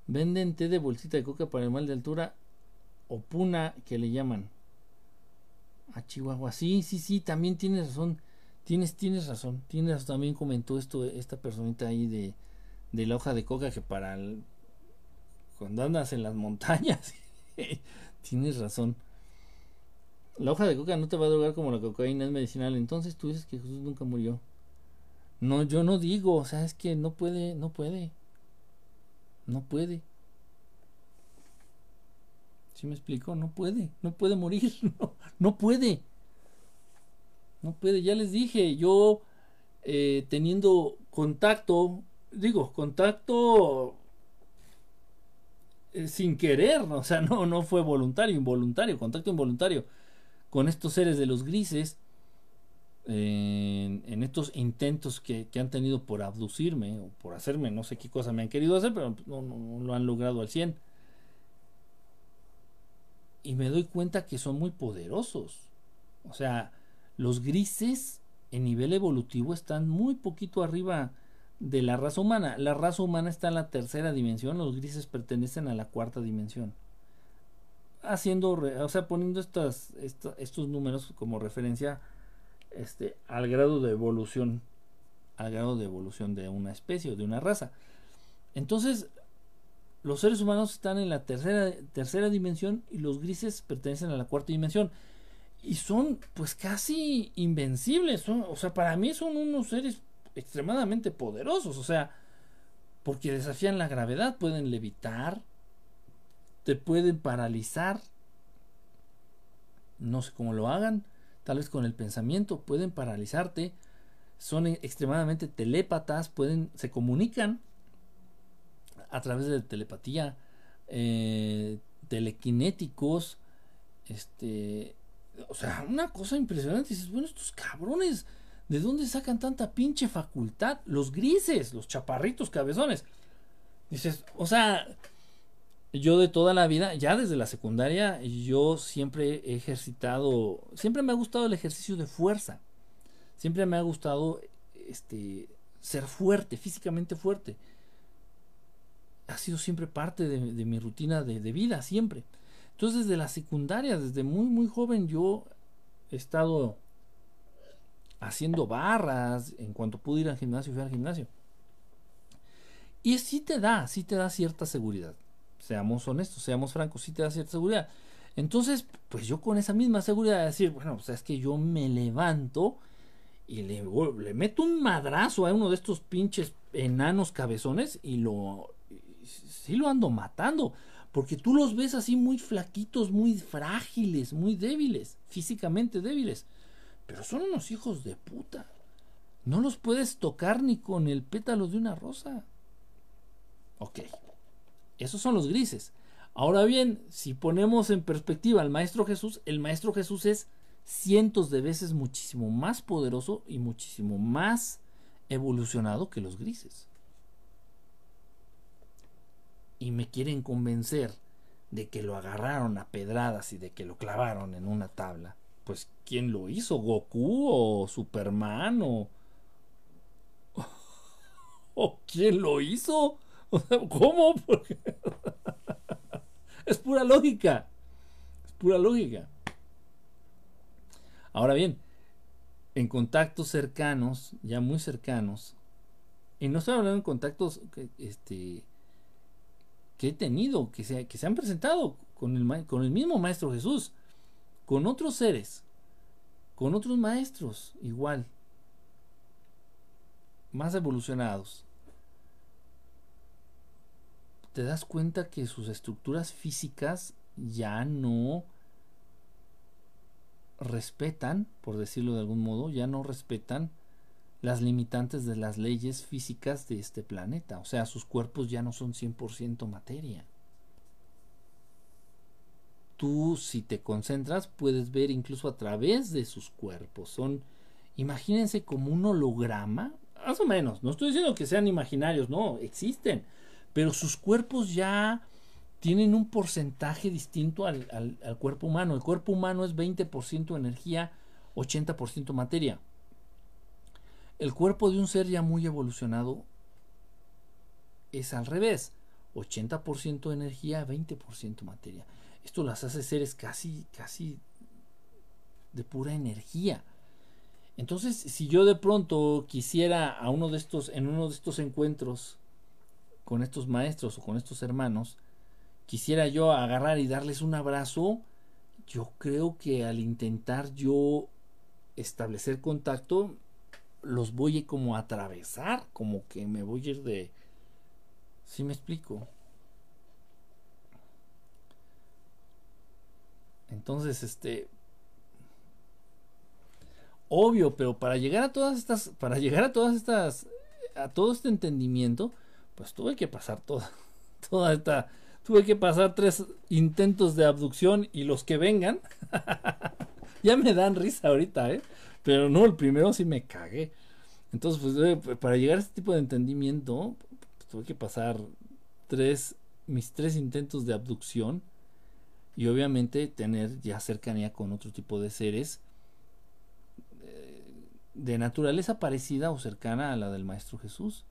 Venden té de bolsita de coca para el mal de altura o puna que le llaman. A Chihuahua. Sí, sí, sí, también tienes razón. Tienes, tienes razón. Tienes también comentó esto esta personita ahí de, de la hoja de coca que para cuando andas en las montañas. <laughs> tienes razón. La hoja de coca no te va a drogar como la cocaína es medicinal. Entonces tú dices que Jesús nunca murió. No, yo no digo, o sea, es que no puede, no puede. No puede. ¿Sí me explico? No puede, no puede morir, <laughs> no, puede. No puede, ya les dije, yo eh, teniendo contacto, digo, contacto eh, sin querer, o sea, no, no fue voluntario, involuntario, contacto involuntario con estos seres de los grises, en, estos intentos que, han tenido por abducirme o por hacerme, no sé qué cosa me han querido hacer, pero no, no, lo han logrado al 100. Y me doy cuenta que son muy poderosos. O sea, los grises en nivel evolutivo están muy poquito arriba de la raza humana. La raza humana está en la tercera dimensión, los grises pertenecen a la cuarta dimensión. Haciendo, o sea, poniendo estos números como referencia este, al grado de evolución, al grado de evolución de una especie o de una raza. Entonces, los seres humanos están en la tercera, tercera dimensión y los grises pertenecen a la cuarta dimensión. Y son pues casi invencibles. Son, o sea, para mí son unos seres extremadamente poderosos. O sea, porque desafían la gravedad, pueden levitar, te pueden paralizar. No sé cómo lo hagan tal vez con el pensamiento, pueden paralizarte, son e-, extremadamente telépatas, pueden, se comunican a través de telepatía, eh, telequinéticos, este, o sea, una cosa impresionante, dices, bueno, estos cabrones, ¿de dónde sacan tanta pinche facultad? Los grises, los chaparritos cabezones. Dices, o sea, yo de toda la vida, ya desde la secundaria, yo siempre he ejercitado, siempre me ha gustado el ejercicio de fuerza. Siempre me ha gustado este ser fuerte, físicamente fuerte. Ha sido siempre parte de, mi rutina de, de, vida, siempre. Entonces, desde la secundaria, desde muy, muy joven, yo he estado haciendo barras. En cuanto pude ir al gimnasio, fui al gimnasio. Y sí te da, sí te da cierta seguridad. Seamos honestos, seamos francos, sí te da cierta seguridad. Entonces, pues yo con esa misma seguridad de decir, bueno, pues es que yo me levanto y le, le meto un madrazo a uno de estos pinches enanos cabezones y lo, sí lo ando matando. Porque tú los ves así muy flaquitos, muy frágiles, muy débiles, físicamente débiles. Pero son unos hijos de puta. No los puedes tocar ni con el pétalo de una rosa. Ok. Esos son los grises. Ahora bien, si ponemos en perspectiva al Maestro Jesús, el Maestro Jesús es cientos de veces muchísimo más poderoso y muchísimo más evolucionado que los grises. Y me quieren convencer de que lo agarraron a pedradas y de que lo clavaron en una tabla pues ¿quién lo hizo? ¿Goku o Superman o... <laughs> ¿O quién lo hizo? <laughs> ¿Cómo? <laughs> es pura lógica. Es pura lógica. Ahora bien, en contactos cercanos, ya muy cercanos, y no estoy hablando en contactos que, este, que he tenido, que se, que se han presentado con el mismo Maestro Jesús, con otros seres, con otros maestros igual, más evolucionados. Te das cuenta que sus estructuras físicas ya no respetan, por decirlo de algún modo, ya no respetan las limitantes de las leyes físicas de este planeta. O sea, sus cuerpos ya no son 100% materia tú si te concentras puedes ver incluso a través de sus cuerpos. Son, imagínense como un holograma, más o menos. No estoy diciendo que sean imaginarios, no, existen. Pero sus cuerpos ya tienen un porcentaje distinto al, al cuerpo humano. El cuerpo humano es 20% energía, 80% materia. El cuerpo de un ser ya muy evolucionado es al revés. 80% energía, 20% materia. Esto las hace seres casi, casi de pura energía. Entonces, si yo de pronto quisiera a uno de estos, en uno de estos encuentros con estos maestros o con estos hermanos, quisiera yo agarrar y darles un abrazo, yo creo que al intentar yo establecer contacto, los voy como a atravesar, como que me voy a ir de... ¿Sí me explico? Entonces, este. Obvio, pero para llegar a todas estas. Para llegar a todas estas. A todo este entendimiento. Pues tuve que pasar toda. <laughs> Toda esta. Tuve que pasar tres intentos de abducción y los que vengan. <laughs> ya me dan risa ahorita, ¿eh? Pero no, el primero sí me cagué. Entonces, pues eh, para llegar a este tipo de entendimiento, pues, tuve que pasar tres, mis tres intentos de abducción y obviamente tener ya cercanía con otro tipo de seres eh, de naturaleza parecida o cercana a la del Maestro Jesús.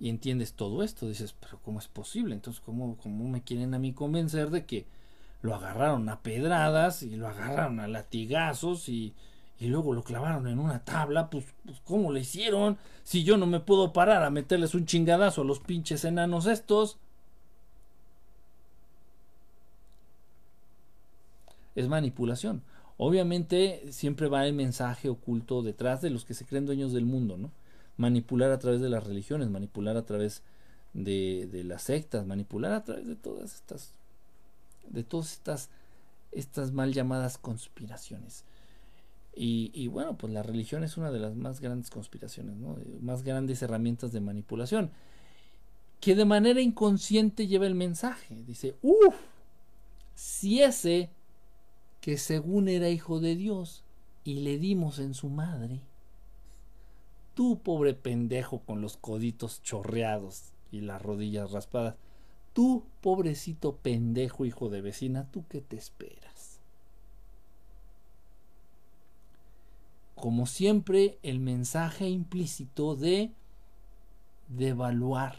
Y entiendes todo esto, dices, pero ¿cómo es posible? Entonces, ¿cómo, cómo me quieren a mí convencer de que lo agarraron a pedradas y lo agarraron a latigazos y, y luego lo clavaron en una tabla? Pues, pues, ¿cómo le hicieron? Si yo no me puedo parar a meterles un chingadazo a los pinches enanos estos. es manipulación. Obviamente siempre va el mensaje oculto detrás de los que se creen dueños del mundo, ¿no? Manipular a través de las religiones, manipular a través de, las sectas, manipular a través de todas estas, de todas estas, estas mal llamadas conspiraciones. Y, bueno, pues la religión es una de las más grandes conspiraciones, ¿no? más grandes herramientas de manipulación, que de manera inconsciente lleva el mensaje. Dice, uff, si ese que según era hijo de Dios y le dimos en su madre. Tú, pobre pendejo con los coditos chorreados, y las rodillas raspadas. Tú, pobrecito pendejo hijo de vecina, ¿tú qué te esperas? Como siempre, el mensaje implícito de devaluar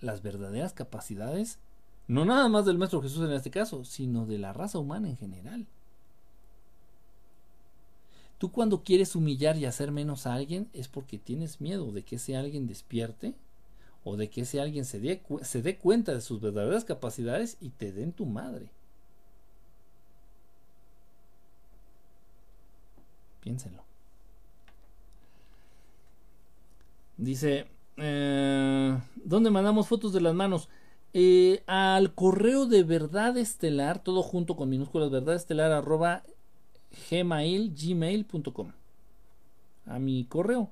las verdaderas capacidades, no nada más del Maestro Jesús en este caso, sino de la raza humana en general. Tú cuando quieres humillar y hacer menos a alguien es porque tienes miedo de que ese alguien despierte o de que ese alguien se dé, se dé cuenta de sus verdaderas capacidades y te den tu madre. Piénsenlo. Dice, eh, ¿dónde mandamos fotos de las manos? Eh, al correo de verdad estelar, todo junto con minúsculas verdad estelar arroba gmail.com. A mi correo.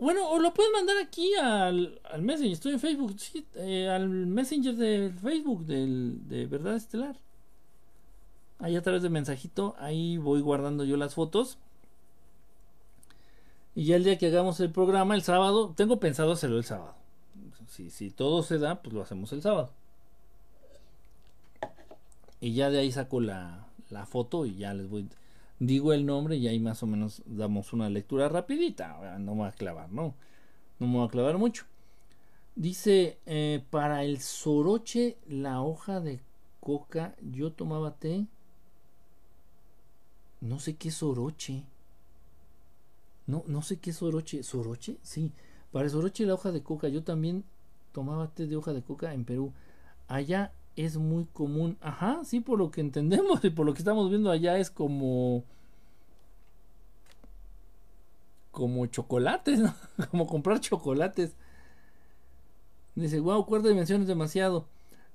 Bueno, o lo puedes mandar aquí al, al Messenger. Estoy en Facebook. Eh, al Messenger de Facebook del, de Verdad Estelar. Ahí a través de mensajito. Ahí voy guardando yo las fotos. Y ya el día que hagamos el programa, el sábado, tengo pensado hacerlo el sábado. Si, si todo se da, pues lo hacemos el sábado. Y ya de ahí saco la, la foto y ya les voy digo el nombre y ahí más o menos damos una lectura rapidita. No me voy a clavar, ¿no? No me voy a clavar mucho. Dice, eh, para el soroche, la hoja de coca, yo tomaba té. No sé qué es soroche. No, no sé qué es soroche. ¿Soroche? Sí. Para el soroche, la hoja de coca, yo también tomaba té de hoja de coca en Perú. Allá es muy común. Ajá, sí, por lo que entendemos y por lo que estamos viendo allá es como como chocolates, ¿no? <laughs> como comprar chocolates. Dice, wow, cuarta dimensión es demasiado.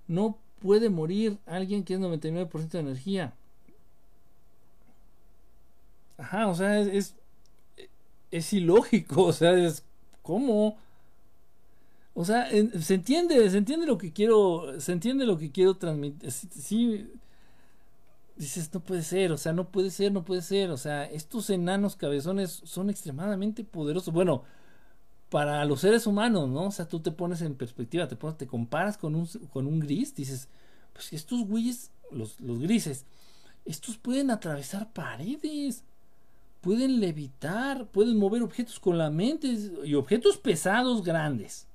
No puede morir alguien que es 99% de energía. Ajá, o sea, es, es, es ilógico, <laughs> o sea, es ¿cómo? O sea, se entiende, se entiende lo que quiero, se entiende lo que quiero transmitir. Sí, dices, no puede ser, o sea, no puede ser, no puede ser. O sea, estos enanos cabezones son extremadamente poderosos. Bueno, para los seres humanos, ¿no? O sea, tú te pones en perspectiva, te pones, te comparas con un, con un gris, dices, pues estos güeyes, los, los grises, estos pueden atravesar paredes, pueden levitar, pueden mover objetos con la mente y objetos pesados grandes.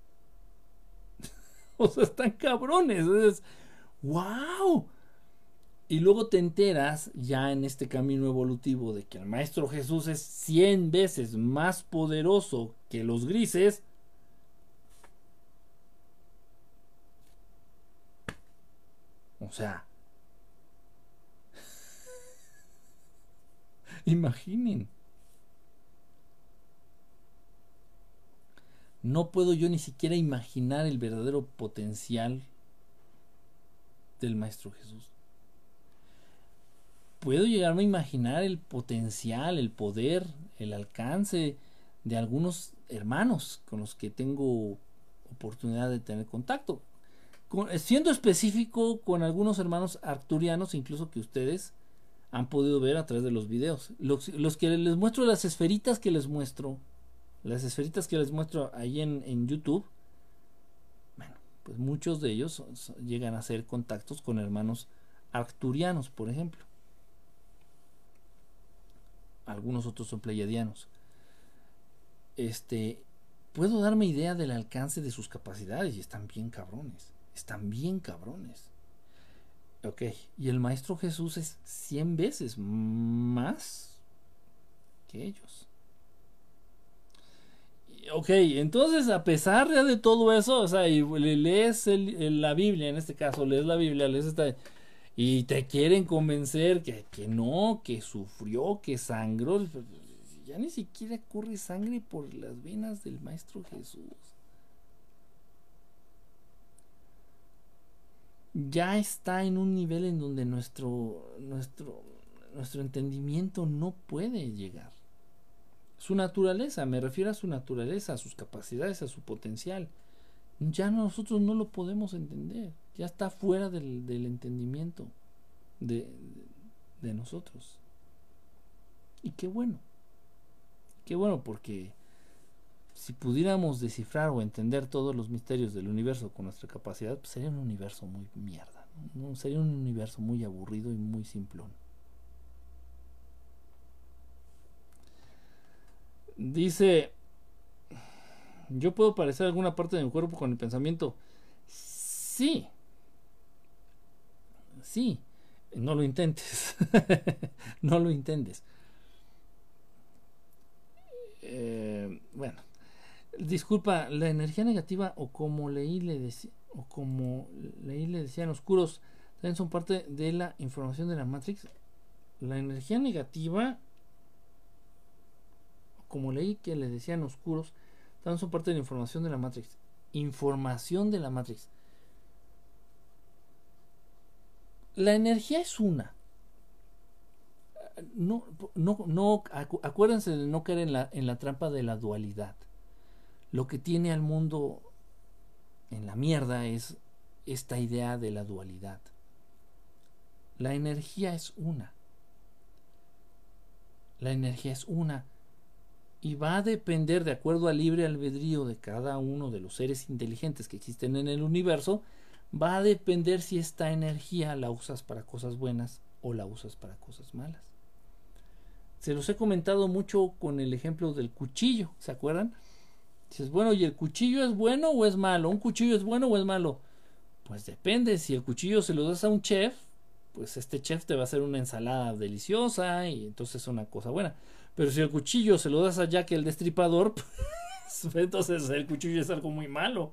<laughs> o sea, están cabrones. Es, ¡Wow! Y luego te enteras ya en este camino evolutivo de que el Maestro Jesús es 100 veces más poderoso que los grises. O sea, <laughs> imaginen. No puedo yo ni siquiera imaginar el verdadero potencial del Maestro Jesús. Puedo llegarme a imaginar el potencial, el poder, el alcance de algunos hermanos con los que tengo oportunidad de tener contacto. siendo específico con algunos hermanos arturianos, incluso que ustedes han podido ver a través de los videos. Los, los que les muestro, las esferitas que les muestro las esferitas que les muestro ahí en, YouTube, bueno, pues muchos de ellos llegan a hacer contactos con hermanos arcturianos, por ejemplo. Algunos otros son pleiadianos. Este, puedo darme idea del alcance de sus capacidades y están bien cabrones. Están bien cabrones. Ok, y el Maestro Jesús es 100 veces más que ellos ok, entonces a pesar de todo eso, o sea, y lees la Biblia, en este caso, lees la Biblia, lees esta, y te quieren convencer que, que no, que sufrió, que sangró, ya ni siquiera corre sangre por las venas del Maestro Jesús. Ya está en un nivel en donde nuestro, nuestro, nuestro entendimiento no puede llegar. Su naturaleza, me refiero a su naturaleza, a sus capacidades, a su potencial. Ya nosotros no lo podemos entender, ya está fuera del, entendimiento de, de nosotros. Y qué bueno, qué bueno porque si pudiéramos descifrar o entender todos los misterios del universo con nuestra capacidad, pues sería un universo muy mierda. Sería un universo muy aburrido y muy simplón. Dice, yo puedo parecer alguna parte de mi cuerpo con el pensamiento. Sí. Sí. No lo intentes. <laughs> no lo intentes. Eh, bueno. Disculpa, la energía negativa o como leí le decía o como leí le decían oscuros también son parte de la información de la Matrix. La energía negativa como leí que le decían oscuros también son parte de la información de la Matrix. Información de la Matrix. La energía es una. No, no, no, acuérdense de no caer en la, en la trampa de la dualidad. Lo que tiene al mundo en la mierda es esta idea de la dualidad. La energía es una. La energía es una y va a depender de acuerdo al libre albedrío de cada uno de los seres inteligentes que existen en el universo, va a depender si esta energía la usas para cosas buenas o la usas para cosas malas. Se los he comentado mucho con el ejemplo del cuchillo, ¿se acuerdan? Dices, bueno, ¿y el cuchillo es bueno o es malo? ¿Un cuchillo es bueno o es malo? Pues depende, si el cuchillo se lo das a un chef, pues este chef te va a hacer una ensalada deliciosa y entonces es una cosa buena. Pero si el cuchillo se lo das a Jack el destripador, <laughs> pues, entonces el cuchillo es algo muy malo.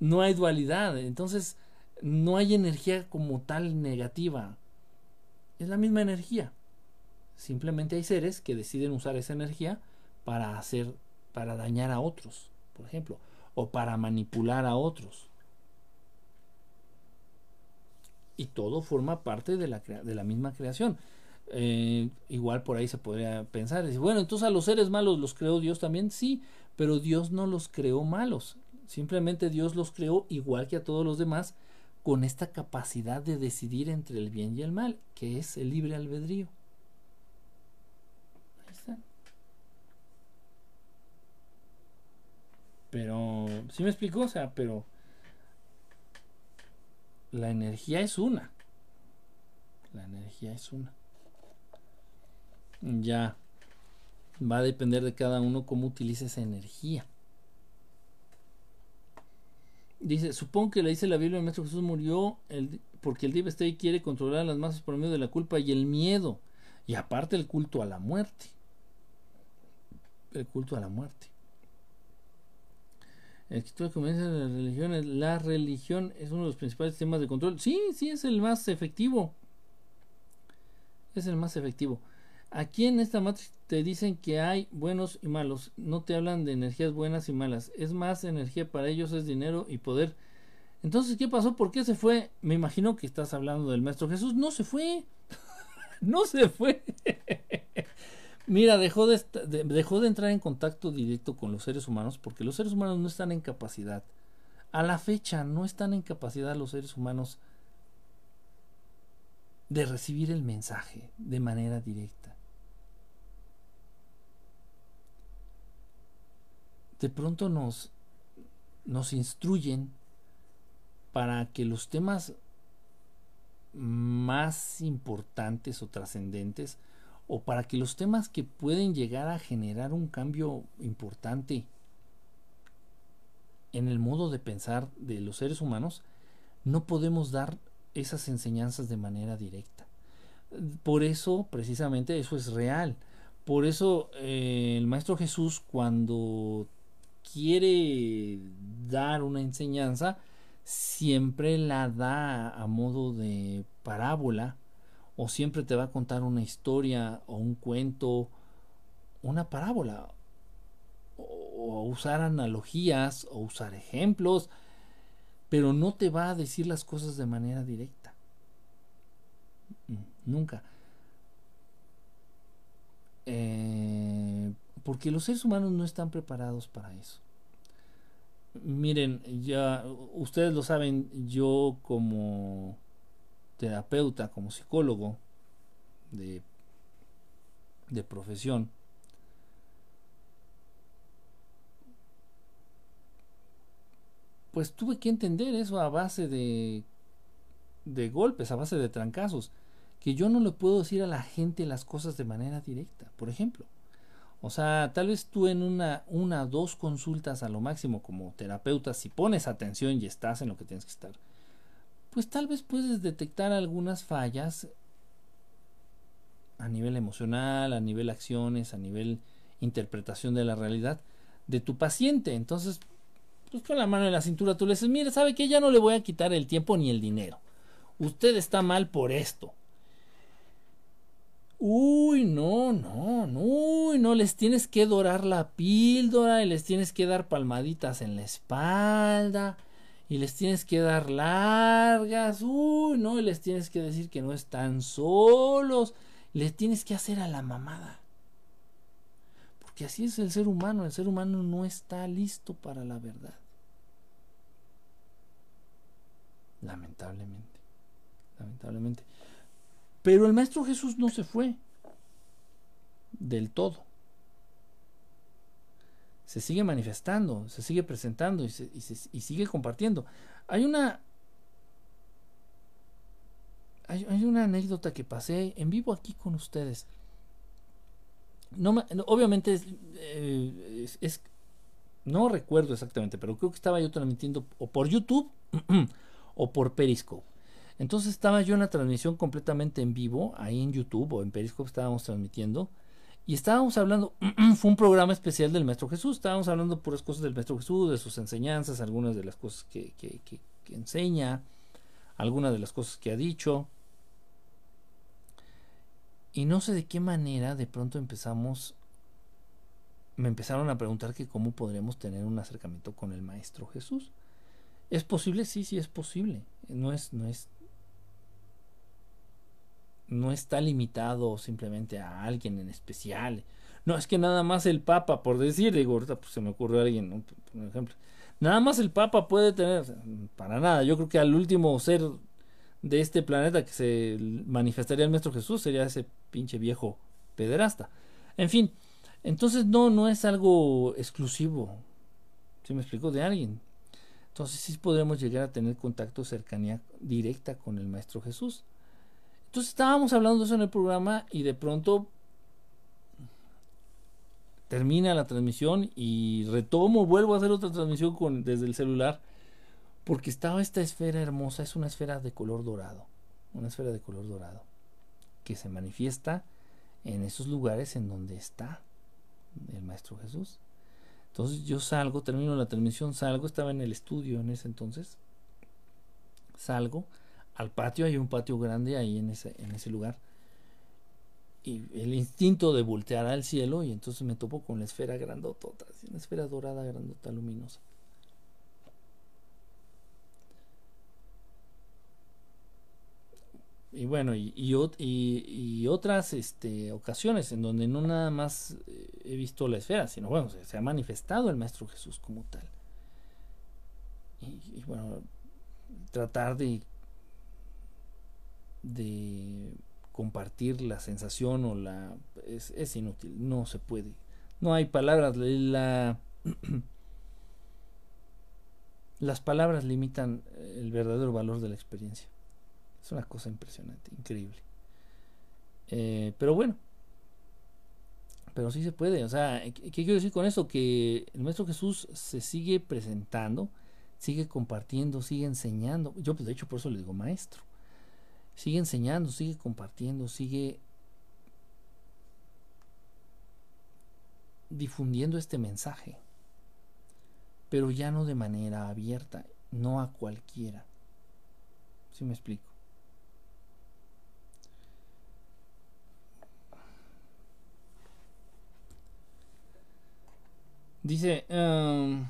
No hay dualidad, entonces no hay energía como tal negativa. Es la misma energía. Simplemente hay seres que deciden usar esa energía para hacer, para dañar a otros, por ejemplo, o para manipular a otros. Y todo forma parte de la, de la misma creación. Eh, igual por ahí se podría pensar, bueno, entonces a los seres malos los creó Dios también, sí, pero Dios no los creó malos, simplemente Dios los creó igual que a todos los demás, con esta capacidad de decidir entre el bien y el mal, que es el libre albedrío. Ahí está. Pero, si me explico? O sea, pero la energía es una. La energía es una. Ya va a depender de cada uno cómo utilice esa energía. Dice, supongo que le dice la Biblia, el Maestro Jesús murió el, porque el Deep quiere controlar a las masas por medio de la culpa y el miedo. Y aparte el culto a la muerte. El culto a la muerte. El comienza la religión, la religión es uno de los principales temas de control. Sí, sí, es el más efectivo. Es el más efectivo. Aquí en esta matriz te dicen que hay buenos y malos. No te hablan de energías buenas y malas. Es más energía para ellos, es dinero y poder. Entonces, ¿qué pasó? ¿Por qué se fue? Me imagino que estás hablando del Maestro Jesús. No se fue. <laughs> no se fue. <laughs> Mira, dejó de, dejó de entrar en contacto directo con los seres humanos porque los seres humanos no están en capacidad. A la fecha no están en capacidad los seres humanos de recibir el mensaje de manera directa. De pronto nos, nos instruyen para que los temas más importantes o trascendentes o para que los temas que pueden llegar a generar un cambio importante en el modo de pensar de los seres humanos, no podemos dar esas enseñanzas de manera directa. Por eso, precisamente, eso es real. Por eso eh, el Maestro Jesús, cuando quiere dar una enseñanza, siempre la da a modo de parábola o siempre te va a contar una historia o un cuento, una parábola o, usar analogías o usar ejemplos, pero no te va a decir las cosas de manera directa. Nunca. Eh, porque los seres humanos no están preparados para eso. Miren, ya ustedes lo saben, yo como terapeuta, como psicólogo de, de profesión, pues tuve que entender eso a base de, de golpes, a base de trancazos, que yo no le puedo decir a la gente las cosas de manera directa, por ejemplo. O sea, tal vez tú en una, una, dos consultas a lo máximo como terapeuta, si pones atención y estás en lo que tienes que estar, pues tal vez puedes detectar algunas fallas a nivel emocional, a nivel acciones, a nivel interpretación de la realidad de tu paciente. Entonces, pues con la mano en la cintura tú le dices, mire, ¿sabe que Ya no le voy a quitar el tiempo ni el dinero. Usted está mal por esto. Uy, no, no, no, no, les tienes que dorar la píldora y les tienes que dar palmaditas en la espalda y les tienes que dar largas, uy, no, y les tienes que decir que no están solos, les tienes que hacer a la mamada. Porque así es el ser humano, el ser humano no está listo para la verdad. Lamentablemente, lamentablemente. Pero el Maestro Jesús no se fue del todo. Se sigue manifestando, se sigue presentando y, sigue compartiendo. Hay una, hay, una anécdota que pasé en vivo aquí con ustedes. No, obviamente eh, es, no recuerdo exactamente, pero creo que estaba yo transmitiendo o por YouTube <clears throat> o por Periscope. Entonces estaba yo en la transmisión completamente en vivo, ahí en YouTube o en Periscope estábamos transmitiendo. Y estábamos hablando, <clears throat> fue un programa especial del Maestro Jesús, estábamos hablando puras cosas del Maestro Jesús, de sus enseñanzas, algunas de las cosas que, enseña, algunas de las cosas que ha dicho. Y no sé de qué manera de pronto empezamos, me empezaron a preguntar que cómo podremos tener un acercamiento con el Maestro Jesús. ¿Es posible? Sí, sí es posible. No es, no es no está limitado simplemente a alguien en especial. No, es que nada más el Papa, por decir, digo, ahorita pues, se me ocurrió alguien, por ejemplo. Nada más el Papa puede tener, para nada, yo creo que al último ser de este planeta que se manifestaría el Maestro Jesús sería ese pinche viejo pederasta. En fin, entonces no, no es algo exclusivo, si me explico, de alguien. Entonces sí podremos llegar a tener contacto, cercanía directa con el Maestro Jesús. Entonces estábamos hablando de eso en el programa y de pronto termina la transmisión y retomo, vuelvo a hacer otra transmisión desde el celular porque estaba esta esfera hermosa, es una esfera de color dorado, una esfera de color dorado que se manifiesta en esos lugares en donde está el Maestro Jesús. Entonces yo salgo, termino la transmisión, salgo, estaba en el estudio en ese entonces, salgo, al patio, hay un patio grande ahí en ese, en ese lugar. Y el instinto de voltear al cielo, y entonces me topo con la esfera grandota, una esfera dorada, grandota, luminosa. Y bueno, y, y, otras este, ocasiones en donde no nada más eh, he visto la esfera, sino bueno, se, ha manifestado el Maestro Jesús como tal. y bueno, tratar de de compartir la sensación o la es, es inútil, no se puede. No hay palabras, la <clears throat> las palabras limitan el verdadero valor de la experiencia. Es una cosa impresionante, increíble. Eh, pero bueno, pero sí se puede. O sea, ¿qué quiero decir con eso? Que el Maestro Jesús se sigue presentando, sigue compartiendo, sigue enseñando. Yo, pues, de hecho, por eso le digo maestro sigue enseñando, sigue compartiendo, sigue difundiendo este mensaje, pero ya no de manera abierta, no a cualquiera. ¿Sí me explico? Dice, um.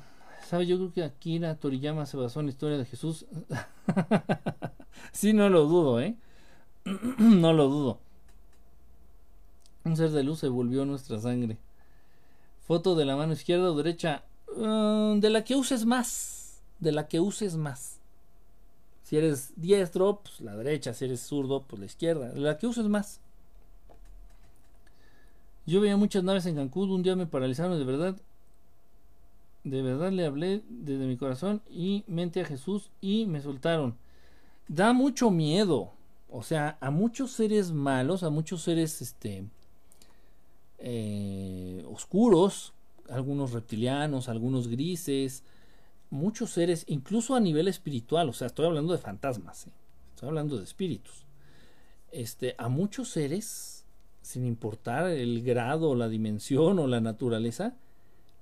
Yo creo que Akira Toriyama se basó en la historia de Jesús. <laughs> sí, no lo dudo, ¿eh? <clears throat> no lo dudo. Un ser de luz se volvió nuestra sangre. Foto de la mano izquierda o derecha. Mm, de la que uses más. De la que uses más. Si eres diestro, pues la derecha. Si eres zurdo, pues la izquierda. De la que uses más. Yo veía muchas naves en Cancún. Un día me paralizaron de verdad. De verdad le hablé desde mi corazón y mente a Jesús y me soltaron. Da mucho miedo. O sea, a muchos seres malos, a muchos seres este, eh, oscuros, algunos reptilianos, algunos grises, muchos seres, incluso a nivel espiritual, o sea, estoy hablando de fantasmas, ¿eh? estoy hablando de espíritus. Este, a muchos seres, sin importar el grado, la dimensión o la naturaleza,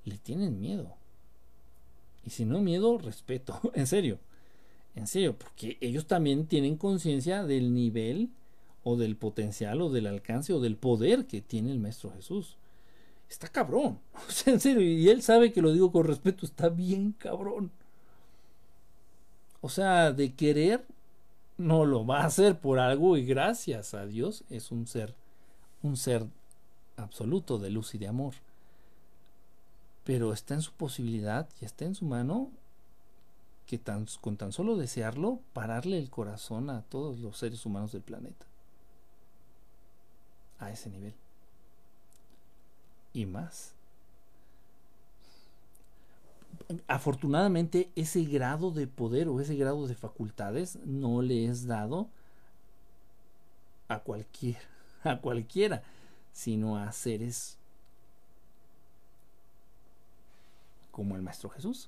le tienen miedo. Y si no miedo, respeto, <laughs> en serio. En serio, porque ellos también tienen conciencia del nivel o del potencial o del alcance o del poder que tiene el Maestro Jesús. Está cabrón. <laughs> O sea, en serio, y él sabe que lo digo con respeto, está bien cabrón. O sea, de querer, no lo va a hacer por algo y gracias a Dios es un ser, un ser absoluto de luz y de amor. Pero está en su posibilidad y está en su mano que tan, con tan solo desearlo, pararle el corazón a todos los seres humanos del planeta. A ese nivel. Y más. Afortunadamente ese grado de poder o ese grado de facultades no le es dado a cualquiera, <laughs> a cualquiera, sino a seres como el Maestro Jesús.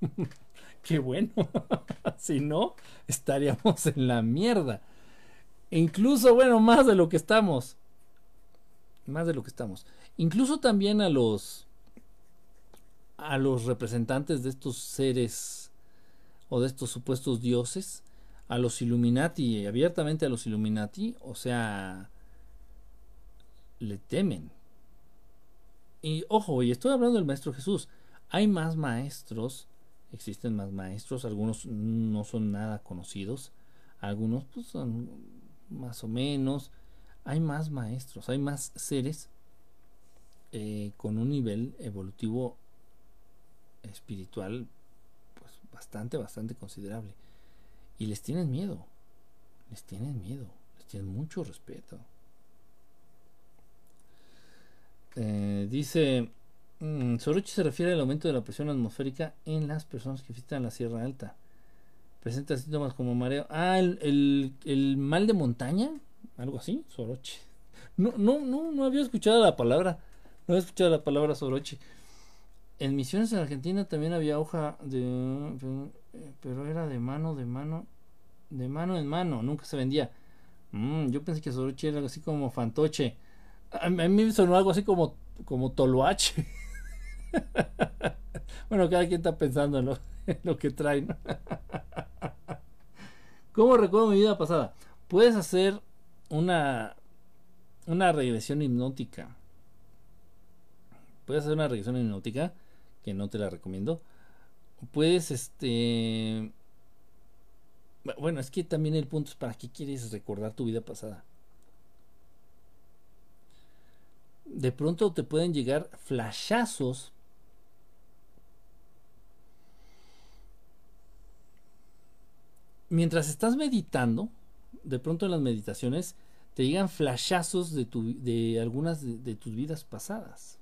<laughs> Qué bueno. <laughs> si no, estaríamos en la mierda. E incluso, bueno, más de lo que estamos. Más de lo que estamos. Incluso también a los a los representantes de estos seres o de estos supuestos dioses, a los Illuminati, abiertamente a los Illuminati, o sea, le temen. Y ojo, y estoy hablando del Maestro Jesús. Hay más maestros existen más maestros, algunos no son nada conocidos, algunos pues son más o menos, hay más maestros, hay más seres eh, con un nivel evolutivo espiritual pues bastante, bastante considerable. Y les tienen miedo, les tienen miedo, les tienen mucho respeto. Eh, dice Mm, Sorochi se refiere al aumento de la presión atmosférica en las personas que visitan la Sierra Alta. Presenta síntomas como mareo. Ah, el, mal de montaña. Algo así, Sorochi. No, no, no, no había escuchado la palabra. No había escuchado la palabra Sorochi. En misiones en Argentina también había hoja de. Pero era de mano, de mano. De mano en mano. Nunca se vendía. Mm, yo pensé que Sorochi era algo así como fantoche. A, mí me sonó algo así como, como toloache. <laughs> <laughs> bueno, cada quien está pensando en lo, <laughs> que traen. <laughs> ¿Cómo recuerdo mi vida pasada? Puedes hacer una, una regresión hipnótica. Puedes hacer una regresión hipnótica, que no te la recomiendo. Puedes, este... Bueno, es que también el punto es para qué quieres recordar tu vida pasada. De pronto te pueden llegar flashazos mientras estás meditando, de pronto en las meditaciones te llegan flashazos de, tu, de algunas de, tus vidas pasadas.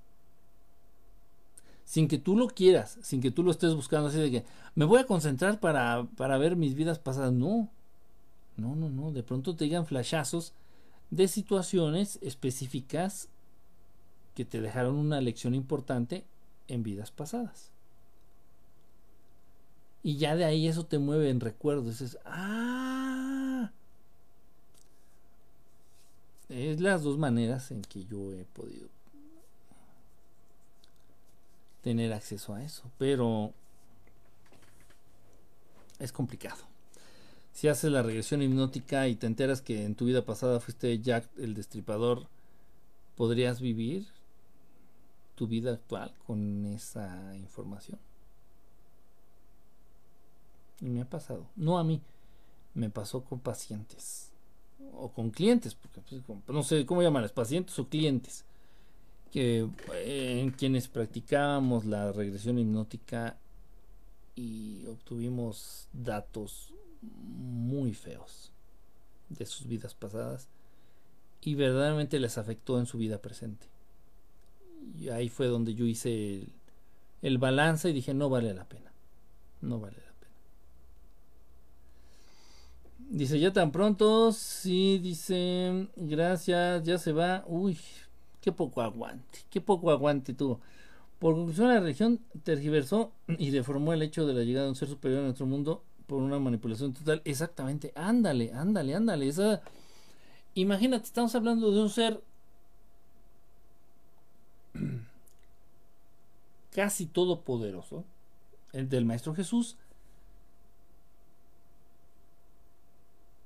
Sin que tú lo quieras, sin que tú lo estés buscando, así de que me voy a concentrar para, para ver mis vidas pasadas. No, no, no, no. De pronto te llegan flashazos de situaciones específicas que te dejaron una lección importante en vidas pasadas. Y ya de ahí eso te mueve en recuerdos. Es, ah. Es las dos maneras en que yo he podido tener acceso a eso. Pero es complicado. Si haces la regresión hipnótica y te enteras que en tu vida pasada fuiste Jack el destripador, ¿podrías vivir tu vida actual con esa información? Y me ha pasado. No a mí. Me pasó con pacientes. O con clientes. Porque, pues, no sé cómo llamarles. Pacientes o clientes. Que, eh, en quienes practicábamos la regresión hipnótica. Y obtuvimos datos muy feos. De sus vidas pasadas. Y verdaderamente les afectó en su vida presente. Y ahí fue donde yo hice el balance y dije, no vale la pena. No vale la pena. Dice, ya tan pronto, sí, dice, gracias, ya se va. Uy, qué poco aguante, qué poco aguante tuvo. Por conclusión, la religión tergiversó y deformó el hecho de la llegada de un ser superior a nuestro mundo por una manipulación total. Exactamente, ándale, ándale, ándale. Imagínate, estamos hablando de un ser <clears throat> casi todopoderoso, el del Maestro Jesús.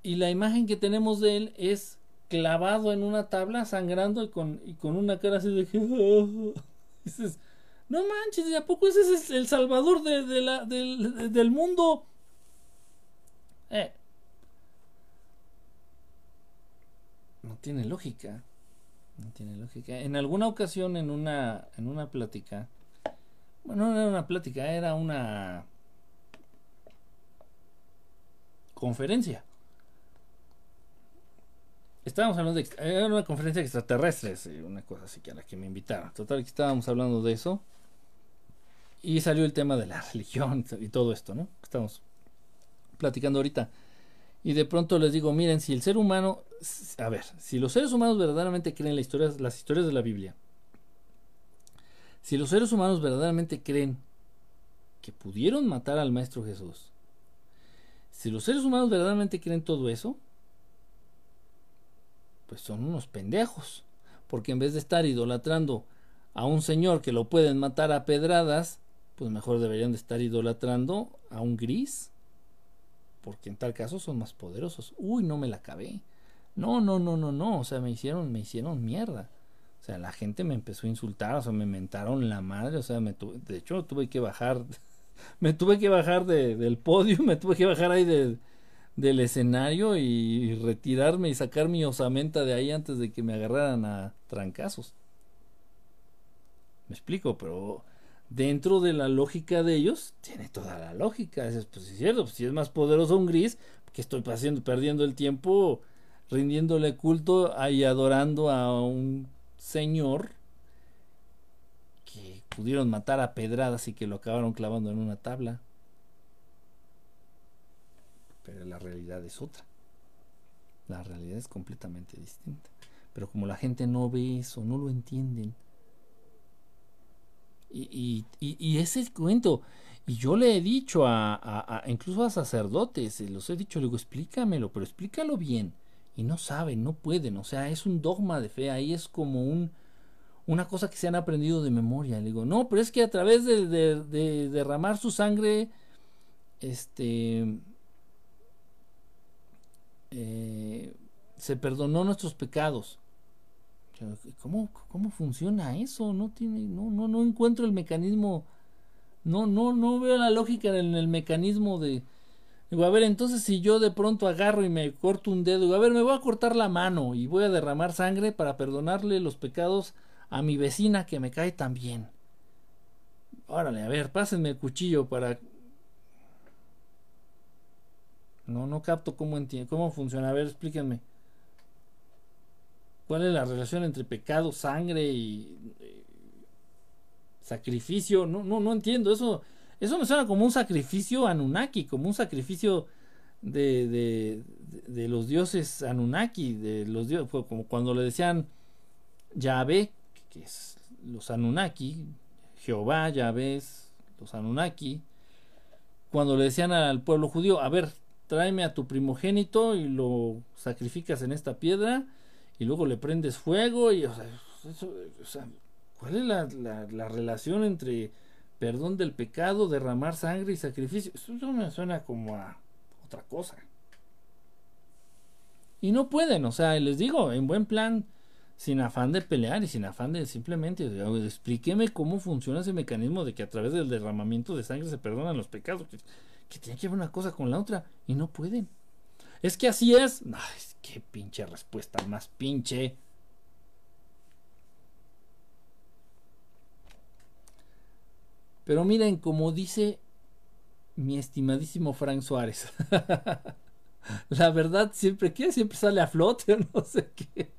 Y la imagen que tenemos de él es clavado en una tabla, sangrando y con, y con una cara así de <laughs> dices, no manches, ¿a poco ese es el salvador de, del, mundo? Eh. No tiene lógica. No tiene lógica. En alguna ocasión, en una, en una plática, bueno, no era una plática, era una conferencia. Estábamos hablando de. Era una conferencia extraterrestre, una cosa así que a la que me invitaron. Total, que estábamos hablando de eso. Y salió el tema de la <laughs> religión y todo esto, ¿no? Estamos platicando ahorita. Y de pronto les digo, miren, si el ser humano. A ver, si los seres humanos verdaderamente creen la historia, las historias de la Biblia si los seres humanos verdaderamente creen que pudieron matar al Maestro Jesús, si los seres humanos verdaderamente creen todo eso, pues son unos pendejos. Porque en vez de estar idolatrando a un señor que lo pueden matar a pedradas, pues mejor deberían de estar idolatrando a un gris. Porque en tal caso son más poderosos. Uy, no me la acabé. No, no, no, no, no. O sea, me hicieron, me hicieron mierda. O sea, la gente me empezó a insultar, o sea, me mentaron la madre, o sea, me de hecho tuve que bajar, <laughs> me tuve que bajar del podio, <laughs> me tuve que bajar ahí del escenario y retirarme y sacar mi osamenta de ahí antes de que me agarraran a trancazos. Me explico, pero dentro de la lógica de ellos, tiene toda la lógica. Es, pues es cierto, pues, si es más poderoso un gris, que estoy haciendo, perdiendo el tiempo rindiéndole culto y adorando a un señor que pudieron matar a pedradas y que lo acabaron clavando en una tabla. Pero la realidad es otra. La realidad es completamente distinta. Pero como la gente no ve eso, no lo entienden. Y, y, y, ese cuento, y yo le he dicho a, a, incluso a sacerdotes, los he dicho, le digo, explícamelo, pero explícalo bien y no saben, no pueden, o sea, es un dogma de fe, ahí es como un una cosa que se han aprendido de memoria. Le digo, no, pero es que a través de, de, derramar su sangre, este, eh, se perdonó nuestros pecados. ¿Cómo, ¿Cómo funciona eso? No tiene, no, no, no encuentro el mecanismo, no, no, no veo la lógica en el mecanismo de, Digo, a ver, entonces si yo de pronto agarro y me corto un dedo, digo, a ver, me voy a cortar la mano y voy a derramar sangre para perdonarle los pecados a mi vecina que me cae tan bien. Órale, a ver, pásenme el cuchillo para... No, no capto cómo, entiende, cómo funciona. A ver, explíquenme. ¿Cuál es la relación entre pecado, sangre y eh, sacrificio? No, no, no entiendo. Eso eso me suena como un sacrificio Anunnaki, como un sacrificio de, de, de, los dioses Anunnaki, de los dioses, como cuando le decían Yahvé, que es los Anunnaki, Jehová, Yahvé, los Anunnaki, cuando le decían al pueblo judío, a ver, tráeme a tu primogénito y lo sacrificas en esta piedra y luego le prendes fuego y, o sea, ¿cuál es la, la, la relación entre perdón del pecado, derramar sangre y sacrificio. Eso me suena como a otra cosa. Y no pueden, o sea, les digo, en buen plan, sin afán de pelear y sin afán de simplemente, explíqueme cómo funciona ese mecanismo de que a través del derramamiento de sangre se perdonan los pecados, que, tiene que ver una cosa con la otra, y no pueden. Es que así es. Ay, qué pinche respuesta más pinche. Pero miren, como dice mi estimadísimo Frank Suárez, <laughs> la verdad siempre, ¿qué? Siempre sale a flote <laughs> no sé qué.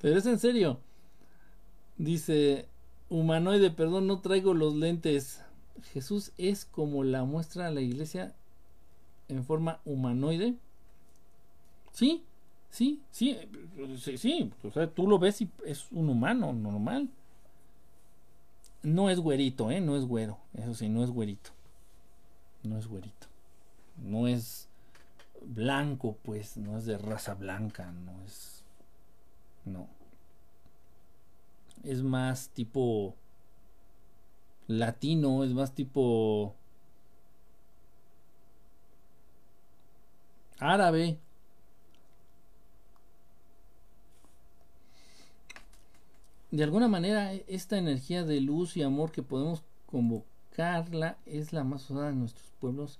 Pero es en serio. Dice, Humanoide, perdón, no traigo los lentes. Jesús es como la muestra la iglesia en forma humanoide. Sí, sí, sí, sí, sí. O sea, tú lo ves y es un humano normal. No es güerito, ¿eh? No es güero. Eso sí, no es güerito. No es güerito. No es blanco, pues. No es de raza blanca. No es... No. Es más tipo latino, es más tipo árabe. De alguna manera, esta energía de luz y amor que podemos convocarla es la más usada en nuestros pueblos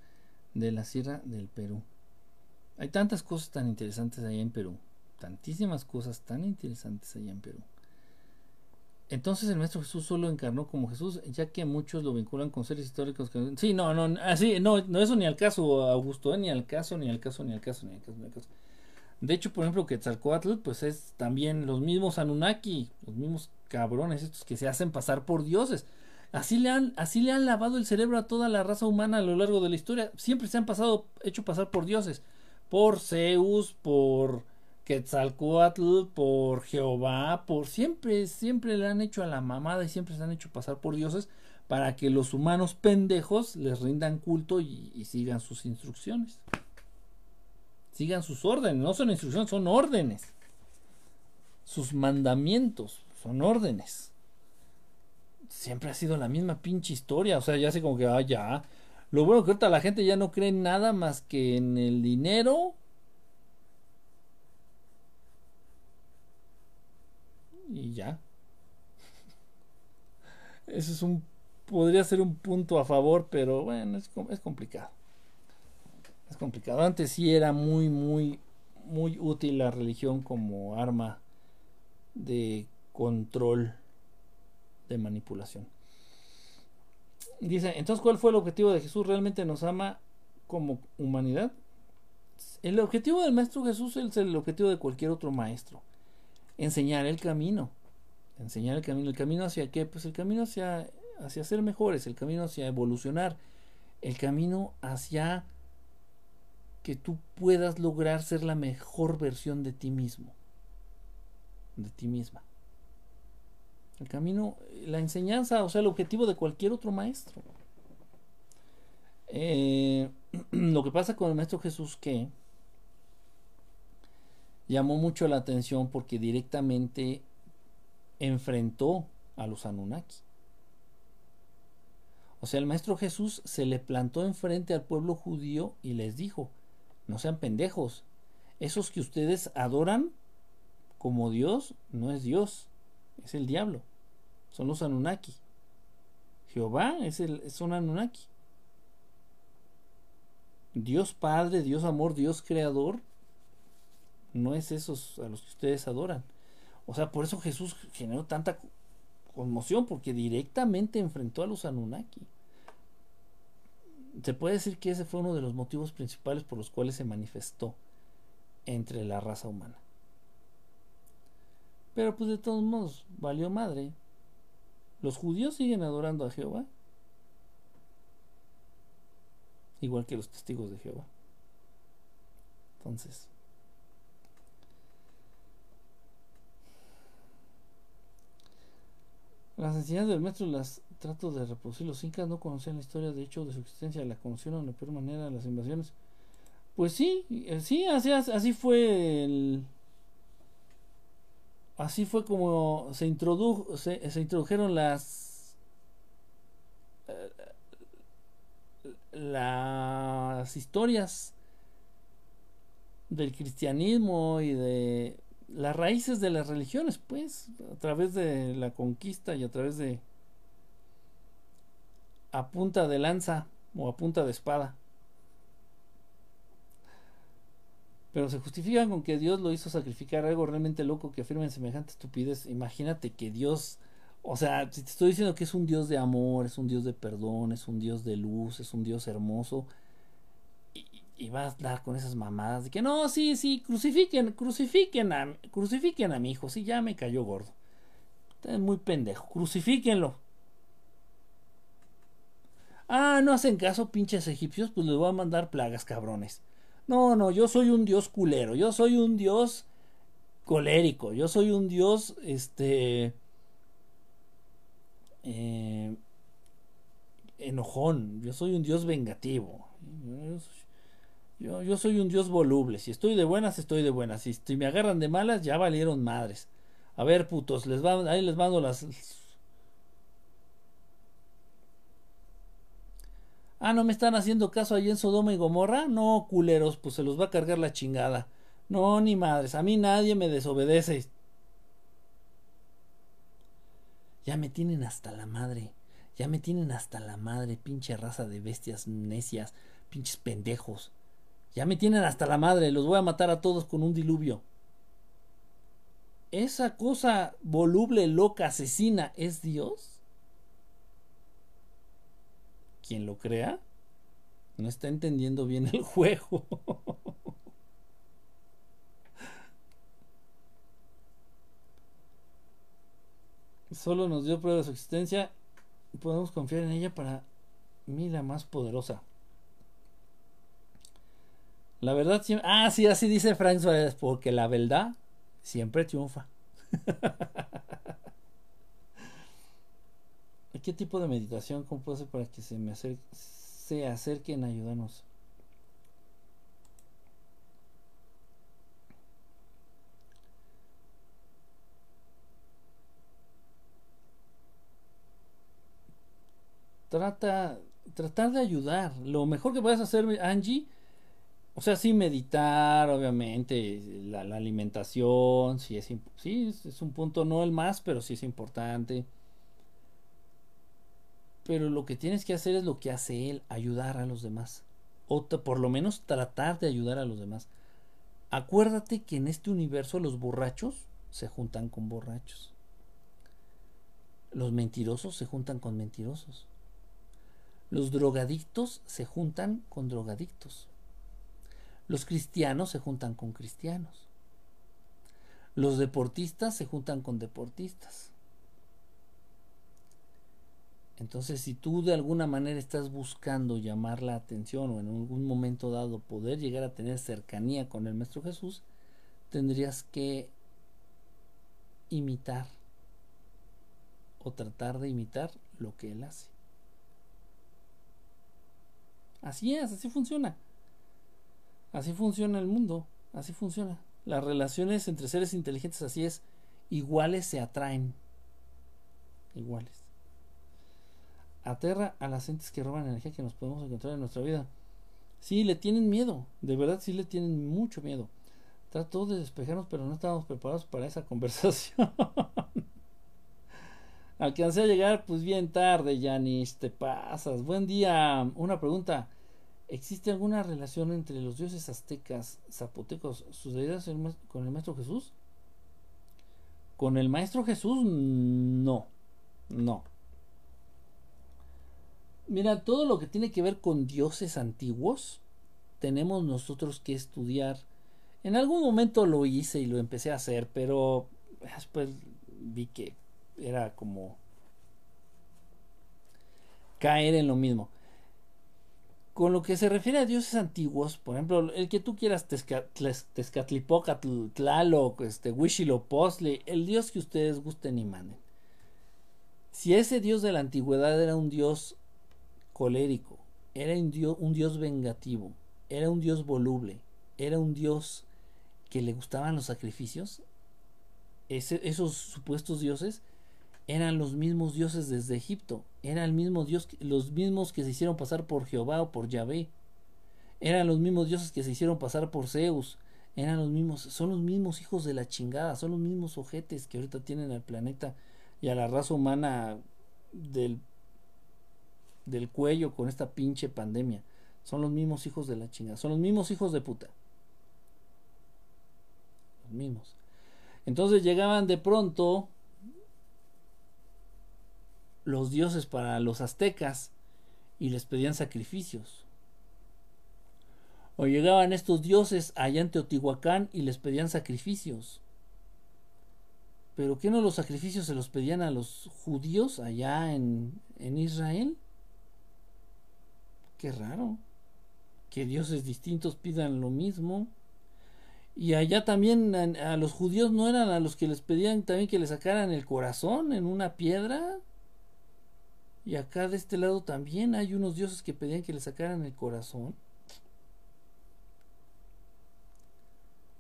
de la Sierra del Perú. Hay tantas cosas tan interesantes allá en Perú, tantísimas cosas tan interesantes allá en Perú. Entonces el Maestro Jesús solo encarnó como Jesús, ya que muchos lo vinculan con seres históricos. Que... Sí, no, no, así, no, no, eso ni al caso, Augusto, ¿eh? ni al caso, ni al caso, ni al caso, ni al caso, ni al caso. De hecho, por ejemplo, Quetzalcoatl, pues es también los mismos Anunnaki, los mismos cabrones estos que se hacen pasar por dioses. Así le han, así le han lavado el cerebro a toda la raza humana a lo largo de la historia. Siempre se han pasado, hecho pasar por dioses. Por Zeus, por Quetzalcoatl, por Jehová, por siempre, siempre le han hecho a la mamada y siempre se han hecho pasar por dioses para que los humanos pendejos les rindan culto y, sigan sus instrucciones. Sigan sus órdenes, no son instrucciones, son órdenes. Sus mandamientos son órdenes. Siempre ha sido la misma pinche historia, o sea, ya sé como que, ah, ya. Lo bueno que ahorita la gente ya no cree en nada más que en el dinero ya. <laughs> Eso es un podría ser un punto a favor, pero bueno, es, es complicado. Es complicado. Antes sí era muy, muy, muy útil la religión como arma de control, de manipulación. Dice, entonces, ¿cuál fue el objetivo de Jesús? ¿Realmente nos ama como humanidad? El objetivo del Maestro Jesús es el objetivo de cualquier otro maestro enseñar el camino. Enseñar el camino. ¿El camino hacia qué? Pues el camino hacia, hacia ser mejores, el camino hacia evolucionar, el camino hacia que tú puedas lograr ser la mejor versión de ti mismo, de ti misma. El camino, la enseñanza, o sea, el objetivo de cualquier otro maestro. Eh, <clears throat> lo que pasa con el maestro Jesús que llamó mucho la atención porque directamente enfrentó a los Anunnaki. O sea, el Maestro Jesús se le plantó enfrente al pueblo judío y les dijo, no sean pendejos, esos que ustedes adoran como Dios no es Dios, es el diablo, son los Anunnaki. Jehová es el, son Anunnaki. Dios Padre, Dios Amor, Dios Creador no es esos a los que ustedes adoran. O sea, por eso Jesús generó tanta conmoción, porque directamente enfrentó a los Anunnaki. Se puede decir que ese fue uno de los motivos principales por los cuales se manifestó entre la raza humana. Pero pues de todos modos, valió madre. Los judíos siguen adorando a Jehová. Igual que los testigos de Jehová. Entonces, Las enseñanzas del maestro las trato de reproducir. Los incas no conocían la historia, de hecho, de su existencia, la conocieron de peor manera las invasiones. Pues sí, eh, sí, así, así fue el... Así fue como se introdujo, se, introdujeron las eh, las historias del cristianismo y de las raíces de las religiones, pues, a través de la conquista y a través de a punta de lanza o a punta de espada. Pero se justifican con que Dios lo hizo sacrificar algo realmente loco que afirmen semejante estupidez. Imagínate que Dios, o sea, si te estoy diciendo que es un Dios de amor, es un Dios de perdón, es un Dios de luz, es un Dios hermoso, va a dar con esas mamadas de que no, sí, sí, crucifiquen, crucifiquen a, crucifiquen a mi hijo, sí, ya me cayó gordo. Es muy pendejo. Crucifíquenlo. Ah, no hacen caso, pinches egipcios, pues les voy a mandar plagas, cabrones. No, no, yo soy un dios culero. Yo soy un dios colérico. Yo soy un dios, este... Eh, enojón. Yo soy un dios vengativo. Yo, yo, soy un dios voluble. Si estoy de buenas, estoy de buenas. Si, me agarran de malas, ya valieron madres. A ver, putos, les va, ahí les mando las. Ah, ¿no me están haciendo caso ahí en Sodoma y Gomorra? No, culeros, pues se los va a cargar la chingada. No, ni madres, a mí nadie me desobedece. Ya me tienen hasta la madre. Ya me tienen hasta la madre, pinche raza de bestias necias, pinches pendejos. Ya me tienen hasta la madre, los voy a matar a todos con un diluvio esa cosa voluble, loca, asesina, ¿es Dios? ¿Quién lo crea? No está entendiendo bien el juego. <laughs> Solo nos dio prueba de su existencia podemos confiar en ella para mí la más poderosa. La verdad siempre... Ah, sí, así dice Frank Suárez, porque la verdad siempre triunfa. <laughs> ¿Qué tipo de meditación hacer para que se me se acerquen a ayudarnos? Trata, tratar de ayudar. Lo mejor que puedes hacer, Angie, o sea, sí meditar, obviamente, la, alimentación, sí es, sí es un punto, no el más, pero sí es importante. Pero lo que tienes que hacer es lo que hace él, ayudar a los demás. O por lo menos tratar de ayudar a los demás. Acuérdate que en este universo los borrachos se juntan con borrachos. Los mentirosos se juntan con mentirosos. Los drogadictos se juntan con drogadictos. Los cristianos se juntan con cristianos. Los deportistas se juntan con deportistas. Entonces, si tú de alguna manera estás buscando llamar la atención o en algún momento dado poder llegar a tener cercanía con el Maestro Jesús, tendrías que imitar o tratar de imitar lo que Él hace. Así es, así funciona. Así funciona el mundo, así funciona. Las relaciones entre seres inteligentes así es, iguales se atraen. Iguales. Aterra a las entes que roban energía que nos podemos encontrar en nuestra vida. Sí, le tienen miedo, de verdad sí le tienen mucho miedo. Trató de despejarnos, pero no estábamos preparados para esa <laughs> conversación. Alcancé a llegar pues bien tarde, Yanis, te pasas. Buen día. Una pregunta. ¿Existe alguna relación entre los dioses aztecas, zapotecos, sus deidades con el Maestro Jesús? Con el Maestro Jesús, no. No. Mira, todo lo que tiene que ver con dioses antiguos, tenemos nosotros que estudiar. En algún momento lo hice y lo empecé a hacer, pero después vi que era como caer en lo mismo con lo que se refiere a dioses antiguos, por ejemplo, el que tú quieras, Tezcatlipocatl, Tlaloc, este, Huitzilopochtli, el dios que ustedes gusten y manden. Si ese dios de la antigüedad era un dios colérico, era un dios vengativo, era un dios voluble, era un dios que le gustaban los sacrificios, esos supuestos dioses eran los mismos dioses desde Egipto, eran el Dios, los mismos que se hicieron pasar por Jehová o por Yahvé, eran los mismos dioses que se hicieron pasar por Zeus, eran los mismos, son los mismos hijos de la chingada, son los mismos ojetes que ahorita tienen al planeta y a la raza humana del, del cuello con esta pinche pandemia. Son los mismos hijos de la chingada, son los mismos hijos de puta. Los mismos. Entonces llegaban de pronto los dioses para los aztecas y les pedían sacrificios. O llegaban estos dioses allá en Teotihuacán y les pedían sacrificios. pero ¿qué no los sacrificios se los pedían a los judíos allá en, en Israel? Qué raro. Que dioses distintos pidan lo mismo. Y allá también a, los judíos no eran a los que les pedían también que le sacaran el corazón en una piedra. Y acá de este lado también hay unos dioses que pedían que le sacaran el corazón.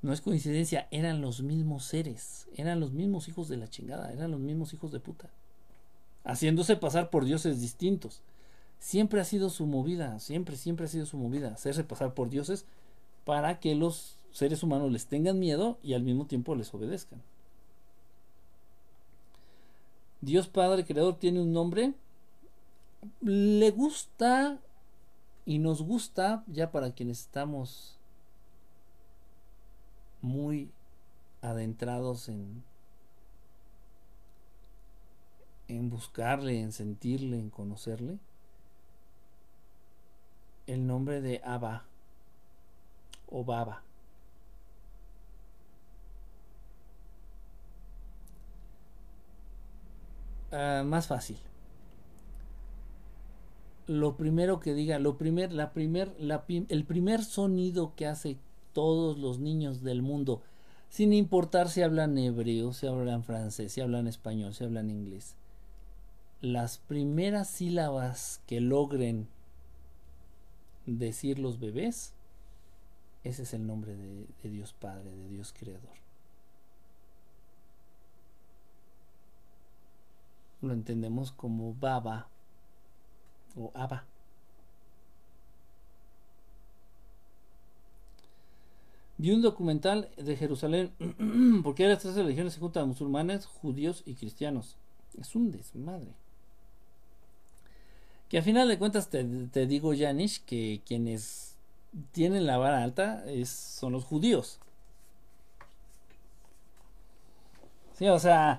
No es coincidencia, eran los mismos seres, eran los mismos hijos de la chingada, eran los mismos hijos de puta. Haciéndose pasar por dioses distintos. Siempre ha sido su movida, siempre, siempre ha sido su movida, hacerse pasar por dioses para que los seres humanos les tengan miedo y al mismo tiempo les obedezcan. Dios Padre Creador tiene un nombre, le gusta y nos gusta, ya para quienes estamos muy adentrados en, en buscarle, en sentirle, en conocerle, el nombre de Abba o Baba. Ah, más fácil. Lo primero que diga, lo primer, la primer, la, el primer sonido que hace todos los niños del mundo, sin importar si hablan hebreo, si hablan francés, si hablan español, si hablan inglés. Las primeras sílabas que logren decir los bebés, ese es el nombre de, de Dios Padre, de Dios Creador. lo entendemos como baba o aba. Vi un documental de Jerusalén, <clears throat> porque las tres religiones se juntan musulmanes, judíos y cristianos. Es un desmadre. Que a final de cuentas te, digo, Janish, que quienes tienen la vara alta es, son los judíos. Sí, o sea,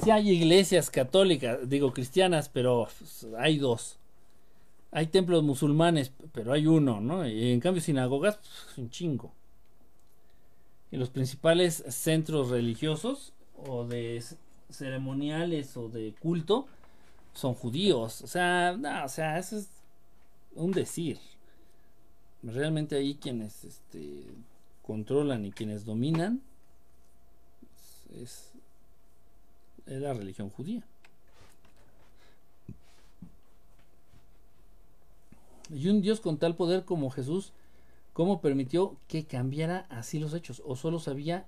Sí hay iglesias católicas, digo cristianas, pero hay dos. Hay templos musulmanes, pero hay uno, ¿no? Y en cambio sinagogas, pues, un chingo. Y los principales centros religiosos o de ceremoniales o de culto son judíos. O sea, no, o sea, eso es un decir. Realmente ahí quienes este, controlan y quienes dominan es es la religión judía. Y un Dios con tal poder como Jesús, ¿cómo permitió que cambiara así los hechos? ¿O solo sabía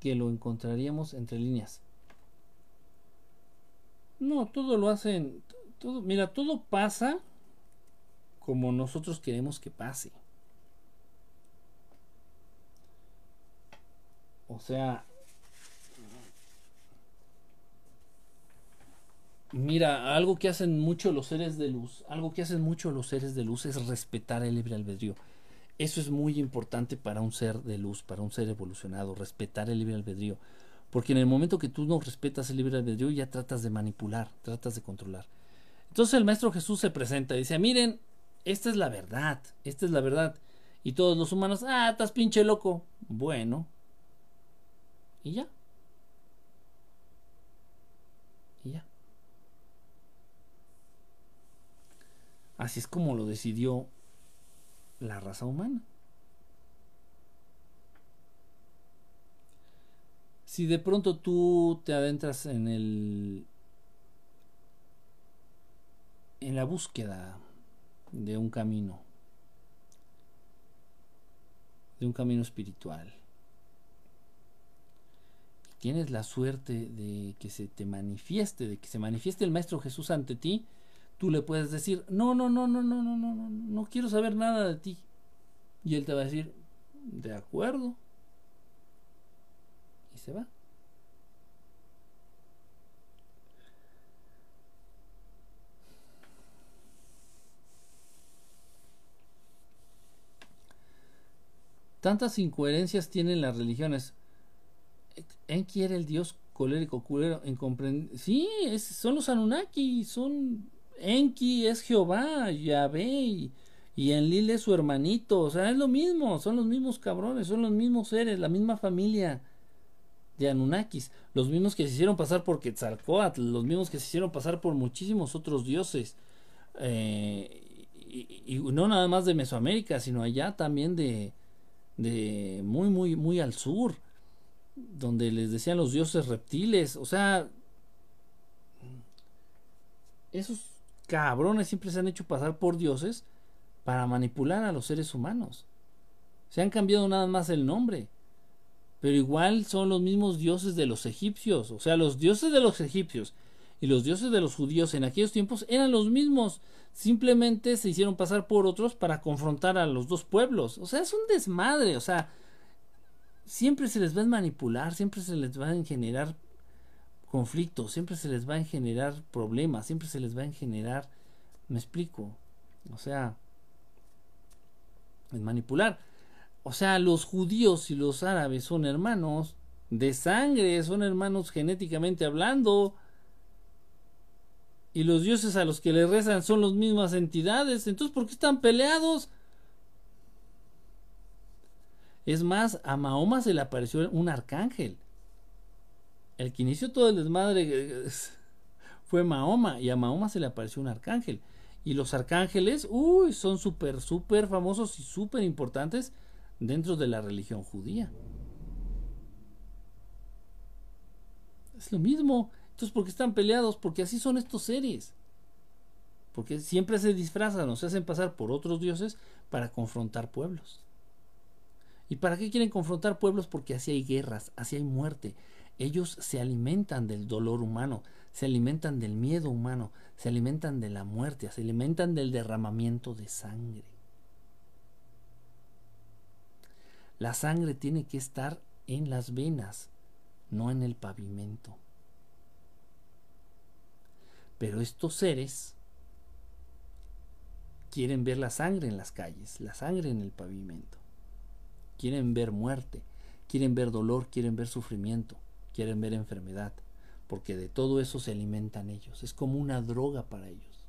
que lo encontraríamos entre líneas? No, todo lo hacen, todo, mira, todo pasa como nosotros queremos que pase. O sea, Mira, algo que hacen mucho los seres de luz, algo que hacen mucho los seres de luz es respetar el libre albedrío. Eso es muy importante para un ser de luz, para un ser evolucionado, respetar el libre albedrío. Porque en el momento que tú no respetas el libre albedrío ya tratas de manipular, tratas de controlar. Entonces el Maestro Jesús se presenta y dice, miren, esta es la verdad, esta es la verdad. Y todos los humanos, ah, estás pinche loco. Bueno. Y ya. Y ya. Así es como lo decidió la raza humana. Si de pronto tú te adentras en el en la búsqueda de un camino de un camino espiritual tienes la suerte de que se te manifieste, de que se manifieste el Maestro Jesús ante ti, tú le puedes decir, no, no, no, no, no, no, no, no, no quiero saber nada de ti. Y él te va a decir, de acuerdo. Y se va. Tantas incoherencias tienen las religiones. ¿En quiere el Dios colérico, culero, en Sí, son los Anunnaki, son Enki es Jehová, Yahvé, y, Enlil es su hermanito, o sea, es lo mismo, son los mismos cabrones, son los mismos seres, la misma familia de Anunnakis, los mismos que se hicieron pasar por Quetzalcoatl, los mismos que se hicieron pasar por muchísimos otros dioses. Eh, y, no nada más de Mesoamérica, sino allá también de, de muy, muy, muy al sur, donde les decían los dioses reptiles. O sea, esos cabrones siempre se han hecho pasar por dioses para manipular a los seres humanos. Se han cambiado nada más el nombre. Pero igual son los mismos dioses de los egipcios. O sea, los dioses de los egipcios y los dioses de los judíos en aquellos tiempos eran los mismos. Simplemente se hicieron pasar por otros para confrontar a los dos pueblos. O sea, es un desmadre. O sea, siempre se les va a manipular, siempre se les va a generar conflictos, siempre se les va a generar problemas, siempre se les va a generar... Me explico. O sea, es manipular. O sea, los judíos y los árabes son hermanos de sangre, son hermanos genéticamente hablando. Y los dioses a los que le rezan son las mismas entidades. Entonces, ¿por qué están peleados? Es más, a Mahoma se le apareció un arcángel. El que inició todo el desmadre <laughs> fue Mahoma. Y a Mahoma se le apareció un arcángel. Y los arcángeles, uy, son súper, súper famosos y súper importantes dentro de la religión judía. Es lo mismo. Entonces, ¿por qué están peleados? Porque así son estos seres. Porque siempre se disfrazan o se hacen pasar por otros dioses para confrontar pueblos. ¿Y para qué quieren confrontar pueblos? Porque así hay guerras, así hay muerte. Ellos se alimentan del dolor humano, se alimentan del miedo humano, se alimentan de la muerte, se alimentan del derramamiento de sangre. La sangre tiene que estar en las venas, no en el pavimento. Pero estos seres quieren ver la sangre en las calles, la sangre en el pavimento. Quieren ver muerte, quieren ver dolor, quieren ver sufrimiento, quieren ver enfermedad, porque de todo eso se alimentan ellos. Es como una droga para ellos.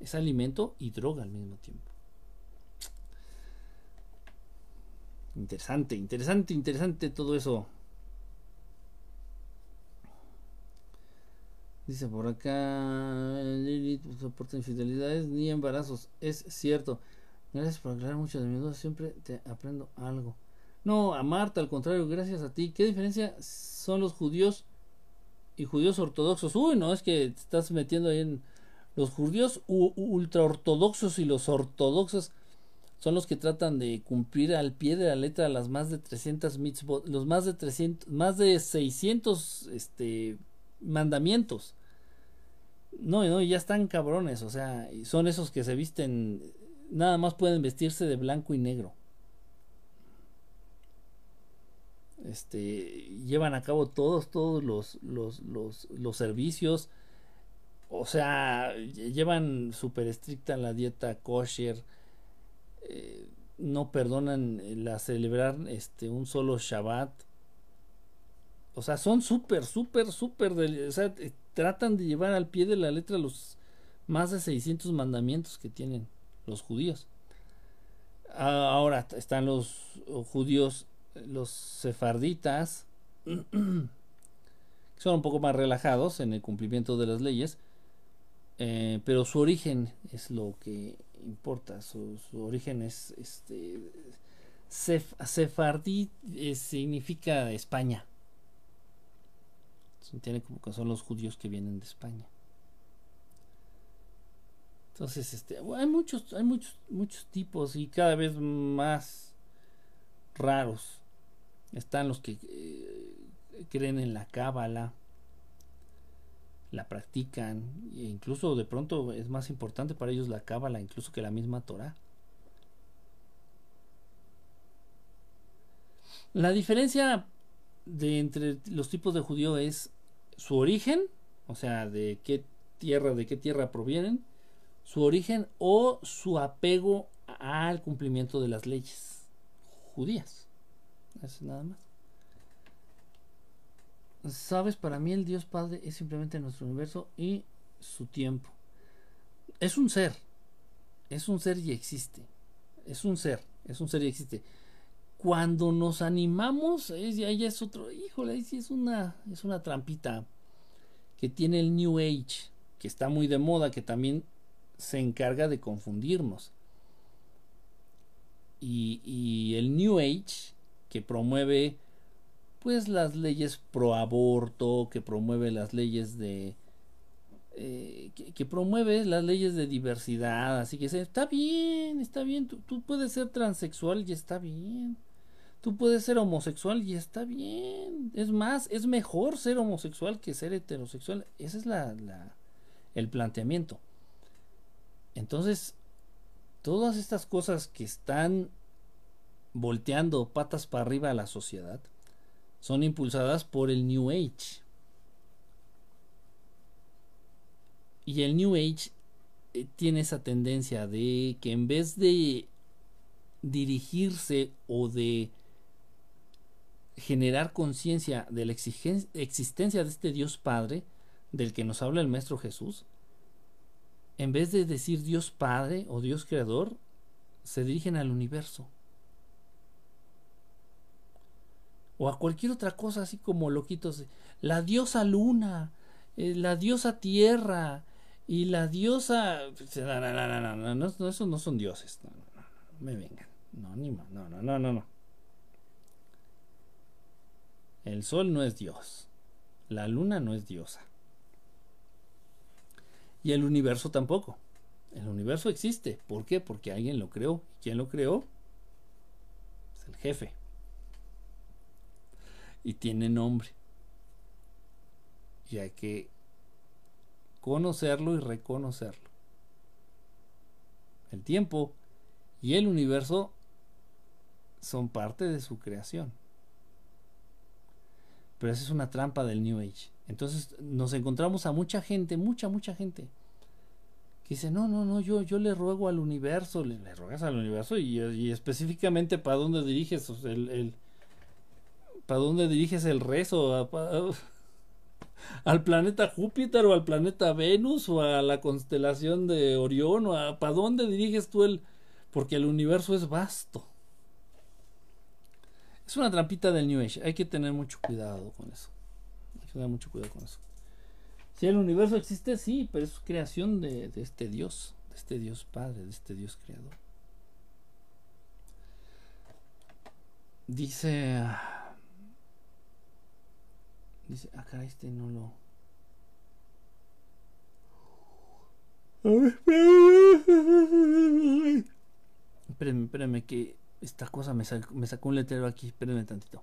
Es alimento y droga al mismo tiempo. Interesante, interesante, interesante todo eso. Dice por acá, Lilith soporta infidelidades ni embarazos. Es cierto. Gracias por aclarar mucho de mi duda. Siempre te aprendo algo. No, a Marta, al contrario, gracias a ti. ¿Qué diferencia son los judíos y judíos ortodoxos? Uy, no, es que te estás metiendo ahí en los judíos ultraortodoxos y los ortodoxos son los que tratan de cumplir al pie de la letra las más de 300 mitzvot, los más de 300, más de 600 este, mandamientos. No, no, ya están cabrones, o sea, son esos que se visten, nada más pueden vestirse de blanco y negro. Este, llevan a cabo todos, todos los, los, los, servicios. O sea, llevan súper estricta la dieta kosher eh, no perdonan la celebrar este un solo Shabbat. O sea, son súper, súper, súper, eh, tratan de llevar al pie de la letra los más de 600 mandamientos que tienen los judíos. Ahora están los judíos, los sefarditas, <clears throat> son un poco más relajados en el cumplimiento de las leyes, eh, pero su origen es lo que importa, su, origen es este Sefardí eh, significa España. tiene como que son los judíos que vienen de España. Entonces, este, hay muchos, hay muchos, muchos tipos y cada vez más raros. Están los que eh, creen en la cábala la practican e incluso de pronto es más importante para ellos la cábala incluso que la misma Torah. La diferencia de entre los tipos de judío es su origen, o sea, de qué tierra, de qué tierra provienen, su origen o su apego al cumplimiento de las leyes judías. Es nada más. Sabes, para mí el Dios Padre es simplemente nuestro universo y su tiempo. Es un ser. Es un ser y existe. Es un ser. Es un ser y existe. cuando nos animamos, ahí ya es otro, híjole, ahí es una, es una trampita que tiene el New Age, que está muy de moda, que también se encarga de confundirnos. Y, y el New Age, promueve pues las leyes pro aborto, que promueve las leyes de eh, que, promueve las leyes de diversidad, así que está bien, está bien, tú, puedes ser transexual y está bien, tú puedes ser homosexual y está bien, es más, es mejor ser homosexual que ser heterosexual, ese es la el planteamiento. Entonces, todas estas cosas que están volteando patas para arriba a la sociedad, son impulsadas por el New Age. Y el New Age eh, tiene esa tendencia de que en vez de dirigirse o de generar conciencia de la existencia de este Dios Padre del que nos habla el Maestro Jesús, en vez de decir Dios Padre o Dios Creador, se dirigen al universo. O a cualquier otra cosa así como loquitos. La diosa luna, eh, la diosa tierra y la diosa... No, no, no, no, esos no son dioses. No, no, no, me vengan. No, ni más. No, no, no, no, no. El sol no es dios. La luna no es diosa. Y el universo tampoco. El universo existe. ¿Por qué? Porque alguien lo creó. ¿Quién lo creó? Es el jefe y tiene nombre. Y hay que conocerlo y reconocerlo. El tiempo y el universo son parte de su creación. Pero esa es una trampa del New Age. Entonces nos encontramos a mucha gente, mucha, mucha gente, que dice, no, no, no, yo, yo le ruego al universo, le, le ruegas al universo y, específicamente para dónde diriges el, el, ¿Para dónde diriges el rezo? <laughs> ¿Al planeta Júpiter o al planeta Venus o a la constelación de Orión? O ¿Para dónde diriges tú el...? Porque el universo es vasto. Es una trampita del New Age. Hay que tener mucho cuidado con eso. Hay que tener mucho cuidado con eso. Si el universo existe, sí, pero es creación de, de este Dios, de este Dios Padre, de este Dios Creador. Dice... Dice, acá este no lo. Espérenme, espérenme, que esta cosa me, sacó, me sacó un letrero aquí. Espérenme tantito.